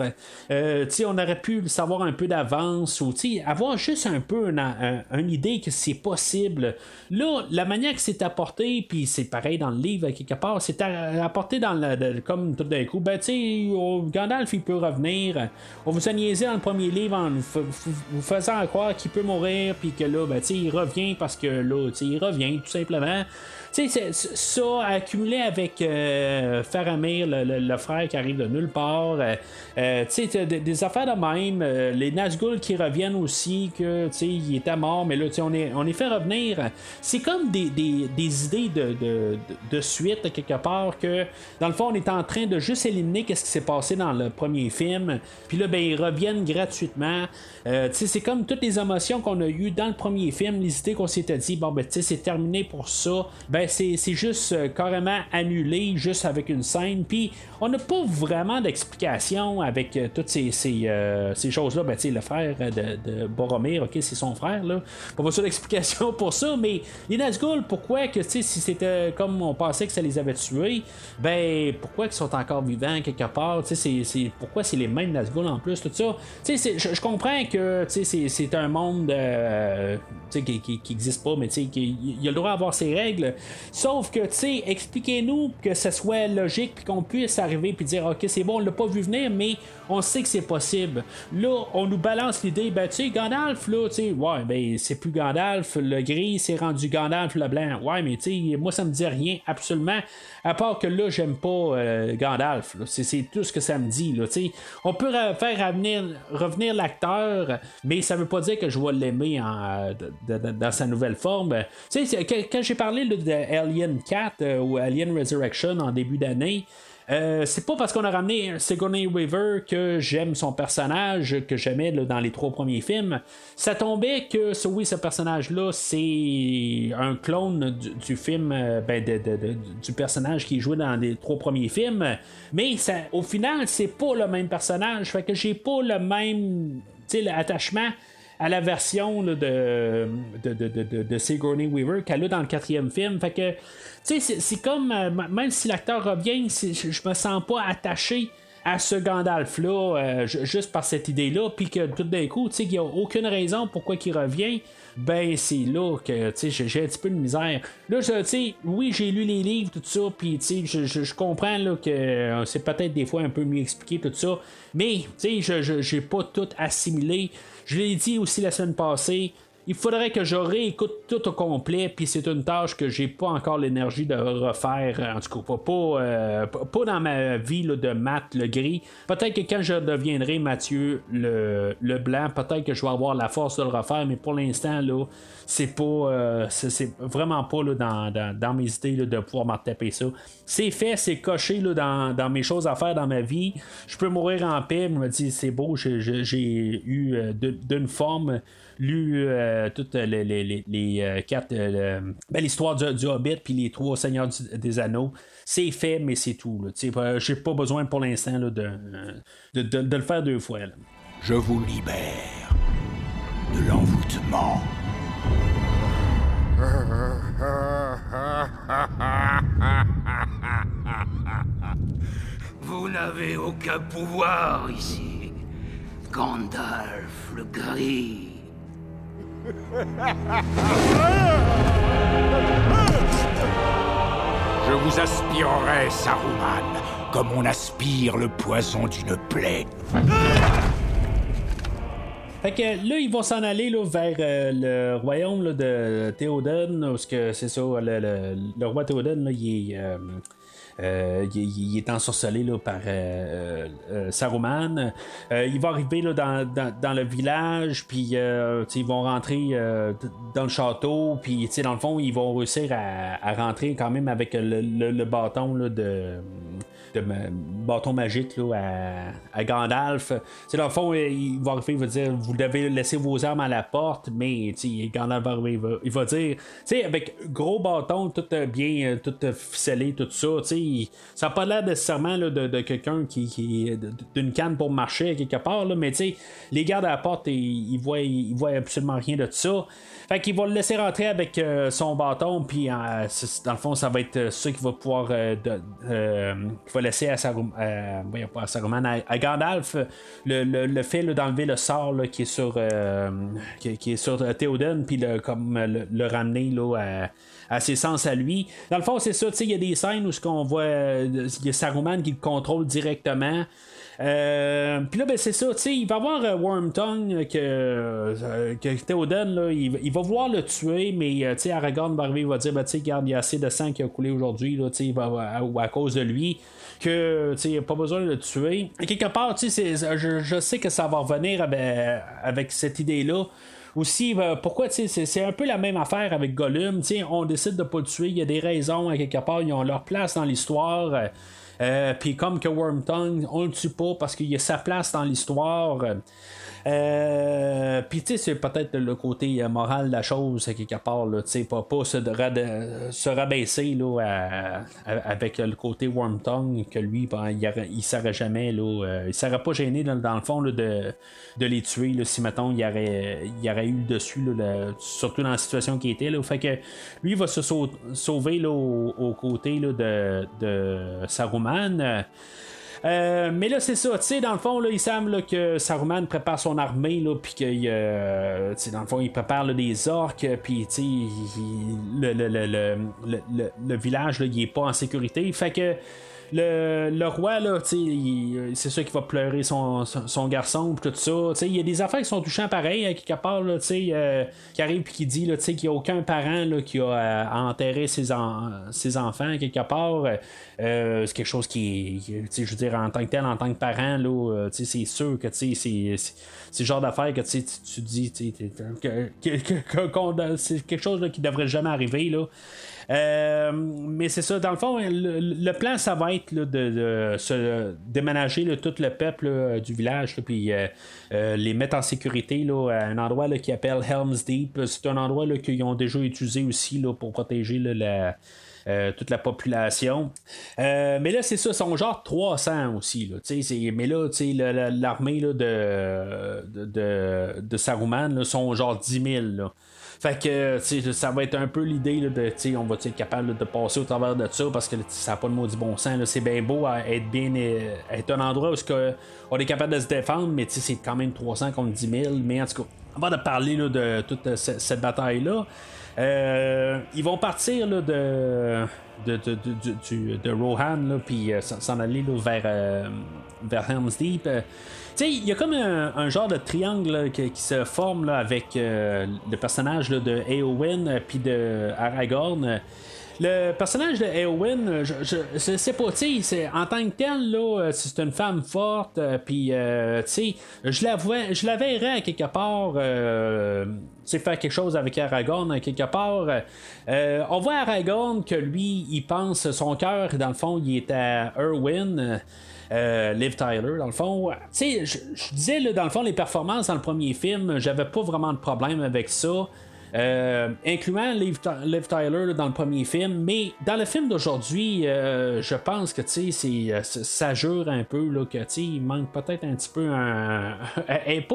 on aurait pu savoir un peu d'avance ou avoir juste un peu une, idée que c'est possible. Là, la manière que c'est apporté, puis c'est pareil dans le livre quelque part, c'est apporté dans le, comme tout d'un coup, ben tu sais, Gandalf il peut revenir, on vous a dans le premier livre en vous faisant croire qu'il peut mourir, puis que là, ben, il revient parce que là, il revient tout simplement. Tu sais, ça accumulé avec euh, Faramir, le, frère qui arrive de nulle part. Euh, euh, tu sais, des, affaires de même. les Nazgûl qui reviennent aussi, que tu sais, il était mort, mais là, tu sais, on est, on est fait revenir. C'est comme des, idées de, de, suite, quelque part, que dans le fond, on est en train de juste éliminer qu'est-ce qui s'est passé dans le premier film. Puis là, ben, ils reviennent gratuitement. tu sais, c'est comme toutes les émotions qu'on a eues dans le premier film, les idées qu'on s'était dit, bon, ben, tu sais, c'est terminé pour ça. Ben, ben, c'est juste euh, carrément annulé, juste avec une scène. Puis on n'a pas vraiment d'explication avec euh, toutes ces, ces, euh, choses-là. Ben, le frère de, Boromir, ok, c'est son frère. Là. Pas besoin d'explication pour ça, mais les Nazgûl, pourquoi que si c'était comme on pensait que ça les avait tués, ben pourquoi ils sont encore vivants quelque part? C'est, pourquoi c'est les mêmes Nazgûl en plus, tout ça? Je, comprends que c'est, un monde qui, qui, existe pas, mais il a le droit d'avoir ses règles. Sauf que, expliquez-nous que ce soit logique, puis qu'on puisse arriver puis dire, ok, c'est bon, on l'a pas vu venir, mais on sait que c'est possible. Là, on nous balance l'idée, ben, tu sais, Gandalf, là, tu sais, ouais, ben, c'est plus Gandalf, le gris, c'est rendu Gandalf, le blanc. Ouais, mais tu sais, moi, ça me dit rien, absolument. À part que là, j'aime pas euh, Gandalf. C'est, tout ce que ça me dit. Là, sais on peut faire revenir, l'acteur, mais ça veut pas dire que je vais l'aimer en, dans sa nouvelle forme. Tu sais, quand j'ai parlé de Alien 4 euh, ou Alien Resurrection en début d'année, euh, c'est pas parce qu'on a ramené Sigourney Weaver que j'aime son personnage, que j'aimais dans les trois premiers films. Ça tombait que, oui, ce personnage-là, c'est un clone du, film, euh, ben, du personnage qui jouait dans les trois premiers films. Mais au final, c'est pas le même personnage. Fait que j'ai pas le même attachement à la version de, de, de, de, Sigourney Weaver qu'elle a dans le quatrième film. Fait que, tu sais, c'est comme, euh, même si l'acteur revient, je me sens pas attaché à ce Gandalf-là, euh, juste par cette idée-là, puis que tout d'un coup, tu sais, qu'il n'y a aucune raison pourquoi il revient, ben c'est là que j'ai un petit peu de misère. Là, tu sais, oui, j'ai lu les livres, tout ça, puis tu sais, je comprends là, que euh, c'est peut-être des fois un peu mieux expliqué, tout ça, mais tu sais, je n'ai pas tout assimilé. Je l'ai dit aussi la semaine passée. Il faudrait que je réécoute tout au complet, puis c'est une tâche que j'ai pas encore l'énergie de refaire, en tout cas pas, euh, pas, dans ma vie de Matt le gris. Peut-être que quand je deviendrai Mathieu le, le blanc, peut-être que je vais avoir la force de le refaire, mais pour l'instant, là, c'est pas euh, c'est vraiment pas là, dans, dans, mes idées de pouvoir m'en ça. C'est fait, c'est coché là, dans, dans, mes choses à faire dans ma vie. Je peux mourir en paix, je me dis c'est beau, j'ai eu euh, d'une forme lu euh, toutes les, les, les, quatre ben, l'histoire du, du, Hobbit puis les trois Seigneurs des Anneaux. C'est fait, mais c'est tout. J'ai pas besoin pour l'instant de, de, de, le faire deux fois. Je vous libère de l'envoûtement. Vous n'avez aucun pouvoir ici. Gandalf le gris. Je vous aspirerai, Saruman, comme on aspire le poison d'une plaie. Fait que là, ils vont s'en aller là, vers euh, le royaume de Théoden, parce que c'est ça, le, roi Théoden, là, il est. Euh, euh, il, est ensorcelé là, par Saruman. il va arriver là, dans, le village, puis ils vont rentrer dans le château, puis dans le fond, ils vont réussir à, rentrer quand même avec le, bâton là, de de bâton magique là, à, Gandalf. c'est dans le fond, il va arriver, il va dire Vous devez laisser vos armes à la porte, mais Gandalf va arriver, il va, dire sais avec gros bâton, tout bien, tout ficelé, tout ça, ça n'a pas l'air nécessairement là, de, quelqu'un qui, qui d'une canne pour marcher quelque part, là, mais les gardes à la porte, ils, voient, ils voient absolument rien de ça. Fait qu'il va le laisser rentrer avec euh, son bâton, puis euh, dans le fond, ça va être euh, ça qui va pouvoir. va laisser à à, Saruman à, Gandalf le, fait d'enlever le sort qui est sur, qui, est sur Théoden, puis le, comme le, ramener à ses sens à lui. Dans le fond, c'est ça, il y a des scènes où qu'on voit, il y a Saruman qui le contrôle directement. Euh, puis là, ben, c'est ça, tu sais, il va voir euh, Wormtongue que, euh, que Théoden, là, il, va vouloir le tuer, mais tu sais, Aragorn va arriver, il va dire, ben, tu sais, il y a assez de sang qui a coulé aujourd'hui, là, tu sais, ou à, cause de lui que tu sais pas besoin de le tuer. Et quelque part, tu sais, je, sais que ça va revenir avec, avec cette idée-là. Aussi, pourquoi, tu sais, c'est un peu la même affaire avec Gollum, on décide de pas le tuer, il y a des raisons, à quelque part, ils ont leur place dans l'histoire. Euh, puis comme que Wormtongue, on le tue pas parce qu'il a sa place dans l'histoire. Euh, puis tu sais, c'est peut-être le côté moral de la chose, quelque part, tu sais, pas, pas se, se rabaisser là, avec le côté Wormtongue, que lui, ben, il, il serait jamais, là, il serait pas gêné dans, le fond de, de les tuer, là, si mettons, il y aurait, il aurait eu le dessus, là, surtout dans la situation qui était. Là, fait que lui, il va se sauver là, aux, côtés là, de, de Saruman. Euh, mais là, c'est ça, tu sais, dans le fond, là, il semble que Saruman prépare son armée, là, puis que, euh, dans le fond, il prépare des orques, puis, tu le, le, le, le, village, là, il est pas en sécurité. Fait que le, roi, là, c'est sûr qu'il va pleurer son, son, garçon, tout ça. Il y a des affaires qui sont touchantes pareil, à quelque part, là, euh, qui arrive et qui dit qu'il n'y a aucun parent là, qui a euh, enterré ses, ses enfants, quelque part. Euh, c'est quelque chose qui je veux dire, en tant que tel, en tant que parent, là, c'est sûr que c'est, c'est le genre d'affaires que tu, tu dis que, c'est quelque chose qui devrait jamais arriver. Là. Euh, mais c'est ça, dans le fond, le, plan, ça va être de, déménager tout le peuple du village, puis euh, euh, les mettre en sécurité à un endroit qui appelle Helm's Deep. C'est un endroit qu'ils ont déjà utilisé aussi pour protéger toute la population. mais là, c'est ça, sont genre 300 aussi. Mais là, l'armée de, Saruman sont genre 10 000. Là. Fait que ça va être un peu l'idée de on va être capable de passer au travers de ça parce que ça n'a pas de maudit bon sens. C'est bien beau à être bien euh, être un endroit où on est capable de se défendre, mais c'est quand même 300 contre 10 000. Mais en tout cas, avant de parler de toute cette, bataille-là, euh, ils vont partir de, de, de, de, Rohan, puis euh, s'en aller vers, vers Helm's Deep il y a comme un, genre de triangle qui, se forme là, avec euh, le personnage de Eowyn euh, puis de Aragorn. Le personnage de Eowyn, je, je, pas, tu sais, en tant que tel, c'est une femme forte, euh, puis, je la vois, je verrais à quelque part, c'est faire quelque chose avec Aragorn, quelque part. on voit Aragorn que lui, il pense, son cœur, dans le fond, il est à Erwin. Euh, Liv Tyler, dans le fond. Tu sais, je disais, dans le fond, les performances dans le premier film, j'avais pas vraiment de problème avec ça. Euh, incluant Liv, Tyler dans le premier film. Mais dans le film d'aujourd'hui, euh, je pense que ça jure un peu là, que il manque peut-être un petit peu un. Elle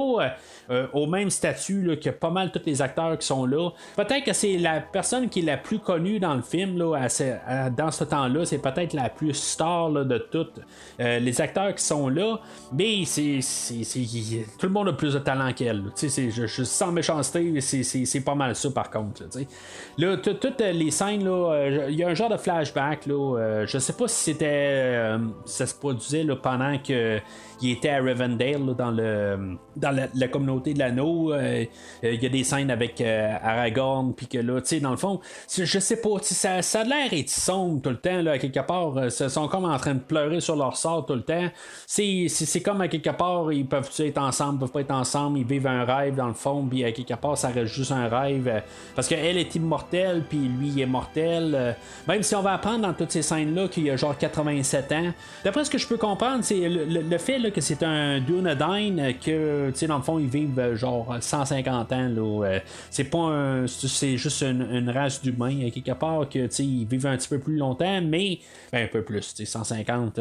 pas au même statut que pas mal tous les acteurs qui sont là. Peut-être que c'est la personne qui est la plus connue dans le film là, dans ce temps-là. C'est peut-être la plus star de toutes les acteurs qui sont là. Mais c'est, tout le monde a plus de talent qu'elle. Je, sans méchanceté, c'est pas mal ça par contre. Là, toutes les scènes, euh, il y a un genre de flashback. Là, euh, je sais pas si c'était. Euh, ça se produisait pendant que il était à Rivendale dans le dans la, communauté de l'anneau. Euh, euh, il y a des scènes avec euh, Aragorn, puis que là, tu sais, dans le fond, je sais pas, ça, ça a l'air être sombre tout le temps, là, à quelque part. ils sont comme en train de pleurer sur leur sort tout le temps. C'est comme à quelque part, ils peuvent être ensemble, ils peuvent pas être ensemble, ils vivent un rêve dans le fond, puis à quelque part, ça reste juste un rêve. parce qu'elle est immortelle, puis lui, il est mortel. même si on va apprendre dans toutes ces scènes-là qu'il y a genre 87 ans, d'après ce que je peux comprendre, c'est le, fait que c'est un Dunedain que, tu sais, dans le fond, ils vivent euh, genre 150 ans. Euh, c'est pas un, c'est juste une, race d'humains, euh, quelque part, que, tu sais, ils vivent un petit peu plus longtemps, mais ben, un peu plus, tu sais, 150.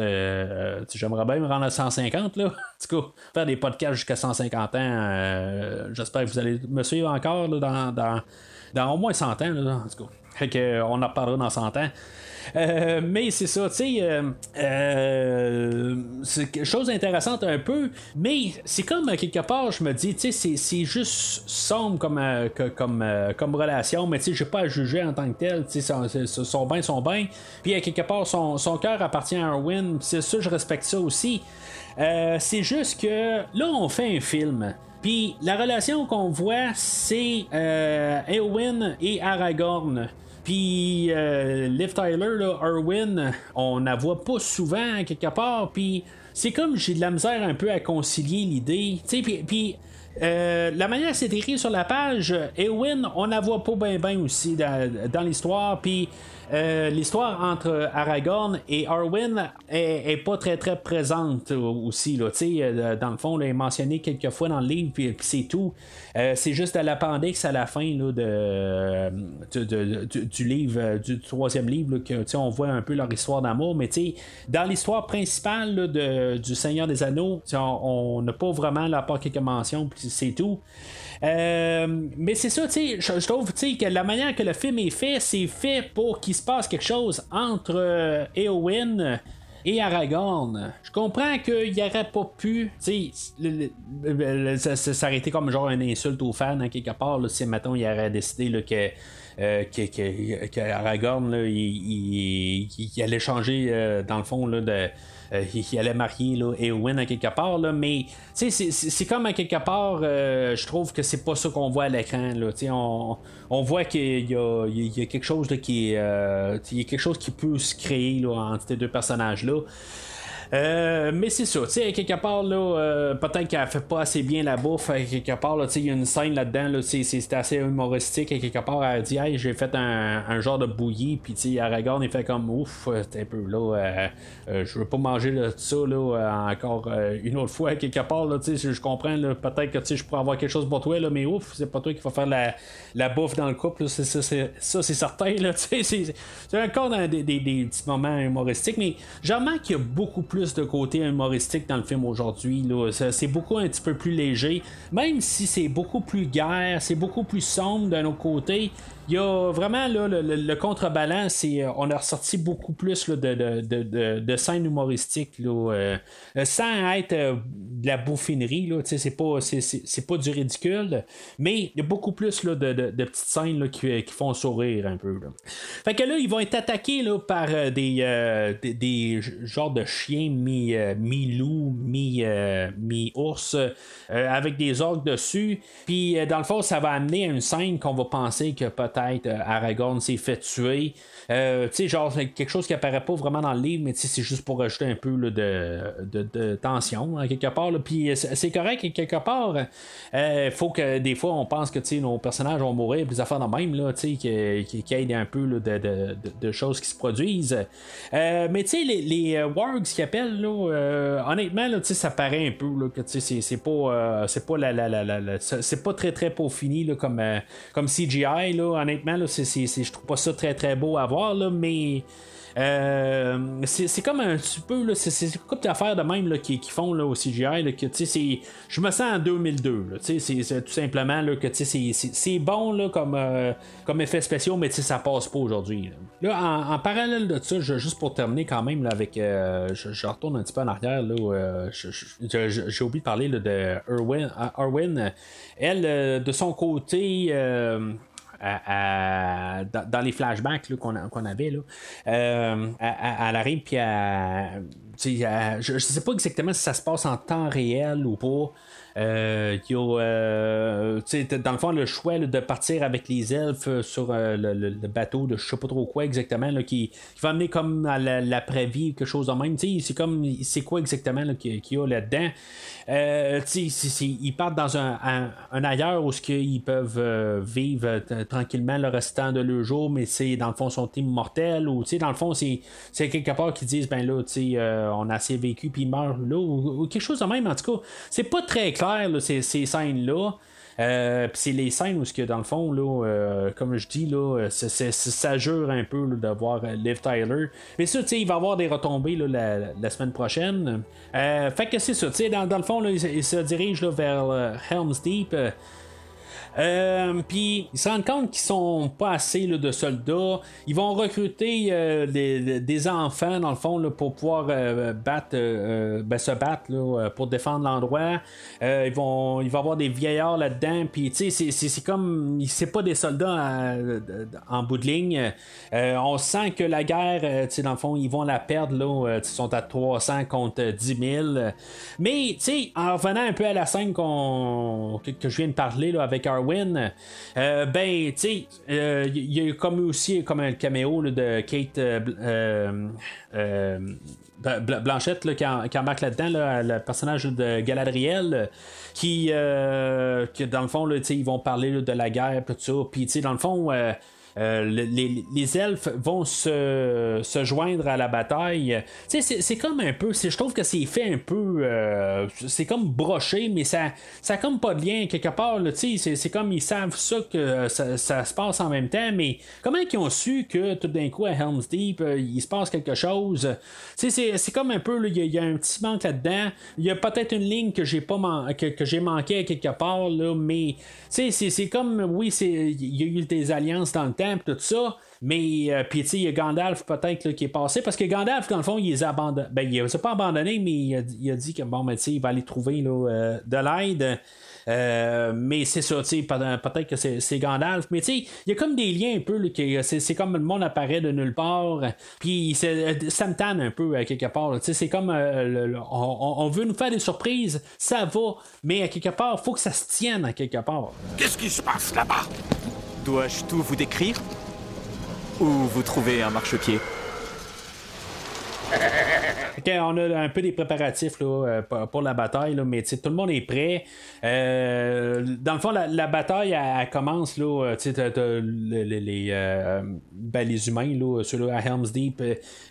j'aimerais bien me rendre à 150, là. En tout faire des podcasts jusqu'à 150 ans, j'espère que vous allez me suivre encore là, dans, dans, au moins 100 ans, là, en tout cas. Fait qu'on en reparlera dans 100 ans. Euh, mais c'est ça, tu sais, euh, euh, c'est quelque chose d'intéressant un peu, mais c'est comme quelque part, je me dis, tu sais, c'est juste sombre comme, comme, comme relation, mais tu sais, j'ai pas à juger en tant que tel, tu sais, son bain, son bain, puis à quelque part, son, son cœur appartient à Erwin, c'est ça, je respecte ça aussi. c'est juste que là, on fait un film. Puis la relation qu'on voit, c'est euh, Eowyn et Aragorn. Puis euh, Liv Tyler, là, Erwin, on la voit pas souvent quelque part. Puis c'est comme j'ai de la misère un peu à concilier l'idée. Puis- euh, la manière c'est écrit sur la page, Eowyn, on la voit pas bien bien aussi dans, dans l'histoire. Puis euh, l'histoire entre Aragorn et Arwen est, pas très très présente aussi. Là, euh, dans le fond, là, elle est mentionnée quelques fois dans le livre, puis, c'est tout. Euh, c'est juste à l'appendix à la fin là, du, livre, du troisième livre, là, que on voit un peu leur histoire d'amour. Mais dans l'histoire principale de- du Seigneur des Anneaux, on n'a pas vraiment la part quelques mentions, puis c'est tout. Euh, mais c'est ça, tu sais, je, trouve que la manière que le film est fait, c'est fait pour qu'il se passe quelque chose entre euh, Éowyn et Aragorn. Je comprends qu'il n'aurait pas pu, tu sais, été comme genre une insulte aux fans, hein, quelque part, là, si, mettons, il aurait décidé que. euh, que, il, il- il allait changer, euh, dans le fond, là, de, euh, il, allait marier là, Eowyn à quelque part, là, mais c'est- comme à quelque part, euh, je trouve que c'est pas ça qu'on voit à l'écran. On, on voit qu'il y y a quelque chose là, qui euh, il y a quelque chose qui peut se créer là, entre ces deux personnages-là. Euh, mais c'est ça, tu sais, quelque part, là, euh, peut-être qu'elle fait pas assez bien la bouffe, à quelque part, là, tu sais, il y a une scène là-dedans, là, c'est, assez humoristique, à quelque part, elle dit, hey, j'ai fait un, genre de bouillie, puis tu sais, Aragorn, il fait comme, ouf, euh, c'est un peu là, euh, euh, je veux pas manger de ça, là, euh, encore euh, une autre fois, quelque part, là, tu sais, je comprends, peut-être que, tu sais, je pourrais avoir quelque chose pour toi, là, mais ouf, c'est pas toi qui va faire la, la bouffe dans le couple, c'est, ça, c'est, certain, là, tu sais, c'est, encore dans des, des- des petits moments humoristiques, mais je remarque qu'il y a beaucoup plus de côté humoristique dans le film aujourd'hui. C'est beaucoup un petit peu plus léger. Même si c'est beaucoup plus guerre, c'est beaucoup plus sombre d'un autre côté. Il y a vraiment là, le, le- contrebalance, c'est euh, on a ressorti beaucoup plus là, de, de, de, de- scènes humoristiques là, euh, euh, sans être de la bouffinerie. C'est pas pas du ridicule, mais il y a beaucoup plus de, petites scènes qui, qui font sourire un peu. Fait que là, ils vont être attaqués par des, des, genres de chiens mi, mi-loup, mi, mi-ours, avec des orques dessus. Puis, dans le fond, ça va amener à une scène qu'on va penser que peut-être euh, Aragorn s'est fait tuer. Euh, tu sais, genre, quelque chose qui apparaît pas vraiment dans le livre, mais c'est juste pour rajouter un peu de, tension, hein, quelque part. Puis, euh, c'est correct, quelque part. Il faut que des fois, on pense que nos personnages vont mourir, puis des affaires de même, tu sais, qu'il y ait un peu de, choses qui se produisent. Euh, mais tu sais, les, les euh, wargs qui appellent, là, euh, honnêtement, là, ça paraît un peu que c'est- pas, euh, pas la, la, la, la- pas très très peaufiné là, comme, euh, comme CGI. Là, honnêtement, là, c'est- je trouve pas ça très très beau à voir, là, mais. Euh, c'est comme un petit peu, c'est une couple d'affaires de même là, qui, qui font là, au CGI. Là, que, je me sens en 2002. Là, tu sais, c'est tout simplement là, que c'est- bon là, comme, euh, comme effet spéciaux, mais ça passe pas aujourd'hui. Là, en, parallèle de ça, juste pour terminer quand même là, avec. euh, je, retourne un petit peu en arrière. J'ai oublié de parler de Erwin. Elle, de son côté. À- à- dans, les flashbacks qu'on, avait, euh, elle, elle- elle puis je, je sais pas exactement si ça se passe en temps réel ou pas. Euh, euh, dans le fond, le choix de partir avec les elfes euh, sur le, bateau de je sais pas trop quoi exactement, là, qui, va amener comme à la- l'après-vie, quelque chose de même. C'est comme, c'est quoi exactement qu'il y a là-dedans? Ils partent dans un, ailleurs où ce qu'ils peuvent vivre tranquillement le restant de leur jour, mais c'est dans le fond sont immortels ou dans le fond c'est quelque part qui disent ben là on a assez vécu puis ils meurent là ou, ou quelque chose de même en tout cas c'est pas très clair ces, ces scènes là. Euh, c'est les scènes où ce que dans le fond là, euh, comme je dis là, euh, ça jure un peu là, de voir euh, Liv Tyler. Mais ça, il va avoir des retombées la, semaine prochaine. Fait que c'est ça, dans, dans le fond, il, se- il se dirige vers Helm's Deep. Euh, puis ils se rendent compte qu'ils sont pas assez là, de soldats. Ils vont recruter euh, des, enfants dans le fond là, pour pouvoir euh, euh, ben, se battre pour défendre l'endroit. Ils vont, il va avoir des vieillards là-dedans. Puis tu sais, c'est- comme, c'est pas des soldats en bout de ligne. On sent que la guerre, tu sais, dans le fond, ils vont la perdre là. ils sont à 300 contre 10 000. Mais tu sais, en revenant un peu à la scène que, que je viens de parler avec Arwen Euh, ben, tu sais, il y a comme aussi comme un caméo de Kate Blanchette là, qui, embarque là-dedans, le personnage de Galadriel, qui, qui dans le fond, ils vont parler de la guerre, tout ça. Puis, dans le fond, euh, les, elfes vont se, joindre à la bataille. C'est comme un peu, je trouve que c'est fait un peu, euh, c'est comme broché, mais ça, ça comme pas de lien quelque part. C'est comme ils savent ça que ça, se passe en même temps, mais comment ils ont su que tout d'un coup à Helm's Deep euh, il se passe quelque chose? C'est comme un peu, il y, a un petit manque là-dedans. Il y a peut-être une ligne que j'ai pas que, que j'ai manqué quelque part, là, mais c'est comme, oui, il y a eu des alliances dans le temps tout ça. Mais, euh, puis, il y a Gandalf peut-être qui est passé, parce que Gandalf, dans le fond, il les a abandonnés. Ben, il s'est pas abandonné, mais il a, dit que, bon, ben, tu sais, il va aller trouver euh, de l'aide. Euh, mais c'est ça, tu sais, peut-être que c'est Gandalf, mais tu sais, il y a comme des liens un peu, c'est comme le monde apparaît de nulle part, puis ça me tanne un peu à quelque part, tu sais, c'est comme, on, veut nous faire des surprises, ça va, mais à quelque part, faut que ça se tienne à quelque part. Qu'est-ce qui se passe là-bas? Dois-je tout vous décrire? Ou vous trouvez un marchepied? On a un peu des préparatifs là, euh, pour la bataille, mais tout le monde est prêt. Euh, dans le fond, la, bataille commence. Là, euh, les, les humains, là, ceux à Helm's Deep,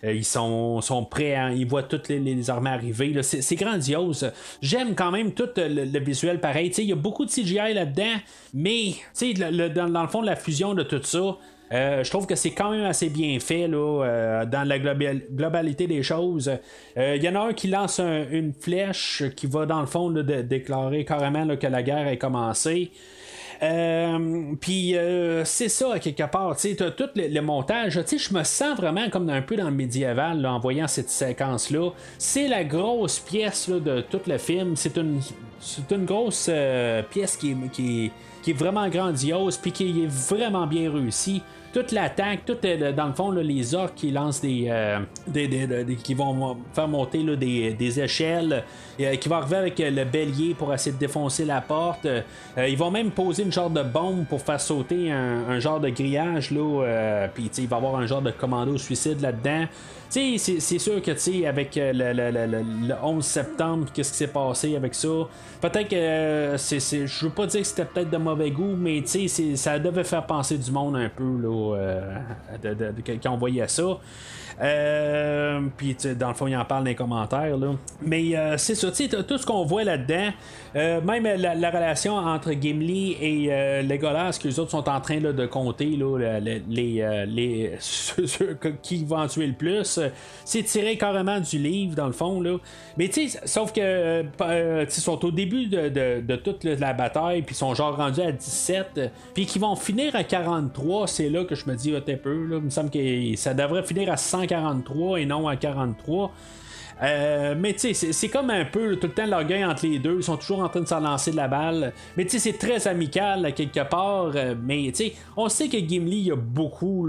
ils sont, prêts. Hein, ils voient toutes les, armées arriver. C'est, grandiose. J'aime quand même tout le, visuel pareil. Il y a beaucoup de CGI là-dedans, mais dans le fond, la fusion de tout ça. Euh, je trouve que c'est quand même assez bien fait là, euh, dans la globalité des choses. Il euh, y en a un qui lance une flèche qui va dans le fond déclarer carrément que la guerre est commencée. Puis c'est ça quelque part, tu sais, tout le, montage, je me sens vraiment comme un peu dans le médiéval en voyant cette séquence là. C'est la grosse pièce de tout le film. C'est une, une grosse pièce qui, qui, qui est vraiment grandiose puis qui est vraiment bien réussie toute l'attaque, tout est dans le fond les orques qui lancent des, euh, qui vont faire monter des, échelles, euh, qui vont arriver avec euh, le bélier pour essayer de défoncer la porte. ils vont même poser une genre de bombe pour faire sauter un, genre de grillage là, puis il va y avoir un genre de commando suicide là-dedans. C'est sûr que avec le, 11 septembre, qu'est-ce qui s'est passé avec ça? Peut-être que c'est, je veux pas dire que c'était peut-être de mauvais goût, mais ça devait faire penser du monde un peu là, euh, quand on voyait ça. Euh, puis dans le fond, il en parle dans les commentaires. Là. Mais euh, c'est ça, tout ce qu'on voit là-dedans, euh, même la, relation entre Gimli et Legolas, que les autres sont en train de compter là, les, les, ceux, qui vont tuer le plus, c'est tiré carrément du livre, dans le fond. Là. Mais tu sais, sauf que ils sont au début de, toute la bataille, puis ils sont genre rendus à 17, puis qu'ils vont finir à 43, c'est là que je me dis, un peu, là, il me semble que ça devrait finir à 100 43 et non à 43. Euh, mais tu sais, c'est comme un peu tout le temps l'orgueil entre les deux. Ils sont toujours en train de s'en lancer de la balle. Mais tu sais, c'est très amical quelque part. Euh, mais tu sais, on sait que Gimli, il y a beaucoup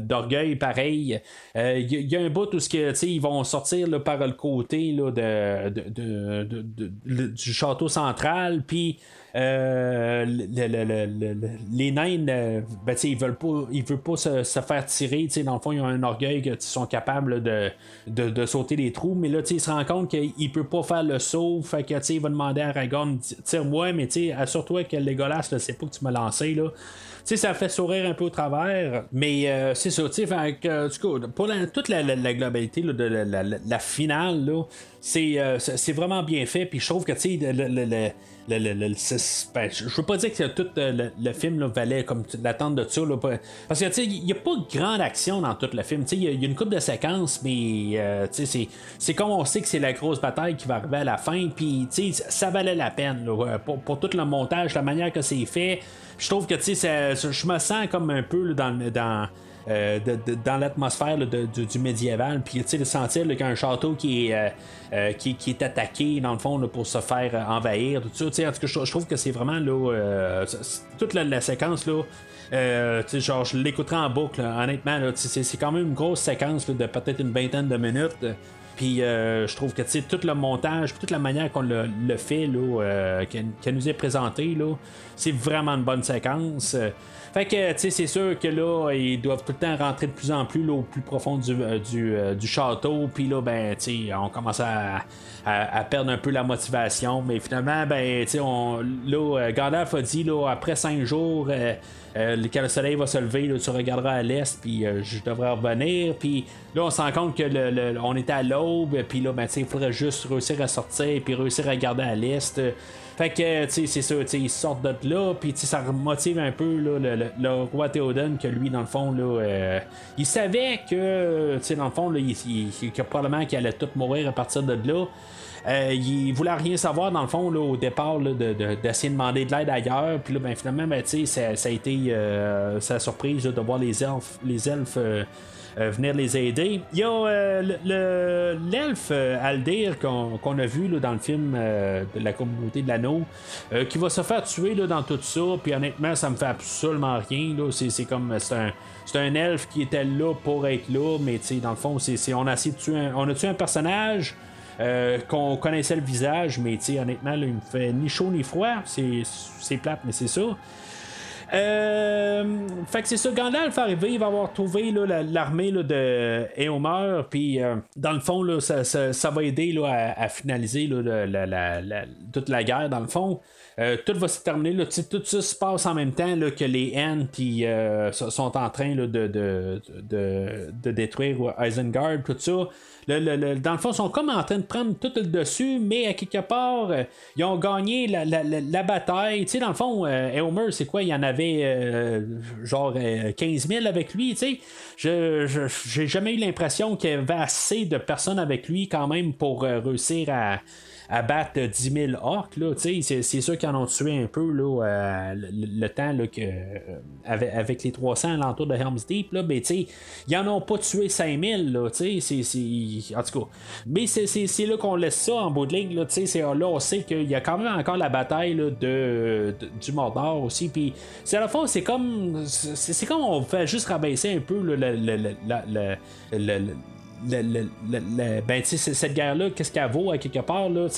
d'orgueil pareil. Euh, il y, a un bout où que, ils vont sortir par le côté là, de, du château central. Puis euh, les nains, euh, ben, ils veulent pas, ils veulent pas se, faire tirer. Dans le fond, ils ont un orgueil qu'ils sont capables de, de, sauter les trous. Mais là, ils se rendent compte qu'il peut pas faire le saut. Fait que il va demander à Aragorn tire-moi, mais assure-toi que Legolas ne sait pas que tu m'as lancé. Là sais, ça fait sourire un peu au travers, mais euh, c'est ça, tu sais, pour toute la, globalité de la, finale, là, euh, c'est, vraiment bien fait, puis je trouve que, tu sais, le, ben, je veux pas dire que tout le, film valait comme l'attente de ça, parce que, tu n'y a pas de grande action dans tout le film, tu sais, il y, a une coupe de séquences, mais, euh, c'est comme on sait que c'est la grosse bataille qui va arriver à la fin, puis, tu sais, ça valait la peine, pour, pour tout le montage, la manière que c'est fait, je trouve que tu sais, je me sens comme un peu dans, dans, euh, dans l'atmosphère du, médiéval. Puis tu sais, sentir qu'un château qui est, euh, euh, qui, est attaqué, dans le fond, pour se faire envahir, tout ça. En tout cas, je, trouve que c'est vraiment toute la, séquence là. genre, je l'écouterai en boucle, honnêtement. c'est quand même une grosse séquence de peut-être une vingtaine de minutes. Puis je trouve que tout le montage, toute la manière qu'on le, fait, là, qu'elle nous est présenté, là, c'est vraiment une bonne séquence. Fait que, tu sais, c'est sûr que là, ils doivent tout le temps rentrer de plus en plus au plus profond du, euh, euh, du, château. Puis là, ben, tu sais, on commence à, à, perdre un peu la motivation. Mais finalement, ben, tu sais, là, euh, Gandalf a dit, là, après cinq jours, quand le soleil va se lever, là, tu regarderas à l'est, puis je devrais revenir. Puis là, on se rend compte que le, on est à l'aube, puis là, ben, il faudrait juste réussir à sortir, puis réussir à regarder à l'est. Fait que, tu sais, c'est ça, ils sortent de là, puis ça motive un peu là, le, roi Théoden, que lui, dans le fond, là, euh, il savait que, tu sais, dans le fond, là, il, il, que probablement qu'il allait tout mourir à partir de là. Euh, il voulait rien savoir dans le fond là, au départ d'essayer de, de, demander de l'aide ailleurs. Puis là, ben, finalement, ben, ça, ça a été euh, sa surprise de voir les elfes, les elfes euh, venir les aider. Il y a euh, l'elfe euh, Aldir qu'on a vu dans le film de la communauté de l'anneau qui va se faire tuer dans tout ça. Puis honnêtement, ça me fait absolument rien. C'est comme. C'est un. Un elfe qui était là pour être là, mais dans le fond, c'est, on a de tuer un, on a tué un personnage qu'on connaissait le visage, mais honnêtement, là, il me fait ni chaud ni froid. C'est, plate, mais c'est ça. Euh, fait que c'est ça, Gandalf arrivé, il va avoir trouvé l'armée de Éomer, puis euh, dans le fond, là, ça, ça, va aider là, à, finaliser là, toute la guerre, dans le fond. Euh, tout va se terminer. Là, tout ça se passe en même temps que les Ents qui sont en train de, de, de, de, détruire Isengard, tout ça dans le fond, ils sont comme en train de prendre tout le dessus, mais à quelque part, euh, ils ont gagné la, bataille. Tu sais, dans le fond, euh, c'est quoi? Il y en avait euh, genre 15 000 avec lui. Tu sais, je j'ai jamais eu l'impression qu'il y avait assez de personnes avec lui quand même pour réussir à à battre 10 000 orques. Là, c'est, sûr qu'ils en ont tué un peu là, euh, le, temps là, que, euh, avec, les 300 alentours de Helm's Deep. Là, mais ils en ont pas tué 5 000. Là, c'est, c'est, en tout cas, mais c'est, là qu'on laisse ça en bout de ligne. Là, là on sait qu'il y a quand même encore la bataille là, de, du Mordor aussi. Puis c'est à la fois, c'est comme, c'est, comme on fait juste rabaisser un peu le, le, le ben, cette guerre-là, qu'est-ce qu'elle vaut à quelque part? Là,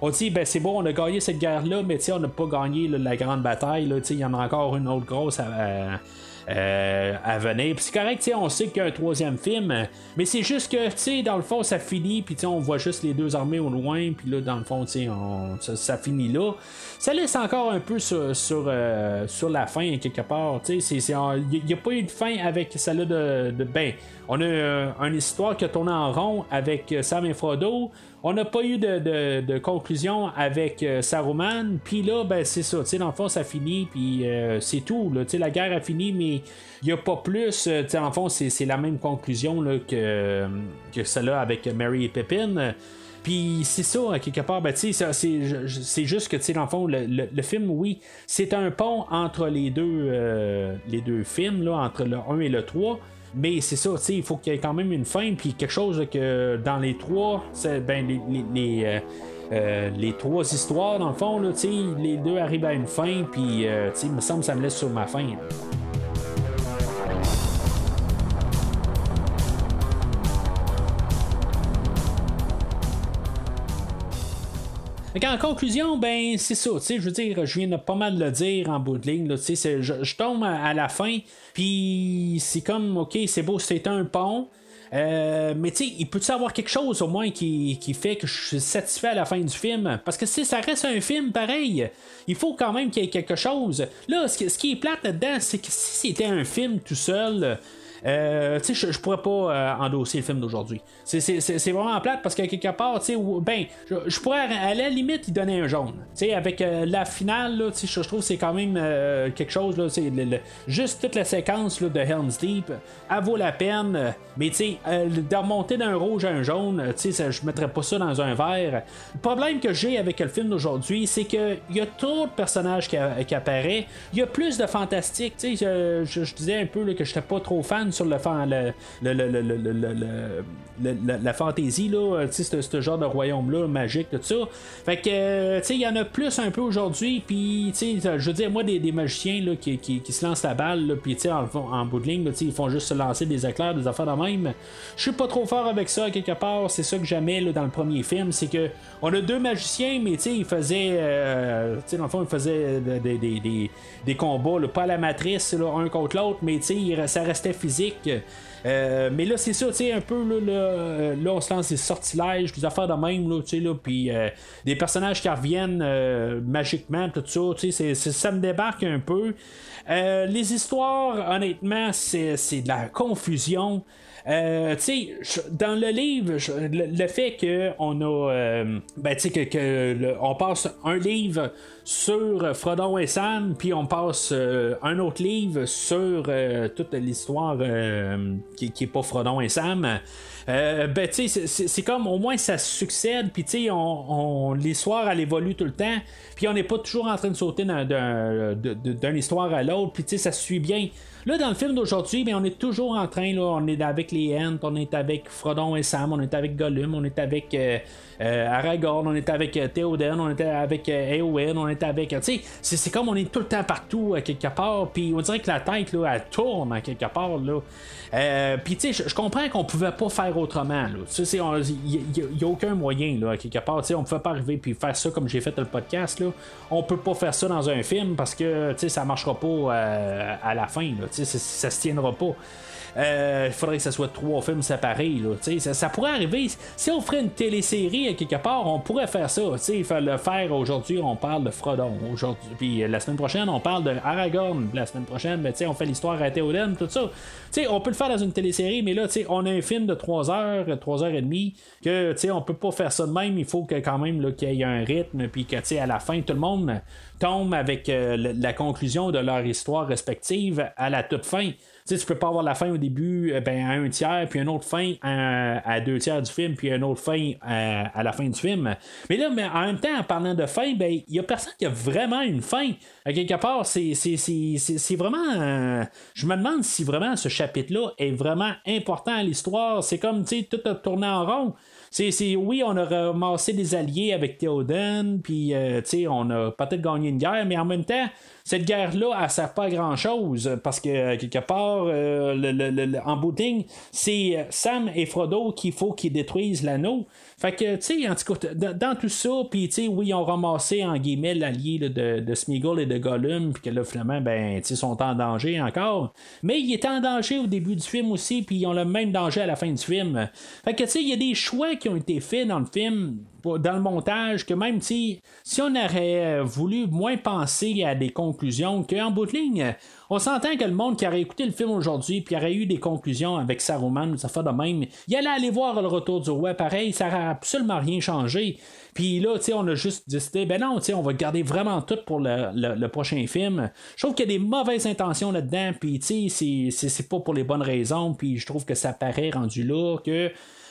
on dit, ben, c'est bon, on a gagné cette guerre-là, mais on n'a pas gagné la grande bataille. Il y en a encore une autre grosse à, euh, à venir. C'est correct, on sait qu'il y a un troisième film, mais c'est juste que, dans le fond, ça finit, puis on voit juste les deux armées au loin, puis là, dans le fond, on, ça, finit là. Ça laisse encore un peu sur, euh, la fin, quelque part. Il n'y a pas eu de fin avec celle-là de, Ben, on a euh, une histoire qui a tourné en rond avec Sam et Frodo. On n'a pas eu de, conclusion avec euh, Saruman. Puis là, ben, c'est ça. Dans le fond, ça finit. Puis euh, c'est tout. La guerre a fini, mais il n'y a pas plus. Euh, dans le fond, c'est la même conclusion que, que celle-là avec Mary et Pippin. Puis c'est ça, quelque part, ben, c'est juste que, dans le fond, le, film, oui, c'est un pont entre les deux, les deux films, là, entre le 1 et le 3. Mais c'est ça, il faut qu'il y ait quand même une fin, puis quelque chose que dans les trois, ben, les, les, euh, euh, les, trois histoires, dans le fond, là, les deux arrivent à une fin, puis euh, il me semble que ça me laisse sur ma fin. En conclusion, ben c'est ça, je veux dire, je viens de pas mal le dire en bout de ligne, je, tombe à, la fin, puis c'est comme, ok, c'est beau, c'est un pont. Euh, mais tu sais, il peut-tu avoir quelque chose au moins qui, fait que je suis satisfait à la fin du film? Parce que si ça reste un film pareil, il faut quand même qu'il y ait quelque chose. Là, ce, qui est plate là-dedans, c'est que si c'était un film tout seul, euh, tu je, pourrais pas euh, endosser le film d'aujourd'hui. C'est vraiment plate parce qu'à quelque part, ben, je, pourrais à la limite y donner un jaune. Avec euh, la finale, je, trouve que c'est quand même quelque chose, là, c'est juste toute la séquence là, de Helm's Deep, elle vaut la peine, mais tu de remonter d'un rouge à un jaune, tu sais, je mettrais pas ça dans un vert. Le problème que j'ai avec le film d'aujourd'hui, c'est qu'il y a trop de personnages qui, apparaissent, il y a plus de fantastique, je, disais un peu là, que j'étais pas trop fan sur le, fan, la, la fantaisie, là, sais, ce, ce genre de royaume-là, magique, tout ça. Fait que, euh, tu sais, il y en a plus un peu aujourd'hui, puis, je veux dire, moi, des, des magiciens, là, qui, qui, se lancent la balle, puis, tu sais, en, bout de ligne, ils font juste se lancer des éclairs, des affaires de même. Je suis pas trop fort avec ça, quelque part. C'est ça que j'aimais, dans le premier film, c'est que on a deux magiciens, mais, tu ils faisaient, euh, tu sais, ils faisaient des, des, des, des- combats, pas à la matrice, là, un contre l'autre, mais, tu ça restait physique. Euh, mais là, c'est ça, tu sais, un peu, là, là, euh, là, on se lance des sortilèges, des affaires de même, là, tu sais, là, puis euh, des personnages qui reviennent magiquement, tout ça, tu sais, ça me débarque un peu. Les histoires, honnêtement, c'est de la confusion. Euh, tu sais, dans le livre, le, fait qu'on a, euh, ben, tu sais, que, on passe un livre sur Frodon et Sam, puis on passe euh, un autre livre sur euh, toute l'histoire qui, qui est pas Frodon et Sam. Euh, ben, tu c'est- comme au moins ça succède, puis tu on, l'histoire elle évolue tout le temps, puis on n'est pas toujours en train de sauter d'une histoire à l'autre, puis tu sais, ça suit bien. Là, dans le film d'aujourd'hui, mais on est toujours en train, là, on est avec les Ents, on est avec Frodon et Sam, on est avec Gollum, on est avec euh, Aragorn, on est avec euh, Théoden, on est avec euh, Éowyn, on est avec. Tu sais, c'est- comme on est tout le temps partout, à quelque part, puis on dirait que la tête, là, elle tourne à quelque part, là. Euh, puis tu sais, je- comprends qu'on pouvait pas faire autrement, Il n'y a, aucun moyen, là, à quelque part. On pouvait pas arriver puis faire ça comme j'ai fait le podcast, là. On peut pas faire ça dans un film parce que, ça marchera pas euh, à la fin, ça, ça se tiendra pas. Euh, Il faudrait que ce soit trois films séparés. Ça, ça pourrait arriver. Si on ferait une télésérie à quelque part, on pourrait faire ça. Il faut le faire aujourd'hui, on parle de Frodon. Aujourd'hui, puis euh, la semaine prochaine, on parle de Aragorn. La semaine prochaine, sais, on fait l'histoire à Théoden, tout ça. Tu sais, on peut le faire dans une télésérie, mais là, on a un film de 3 heures, 3 heures et demie, que on peut pas faire ça de même. Il faut que quand même qu'il y ait un rythme, puis que à la fin, tout le monde tombe avec euh, la conclusion de leur histoire respective à la toute fin. Tu sais, tu peux pas avoir la fin au début euh, ben, à un tiers, puis une autre fin à, à deux tiers du film, puis une autre fin à, à la fin du film. Mais là, mais en même temps, en parlant de fin, ben, il y a personne qui a vraiment une fin. Quelque part, c'est, c'est, vraiment. euh, je me demande si vraiment ce chapitre-là est vraiment important à l'histoire. C'est comme, tu sais, tout a tourné en rond. C'est, c'est- oui, on a ramassé des alliés avec Théoden, puis euh, on a peut-être gagné une guerre, mais en même temps, cette guerre-là, elle sert pas à grand-chose, parce que euh, quelque part, euh, le- le- en ligne, c'est Sam et Frodo qu'il faut qu'ils détruisent l'anneau. Fait que, tu sais, en tout dans, tout ça, puis, tu sais, oui, ils ont ramassé, en guillemets, l'allié de, de Sméagol et de Gollum, puis que là, finalement, ben, tu sais, sont en danger encore. Mais ils étaient en danger au début du film aussi, puis ils ont le même danger à la fin du film. Fait que, tu sais, il y a des choix qui ont été faits dans le film, dans le montage, que même, sais, si on aurait voulu moins penser à des conclusions, qu'en bout de ligne, on s'entend que le monde qui aurait écouté le film aujourd'hui, puis aurait eu des conclusions avec Saruman, ça fait de même, il allait aller voir le retour du roi, pareil, ça n'aurait absolument rien changé. Puis là, on a juste décidé, ben non, on va garder vraiment tout pour le, prochain film. Je trouve qu'il y a des mauvaises intentions là-dedans, puis c'est- pas pour les bonnes raisons, puis je trouve que ça paraît rendu là que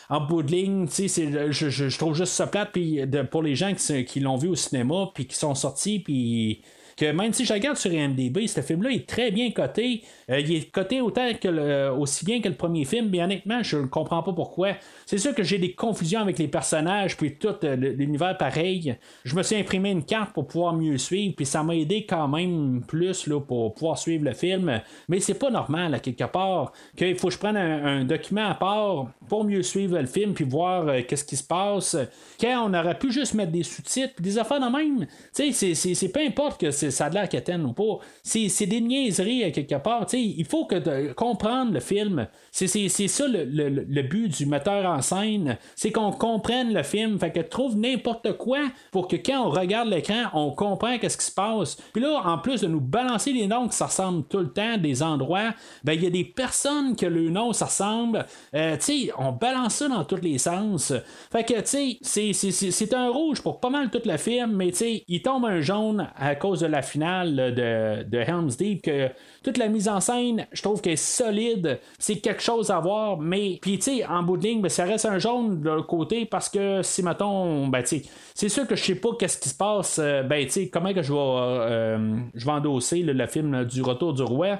en bout de ligne, je, je- je trouve juste ça plate puis pour les gens qui, qui l'ont vu au cinéma puis qui sont sortis puis que même si je regarde sur IMDb, ce film-là est très bien coté. Euh, il est coté autant que aussi bien que le premier film, mais honnêtement, je ne comprends pas pourquoi. C'est sûr que j'ai des confusions avec les personnages, puis tout euh, l'univers pareil. Je me suis imprimé une carte pour pouvoir mieux suivre, puis ça m'a aidé quand même plus là, pour pouvoir suivre le film. Mais c'est pas normal, à quelque part, qu'il faut que je prenne un document à part pour mieux suivre le film, puis voir euh, qu'est-ce qui se passe. Quand on aurait pu juste mettre des sous-titres, des affaires de même. Tu sais, c'est- peu importe que ça de l'air quétaine ou pas. C'est des niaiseries à quelque part. Tu sais, il faut que de comprendre le film. C'est ça le, le- le but du metteur en scène. C'est qu'on comprenne le film. Fait que trouve n'importe quoi pour que quand on regarde l'écran, on comprend qu'est-ce qui se passe. Puis là, en plus de nous balancer les noms qui ça tout le temps, des endroits, ben il y a des personnes que le nom ça ressemble. Euh, tu sais, on balance ça dans tous les sens. Fait que, tu sais, c'est- un rouge pour pas mal tout le film, mais tu sais, il tombe un jaune à cause de la finale de, de Helm's Deep, que toute la mise en scène, je trouve qu'elle est solide. C'est quelque chose à voir, mais, puis tu sais, en bout de ligne, ben, ça reste un jaune de l'autre côté parce que si, mettons, ben, tu sais, c'est sûr que je sais pas qu'est-ce qui se passe, euh, ben, tu sais, comment que je vais, euh, je endosser le film du Retour du Roi.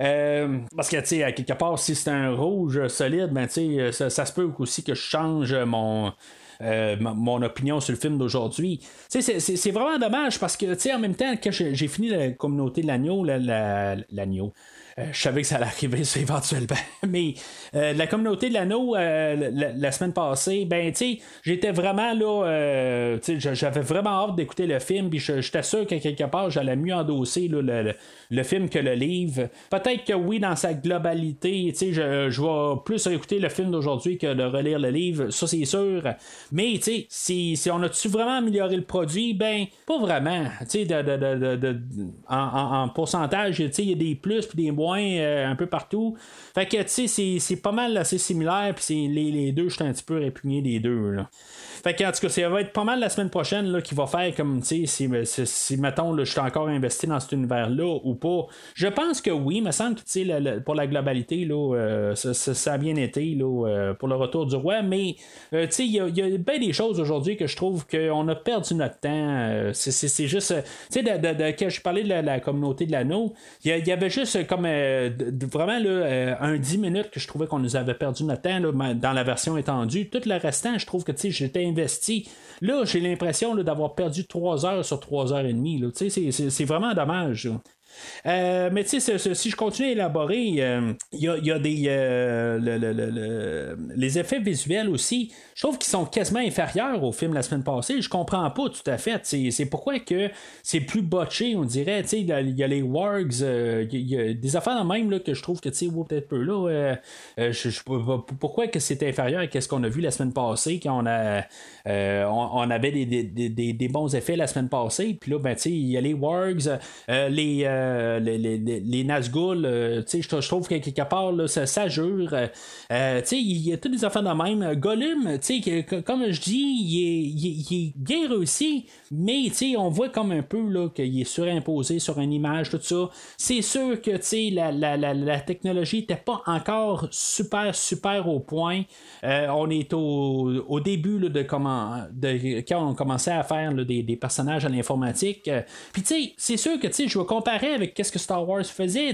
Euh, parce que, tu sais, à quelque part, si c'est un rouge solide, ben, tu sais, ça, ça, se peut aussi que je change mon. Euh, mon opinion sur le film d'aujourd'hui. C'est vraiment dommage parce que, en même temps, quand j'ai fini la communauté de l'agneau, l'agneau. Euh, je savais que ça allait arriver éventuellement. Mais euh, la communauté de l'anneau, euh, la, semaine passée, ben, tu sais, j'étais vraiment là, j'avais vraiment hâte d'écouter le film, puis j'étais sûr qu'à quelque part, j'allais mieux endosser le, le, film que le livre. Peut-être que oui, dans sa globalité, tu sais, je, je vais plus écouter le film d'aujourd'hui que de relire le livre, ça c'est sûr. Mais, tu sais, si, si, on a-tu vraiment amélioré le produit, ben, pas vraiment. Tu sais, de, de, de, en, en, en, pourcentage, tu sais, il y a des plus puis des moins euh, un peu partout. Fait tu sais, c'est pas mal assez similaire, puis les, les deux, je suis un petit peu répugné des deux. Là. Fait que, en tout cas, ça va être pas mal la semaine prochaine là, qui va faire comme, si, si, mettons, je suis encore investi dans cet univers-là ou pas. Je pense que oui, me semble que, tu pour la globalité, là, euh, ça, a bien été là, euh, pour le retour du roi, mais, sais, il y a, bien des choses aujourd'hui que je trouve qu'on a perdu notre temps. c'est juste, tu sais, quand je parlais de la, communauté de l'anneau, il y, avait juste comme euh, vraiment euh, un 10 minutes que je trouvais qu'on nous avait perdu notre temps dans la version étendue. Tout le restant, je trouve que j'étais investi. Là, j'ai l'impression d'avoir perdu 3 heures sur 3 heures et demie. C'est vraiment dommage. Euh, mais tu sais, si je continue à élaborer, il y, a, des. les effets visuels aussi, je trouve qu'ils sont quasiment inférieurs au film la semaine passée. Je comprends pas tout à fait. C'est pourquoi que c'est plus botché, on dirait. Il y, a les wargs, euh, y, a des affaires même là, que je trouve que, tu sais, peut-être peu là. Euh, je, pourquoi que c'est inférieur à ce qu'on a vu la semaine passée quand on a. On, avait des, bons effets la semaine passée. Puis là, ben, il y a les wargs, les. Euh, les, les, les, euh, je trouve que quelque part, ça, ça jure. Euh, il y a toutes des affaires de même. Gollum, comme je dis, il est, bien réussi, mais on voit comme un peu qu'il est surimposé sur une image, tout ça. C'est sûr que la, la, la, la technologie n'était pas encore super, super au point. on est au, au début de, comment, de quand on commençait à faire des, des, personnages à l'informatique. Puis, c'est sûr que je vais comparer avec qu'est-ce que Star Wars faisait,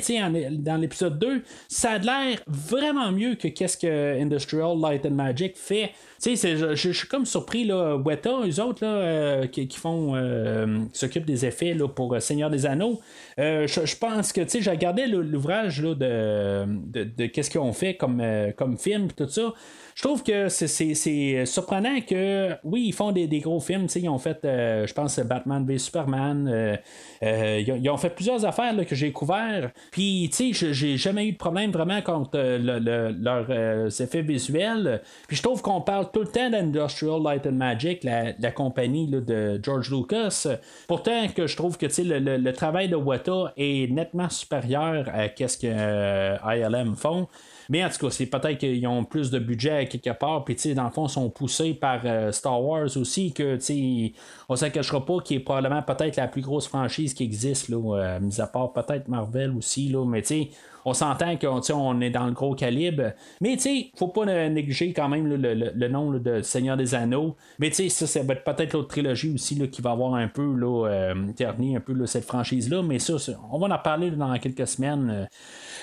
dans l'épisode 2, ça a l'air vraiment mieux que qu'est-ce que Industrial Light and Magic fait. Je, je, suis comme surpris, là, Weta, eux autres, là, euh, qui, font, euh, s'occupent des effets là, pour euh, Seigneur des Anneaux. je, pense que, tu sais, j'ai regardé l'ouvrage de, de, de, qu'est-ce qu'ils ont fait comme, comme film, tout ça je trouve que c'est surprenant que, oui, ils font des, gros films. Ils ont fait, euh, je pense, Batman v Superman. Euh, euh, ils, ont, fait plusieurs affaires que j'ai couvert. Puis, tu sais, j'ai jamais eu de problème vraiment contre leurs effets visuels. Puis, je trouve qu'on parle tout le temps d'Industrial Light and Magic, la, compagnie de George Lucas. Pourtant, que je trouve que le, le, travail de Weta est nettement supérieur à ce que ILM font. Mais en tout cas, c'est peut-être qu'ils ont plus de budget quelque part, puis dans le fond, ils sont poussés par euh, Star Wars aussi, que on ne cachera pas qu'il est probablement peut-être la plus grosse franchise qui existe, là, euh, mis à part peut-être Marvel aussi, là, mais tu sais on s'entend qu'on on est dans le gros calibre. Mais tu sais, faut pas négliger quand même le, nom de Seigneur des Anneaux. Mais tu sais, ça, ça va être peut-être l'autre trilogie aussi qui va avoir un peu là, euh, terni un peu cette franchise-là. Mais ça, on va en parler dans quelques semaines.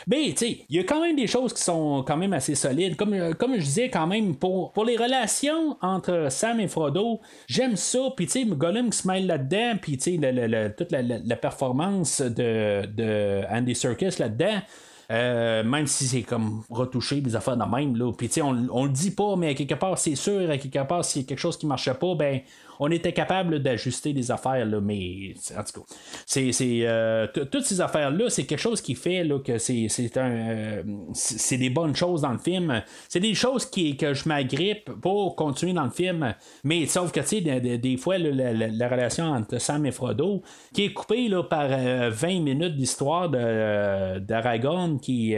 Mais tu sais, il y a quand même des choses qui sont quand même assez solides. Comme, euh, comme je disais, quand même, pour, pour les relations entre Sam et Frodo, j'aime ça. Puis tu sais, Gollum qui se mêle là-dedans. Puis tu sais, toute la, performance de, de Andy Serkis là-dedans. Euh, même si c'est comme retouché, des affaires de même. Là. Puis, on, on le dit pas, mais à quelque part, c'est sûr, à quelque part, s'il y a quelque chose qui marchait pas, ben, on était capable d'ajuster les affaires, là, mais en tout cas, c'est, euh, toutes ces affaires-là, c'est quelque chose qui fait que c'est, un, euh, des bonnes choses dans le film. C'est des choses qui, que je m'agrippe pour continuer dans le film, mais sauf que, tu sais, des, fois, la, relation entre Sam et Frodo, qui est coupée là, par 20 euh, minutes d'histoire de, d'Aragorn qui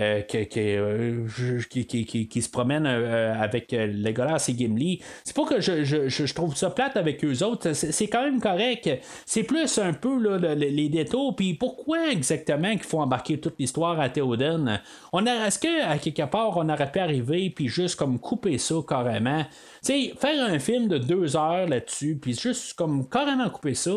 euh, euh, qui, qui, se promènent euh, avec Legolas et Gimli. C'est pas que je, trouve ça plate avec eux autres, c'est quand même correct. C'est plus un peu les détours, puis pourquoi exactement qu'il faut embarquer toute l'histoire à Théoden? Est-ce qu'à quelque part, on aurait pu arriver, puis juste comme couper ça carrément? Sais, faire un film de deux heures là-dessus, puis juste comme carrément couper ça.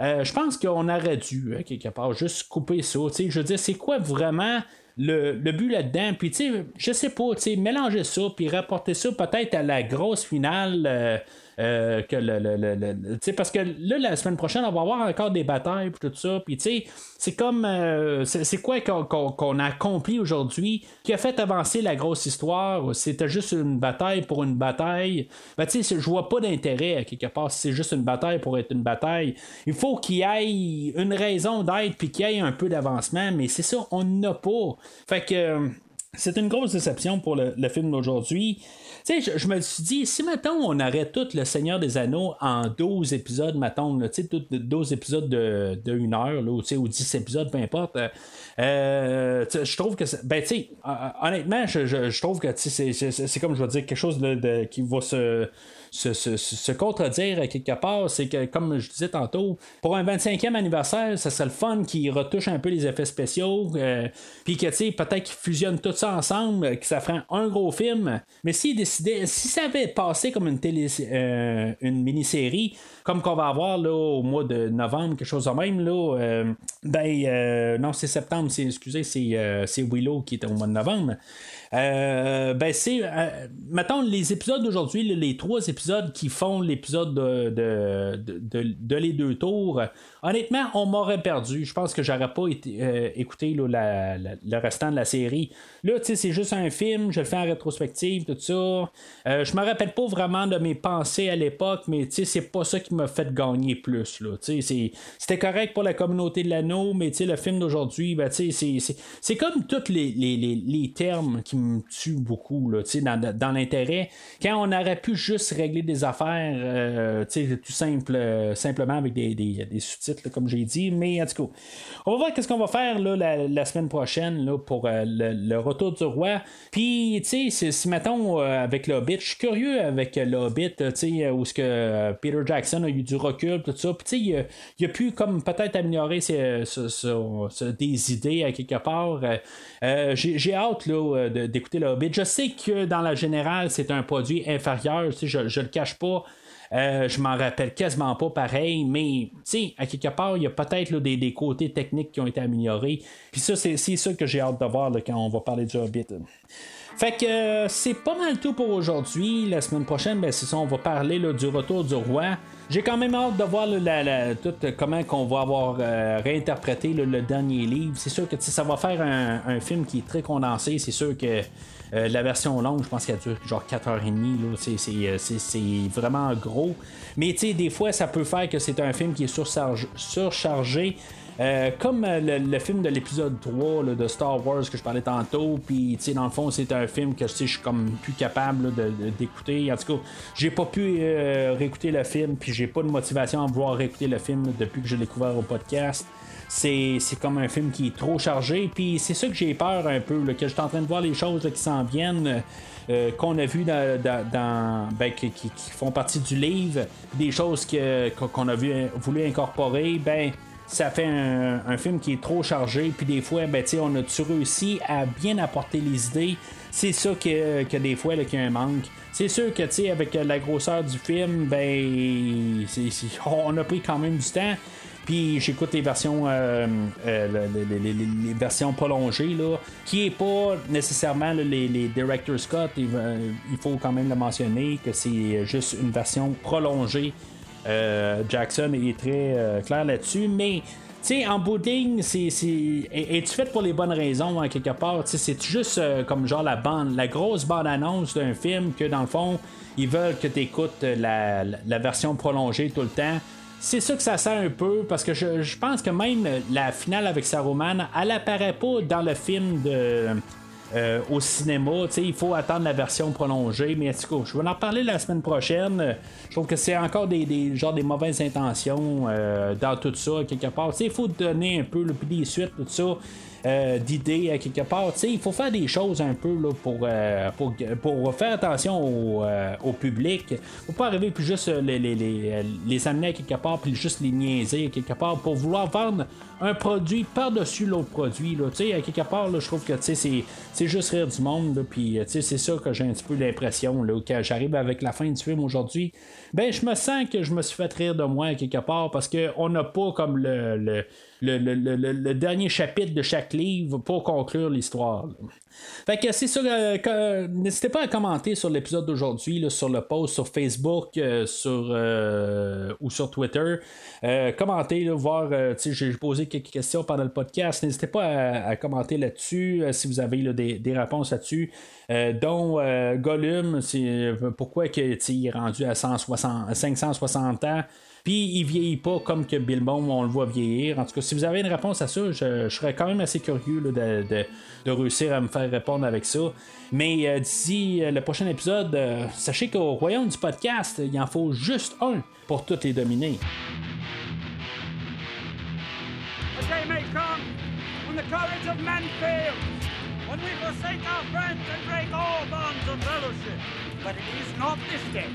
Je pense qu'on aurait dû, hein, quelque part, juste couper ça. Je veux dire, c'est quoi vraiment le, le but là-dedans. Puis, tu sais, je sais pas, tu sais, mélanger ça, puis rapporter ça peut-être à la grosse finale. Euh, que le, le- le- le- parce que là, la semaine prochaine, on va avoir encore des batailles puis tout ça. Puis, c'est comme. euh, c'est quoi qu'on a accompli aujourd'hui? Qui a fait avancer la grosse histoire? C'était juste une bataille pour une bataille. Ben, tu je vois pas d'intérêt à quelque part c'est juste une bataille pour être une bataille. Il faut qu'il y ait une raison d'être puis qu'il y ait un peu d'avancement, mais c'est ça, on n'a pas. Fait que. euh, c'est une grosse déception pour le, le film d'aujourd'hui. Sais, je, me suis dit, si maintenant on arrête tout Le Seigneur des Anneaux en 12 épisodes, mettons, tu sais, tout- 12 épisodes de, de 1 heure, là, ou, tu sais, ou 10 épisodes, peu importe, euh, euh, je trouve que, ben, tu honnêtement, je, trouve que, c'est- comme je veux dire, quelque chose de, de- qui va se se, contredire quelque part, c'est que, comme je disais tantôt, pour un 25e anniversaire, ça serait le fun qui retouche un peu les effets spéciaux, euh, puis que, tu sais, peut-être qu'ils fusionnent tout ça ensemble, que ça ferait un gros film. Mais s'ils décidaient, si ça avait passé comme une télé, euh, une mini-série, comme qu'on va avoir là, au mois de novembre, quelque chose de même, là, euh, ben, non, c'est septembre, c'est, excusez, c'est, c'est Willow qui est au mois de novembre. Euh, ben c'est euh, les épisodes d'aujourd'hui les, trois épisodes qui font l'épisode de, de, de, les deux tours honnêtement on m'aurait perdu. Je pense que j'aurais pas euh, écouté le restant de la série. Là tu sais c'est juste un film je le fais en rétrospective tout ça. Euh, je me rappelle pas vraiment de mes pensées à l'époque mais tu sais c'est pas ça qui m'a fait gagner plus là. C'était correct pour la communauté de l'anneau mais tu sais le film d'aujourd'hui ben tu sais c'est comme tous les, les, les, les termes qui me tuent beaucoup là, tu sais, dans, dans l'intérêt. Quand on aurait pu juste régler des affaires, euh, tu sais, tout simple, euh, simplement avec des, des, des sous-titres, comme j'ai dit. Mais en tout cas, on va voir qu'est-ce qu'on va faire la, semaine prochaine pour euh, le, retour du roi. Puis, tu sais, si, mettons, euh, avec le Hobbit, je suis curieux avec le Hobbit, tu sais, où ce que euh, Peter Jackson a eu du recul, tout ça. Puis, tu sais, il, a- a pu comme peut-être améliorer des idées à quelque part. Euh, euh, j'ai hâte euh, d'écouter le Hobbit. Je sais que dans la générale, c'est un produit inférieur, je, je le cache pas. Euh, je m'en rappelle quasiment pas pareil, mais tu à quelque part, il y a peut-être des, côtés techniques qui ont été améliorés. Puis ça, c'est ça que j'ai hâte de voir quand on va parler du Hobbit. Fait que euh, c'est pas mal tout pour aujourd'hui. La semaine prochaine, ben, c'est ça, on va parler du retour du roi. J'ai quand même hâte de voir tout, euh, comment qu'on va avoir réinterprété le dernier livre. C'est sûr que ça va faire un film qui est très condensé. C'est sûr que euh, la version longue, je pense qu'elle dure genre 4h30. Là. C'est, c'est, euh, c'est- vraiment gros. Mais tu sais, des fois, ça peut faire que c'est un film qui est surchargé. Euh, comme euh, le, film de l'épisode 3 là, de Star Wars que je parlais tantôt, puis dans le fond, c'est un film que je suis comme plus capable d'écouter. En tout cas, j'ai pas pu euh, réécouter le film, puis j'ai pas de motivation à vouloir réécouter le film depuis que j'ai découvert au podcast. C'est, comme un film qui est trop chargé, puis c'est ça que j'ai peur un peu, que je suis en train de voir les choses qui s'en viennent. qu'on a vu dans, dans- ben, qui, font partie du livre, des choses qu'on a voulu incorporer, ben ça fait un, film qui est trop chargé, puis des fois, ben, on a-tu réussi à bien apporter les idées? C'est ça que, que des fois, qu'il y a un manque. C'est sûr que, tu sais, avec la grosseur du film, ben, on a pris quand même du temps. Puis j'écoute les versions euh, euh, le- le- les, versions prolongées là, qui est pas nécessairement les, director Scott. Il faut quand même le mentionner que c'est juste une version prolongée. Euh, Jackson est très euh, clair là-dessus, mais tu sais, en bout c'est, c'est... es- es-tu fait pour les bonnes raisons, hein, quelque part? C'est juste euh, comme genre la bande, la grosse bande-annonce d'un film que, dans le fond, ils veulent que tu écoutes la version prolongée tout le temps. C'est ça que ça sert un peu, parce que je, je pense que même la finale avec Saruman, elle apparaît pas dans le film de... euh, au cinéma, tu sais, il faut attendre la version prolongée, mais je vais en reparler la semaine prochaine. Euh, Je trouve que c'est encore des, des genre des mauvaises intentions euh, dans tout ça, quelque part. Il faut donner un peu, puis des suites, tout ça. d'idées à quelque part. Il faut faire des choses un peu là, pour, euh, pour, pour faire attention au, euh, au public. faut pas arriver puis juste les, les amener à quelque part puis juste les niaiser à quelque part pour vouloir vendre un produit par-dessus l'autre produit. Là. À quelque part, je trouve que c'est, c'est juste rire du monde, puis euh, c'est ça que j'ai un petit peu l'impression, là, quand j'arrive avec la fin du film aujourd'hui, ben je me sens que je me suis fait rire de moi quelque part, parce qu'on n'a pas comme le, le- le- le dernier chapitre de chaque livre pour conclure l'histoire. Fait que c'est ça. euh, N'hésitez pas à commenter sur l'épisode d'aujourd'hui, sur le post sur Facebook, euh, sur euh, ou sur Twitter. Commentez, voir. j'ai posé quelques questions pendant le podcast. N'hésitez pas à, commenter là-dessus si vous avez des, des réponses là-dessus. Dont Gollum, pourquoi que, il est rendu à 160, 560 ans? Puis il vieillit pas comme que Bilbon, on le voit vieillir. En tout cas, si vous avez une réponse à ça, je, serais quand même assez curieux de, réussir à me faire répondre avec ça. Mais euh, d'ici euh, le prochain épisode, euh, sachez qu'au royaume du podcast, il en faut juste un pour toutes les dominer. When we forsake our friends and break all bonds of fellowship. But it is not this day.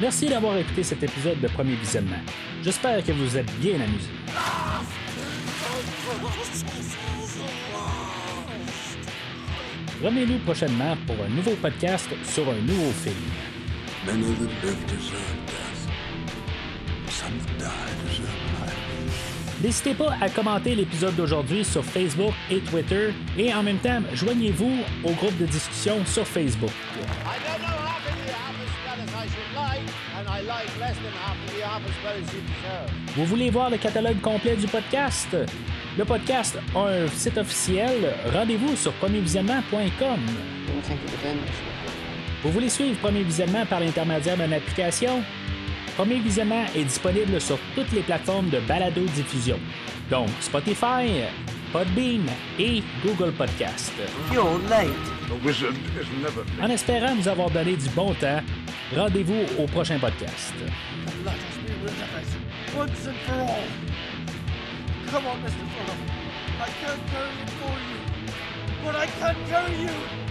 Merci d'avoir écouté cet épisode de premier visionnement. J'espère que vous êtes bien amusés. Revenez-nous prochainement pour un nouveau podcast sur un nouveau film. Many that live deserve death. Some that die deserve life. N'hésitez pas à commenter l'épisode d'aujourd'hui sur Facebook et Twitter et en même temps, joignez-vous au groupe de discussion sur Facebook. Vous voulez voir le catalogue complet du podcast? Le podcast a un site officiel. Rendez-vous sur premiervisionnement.com. Vous voulez suivre Premier Visionnement par l'intermédiaire d'une application? Premier Visionnement est disponible sur toutes les plateformes de balado-diffusion, donc Spotify, Podbean et Google Podcast. You're late. A wizard is never late. En espérant vous avoir donné du bon temps, rendez-vous au prochain podcast. Once and for all. Come on, Mr. Fuller. I can't carry it for you, but I can carry you.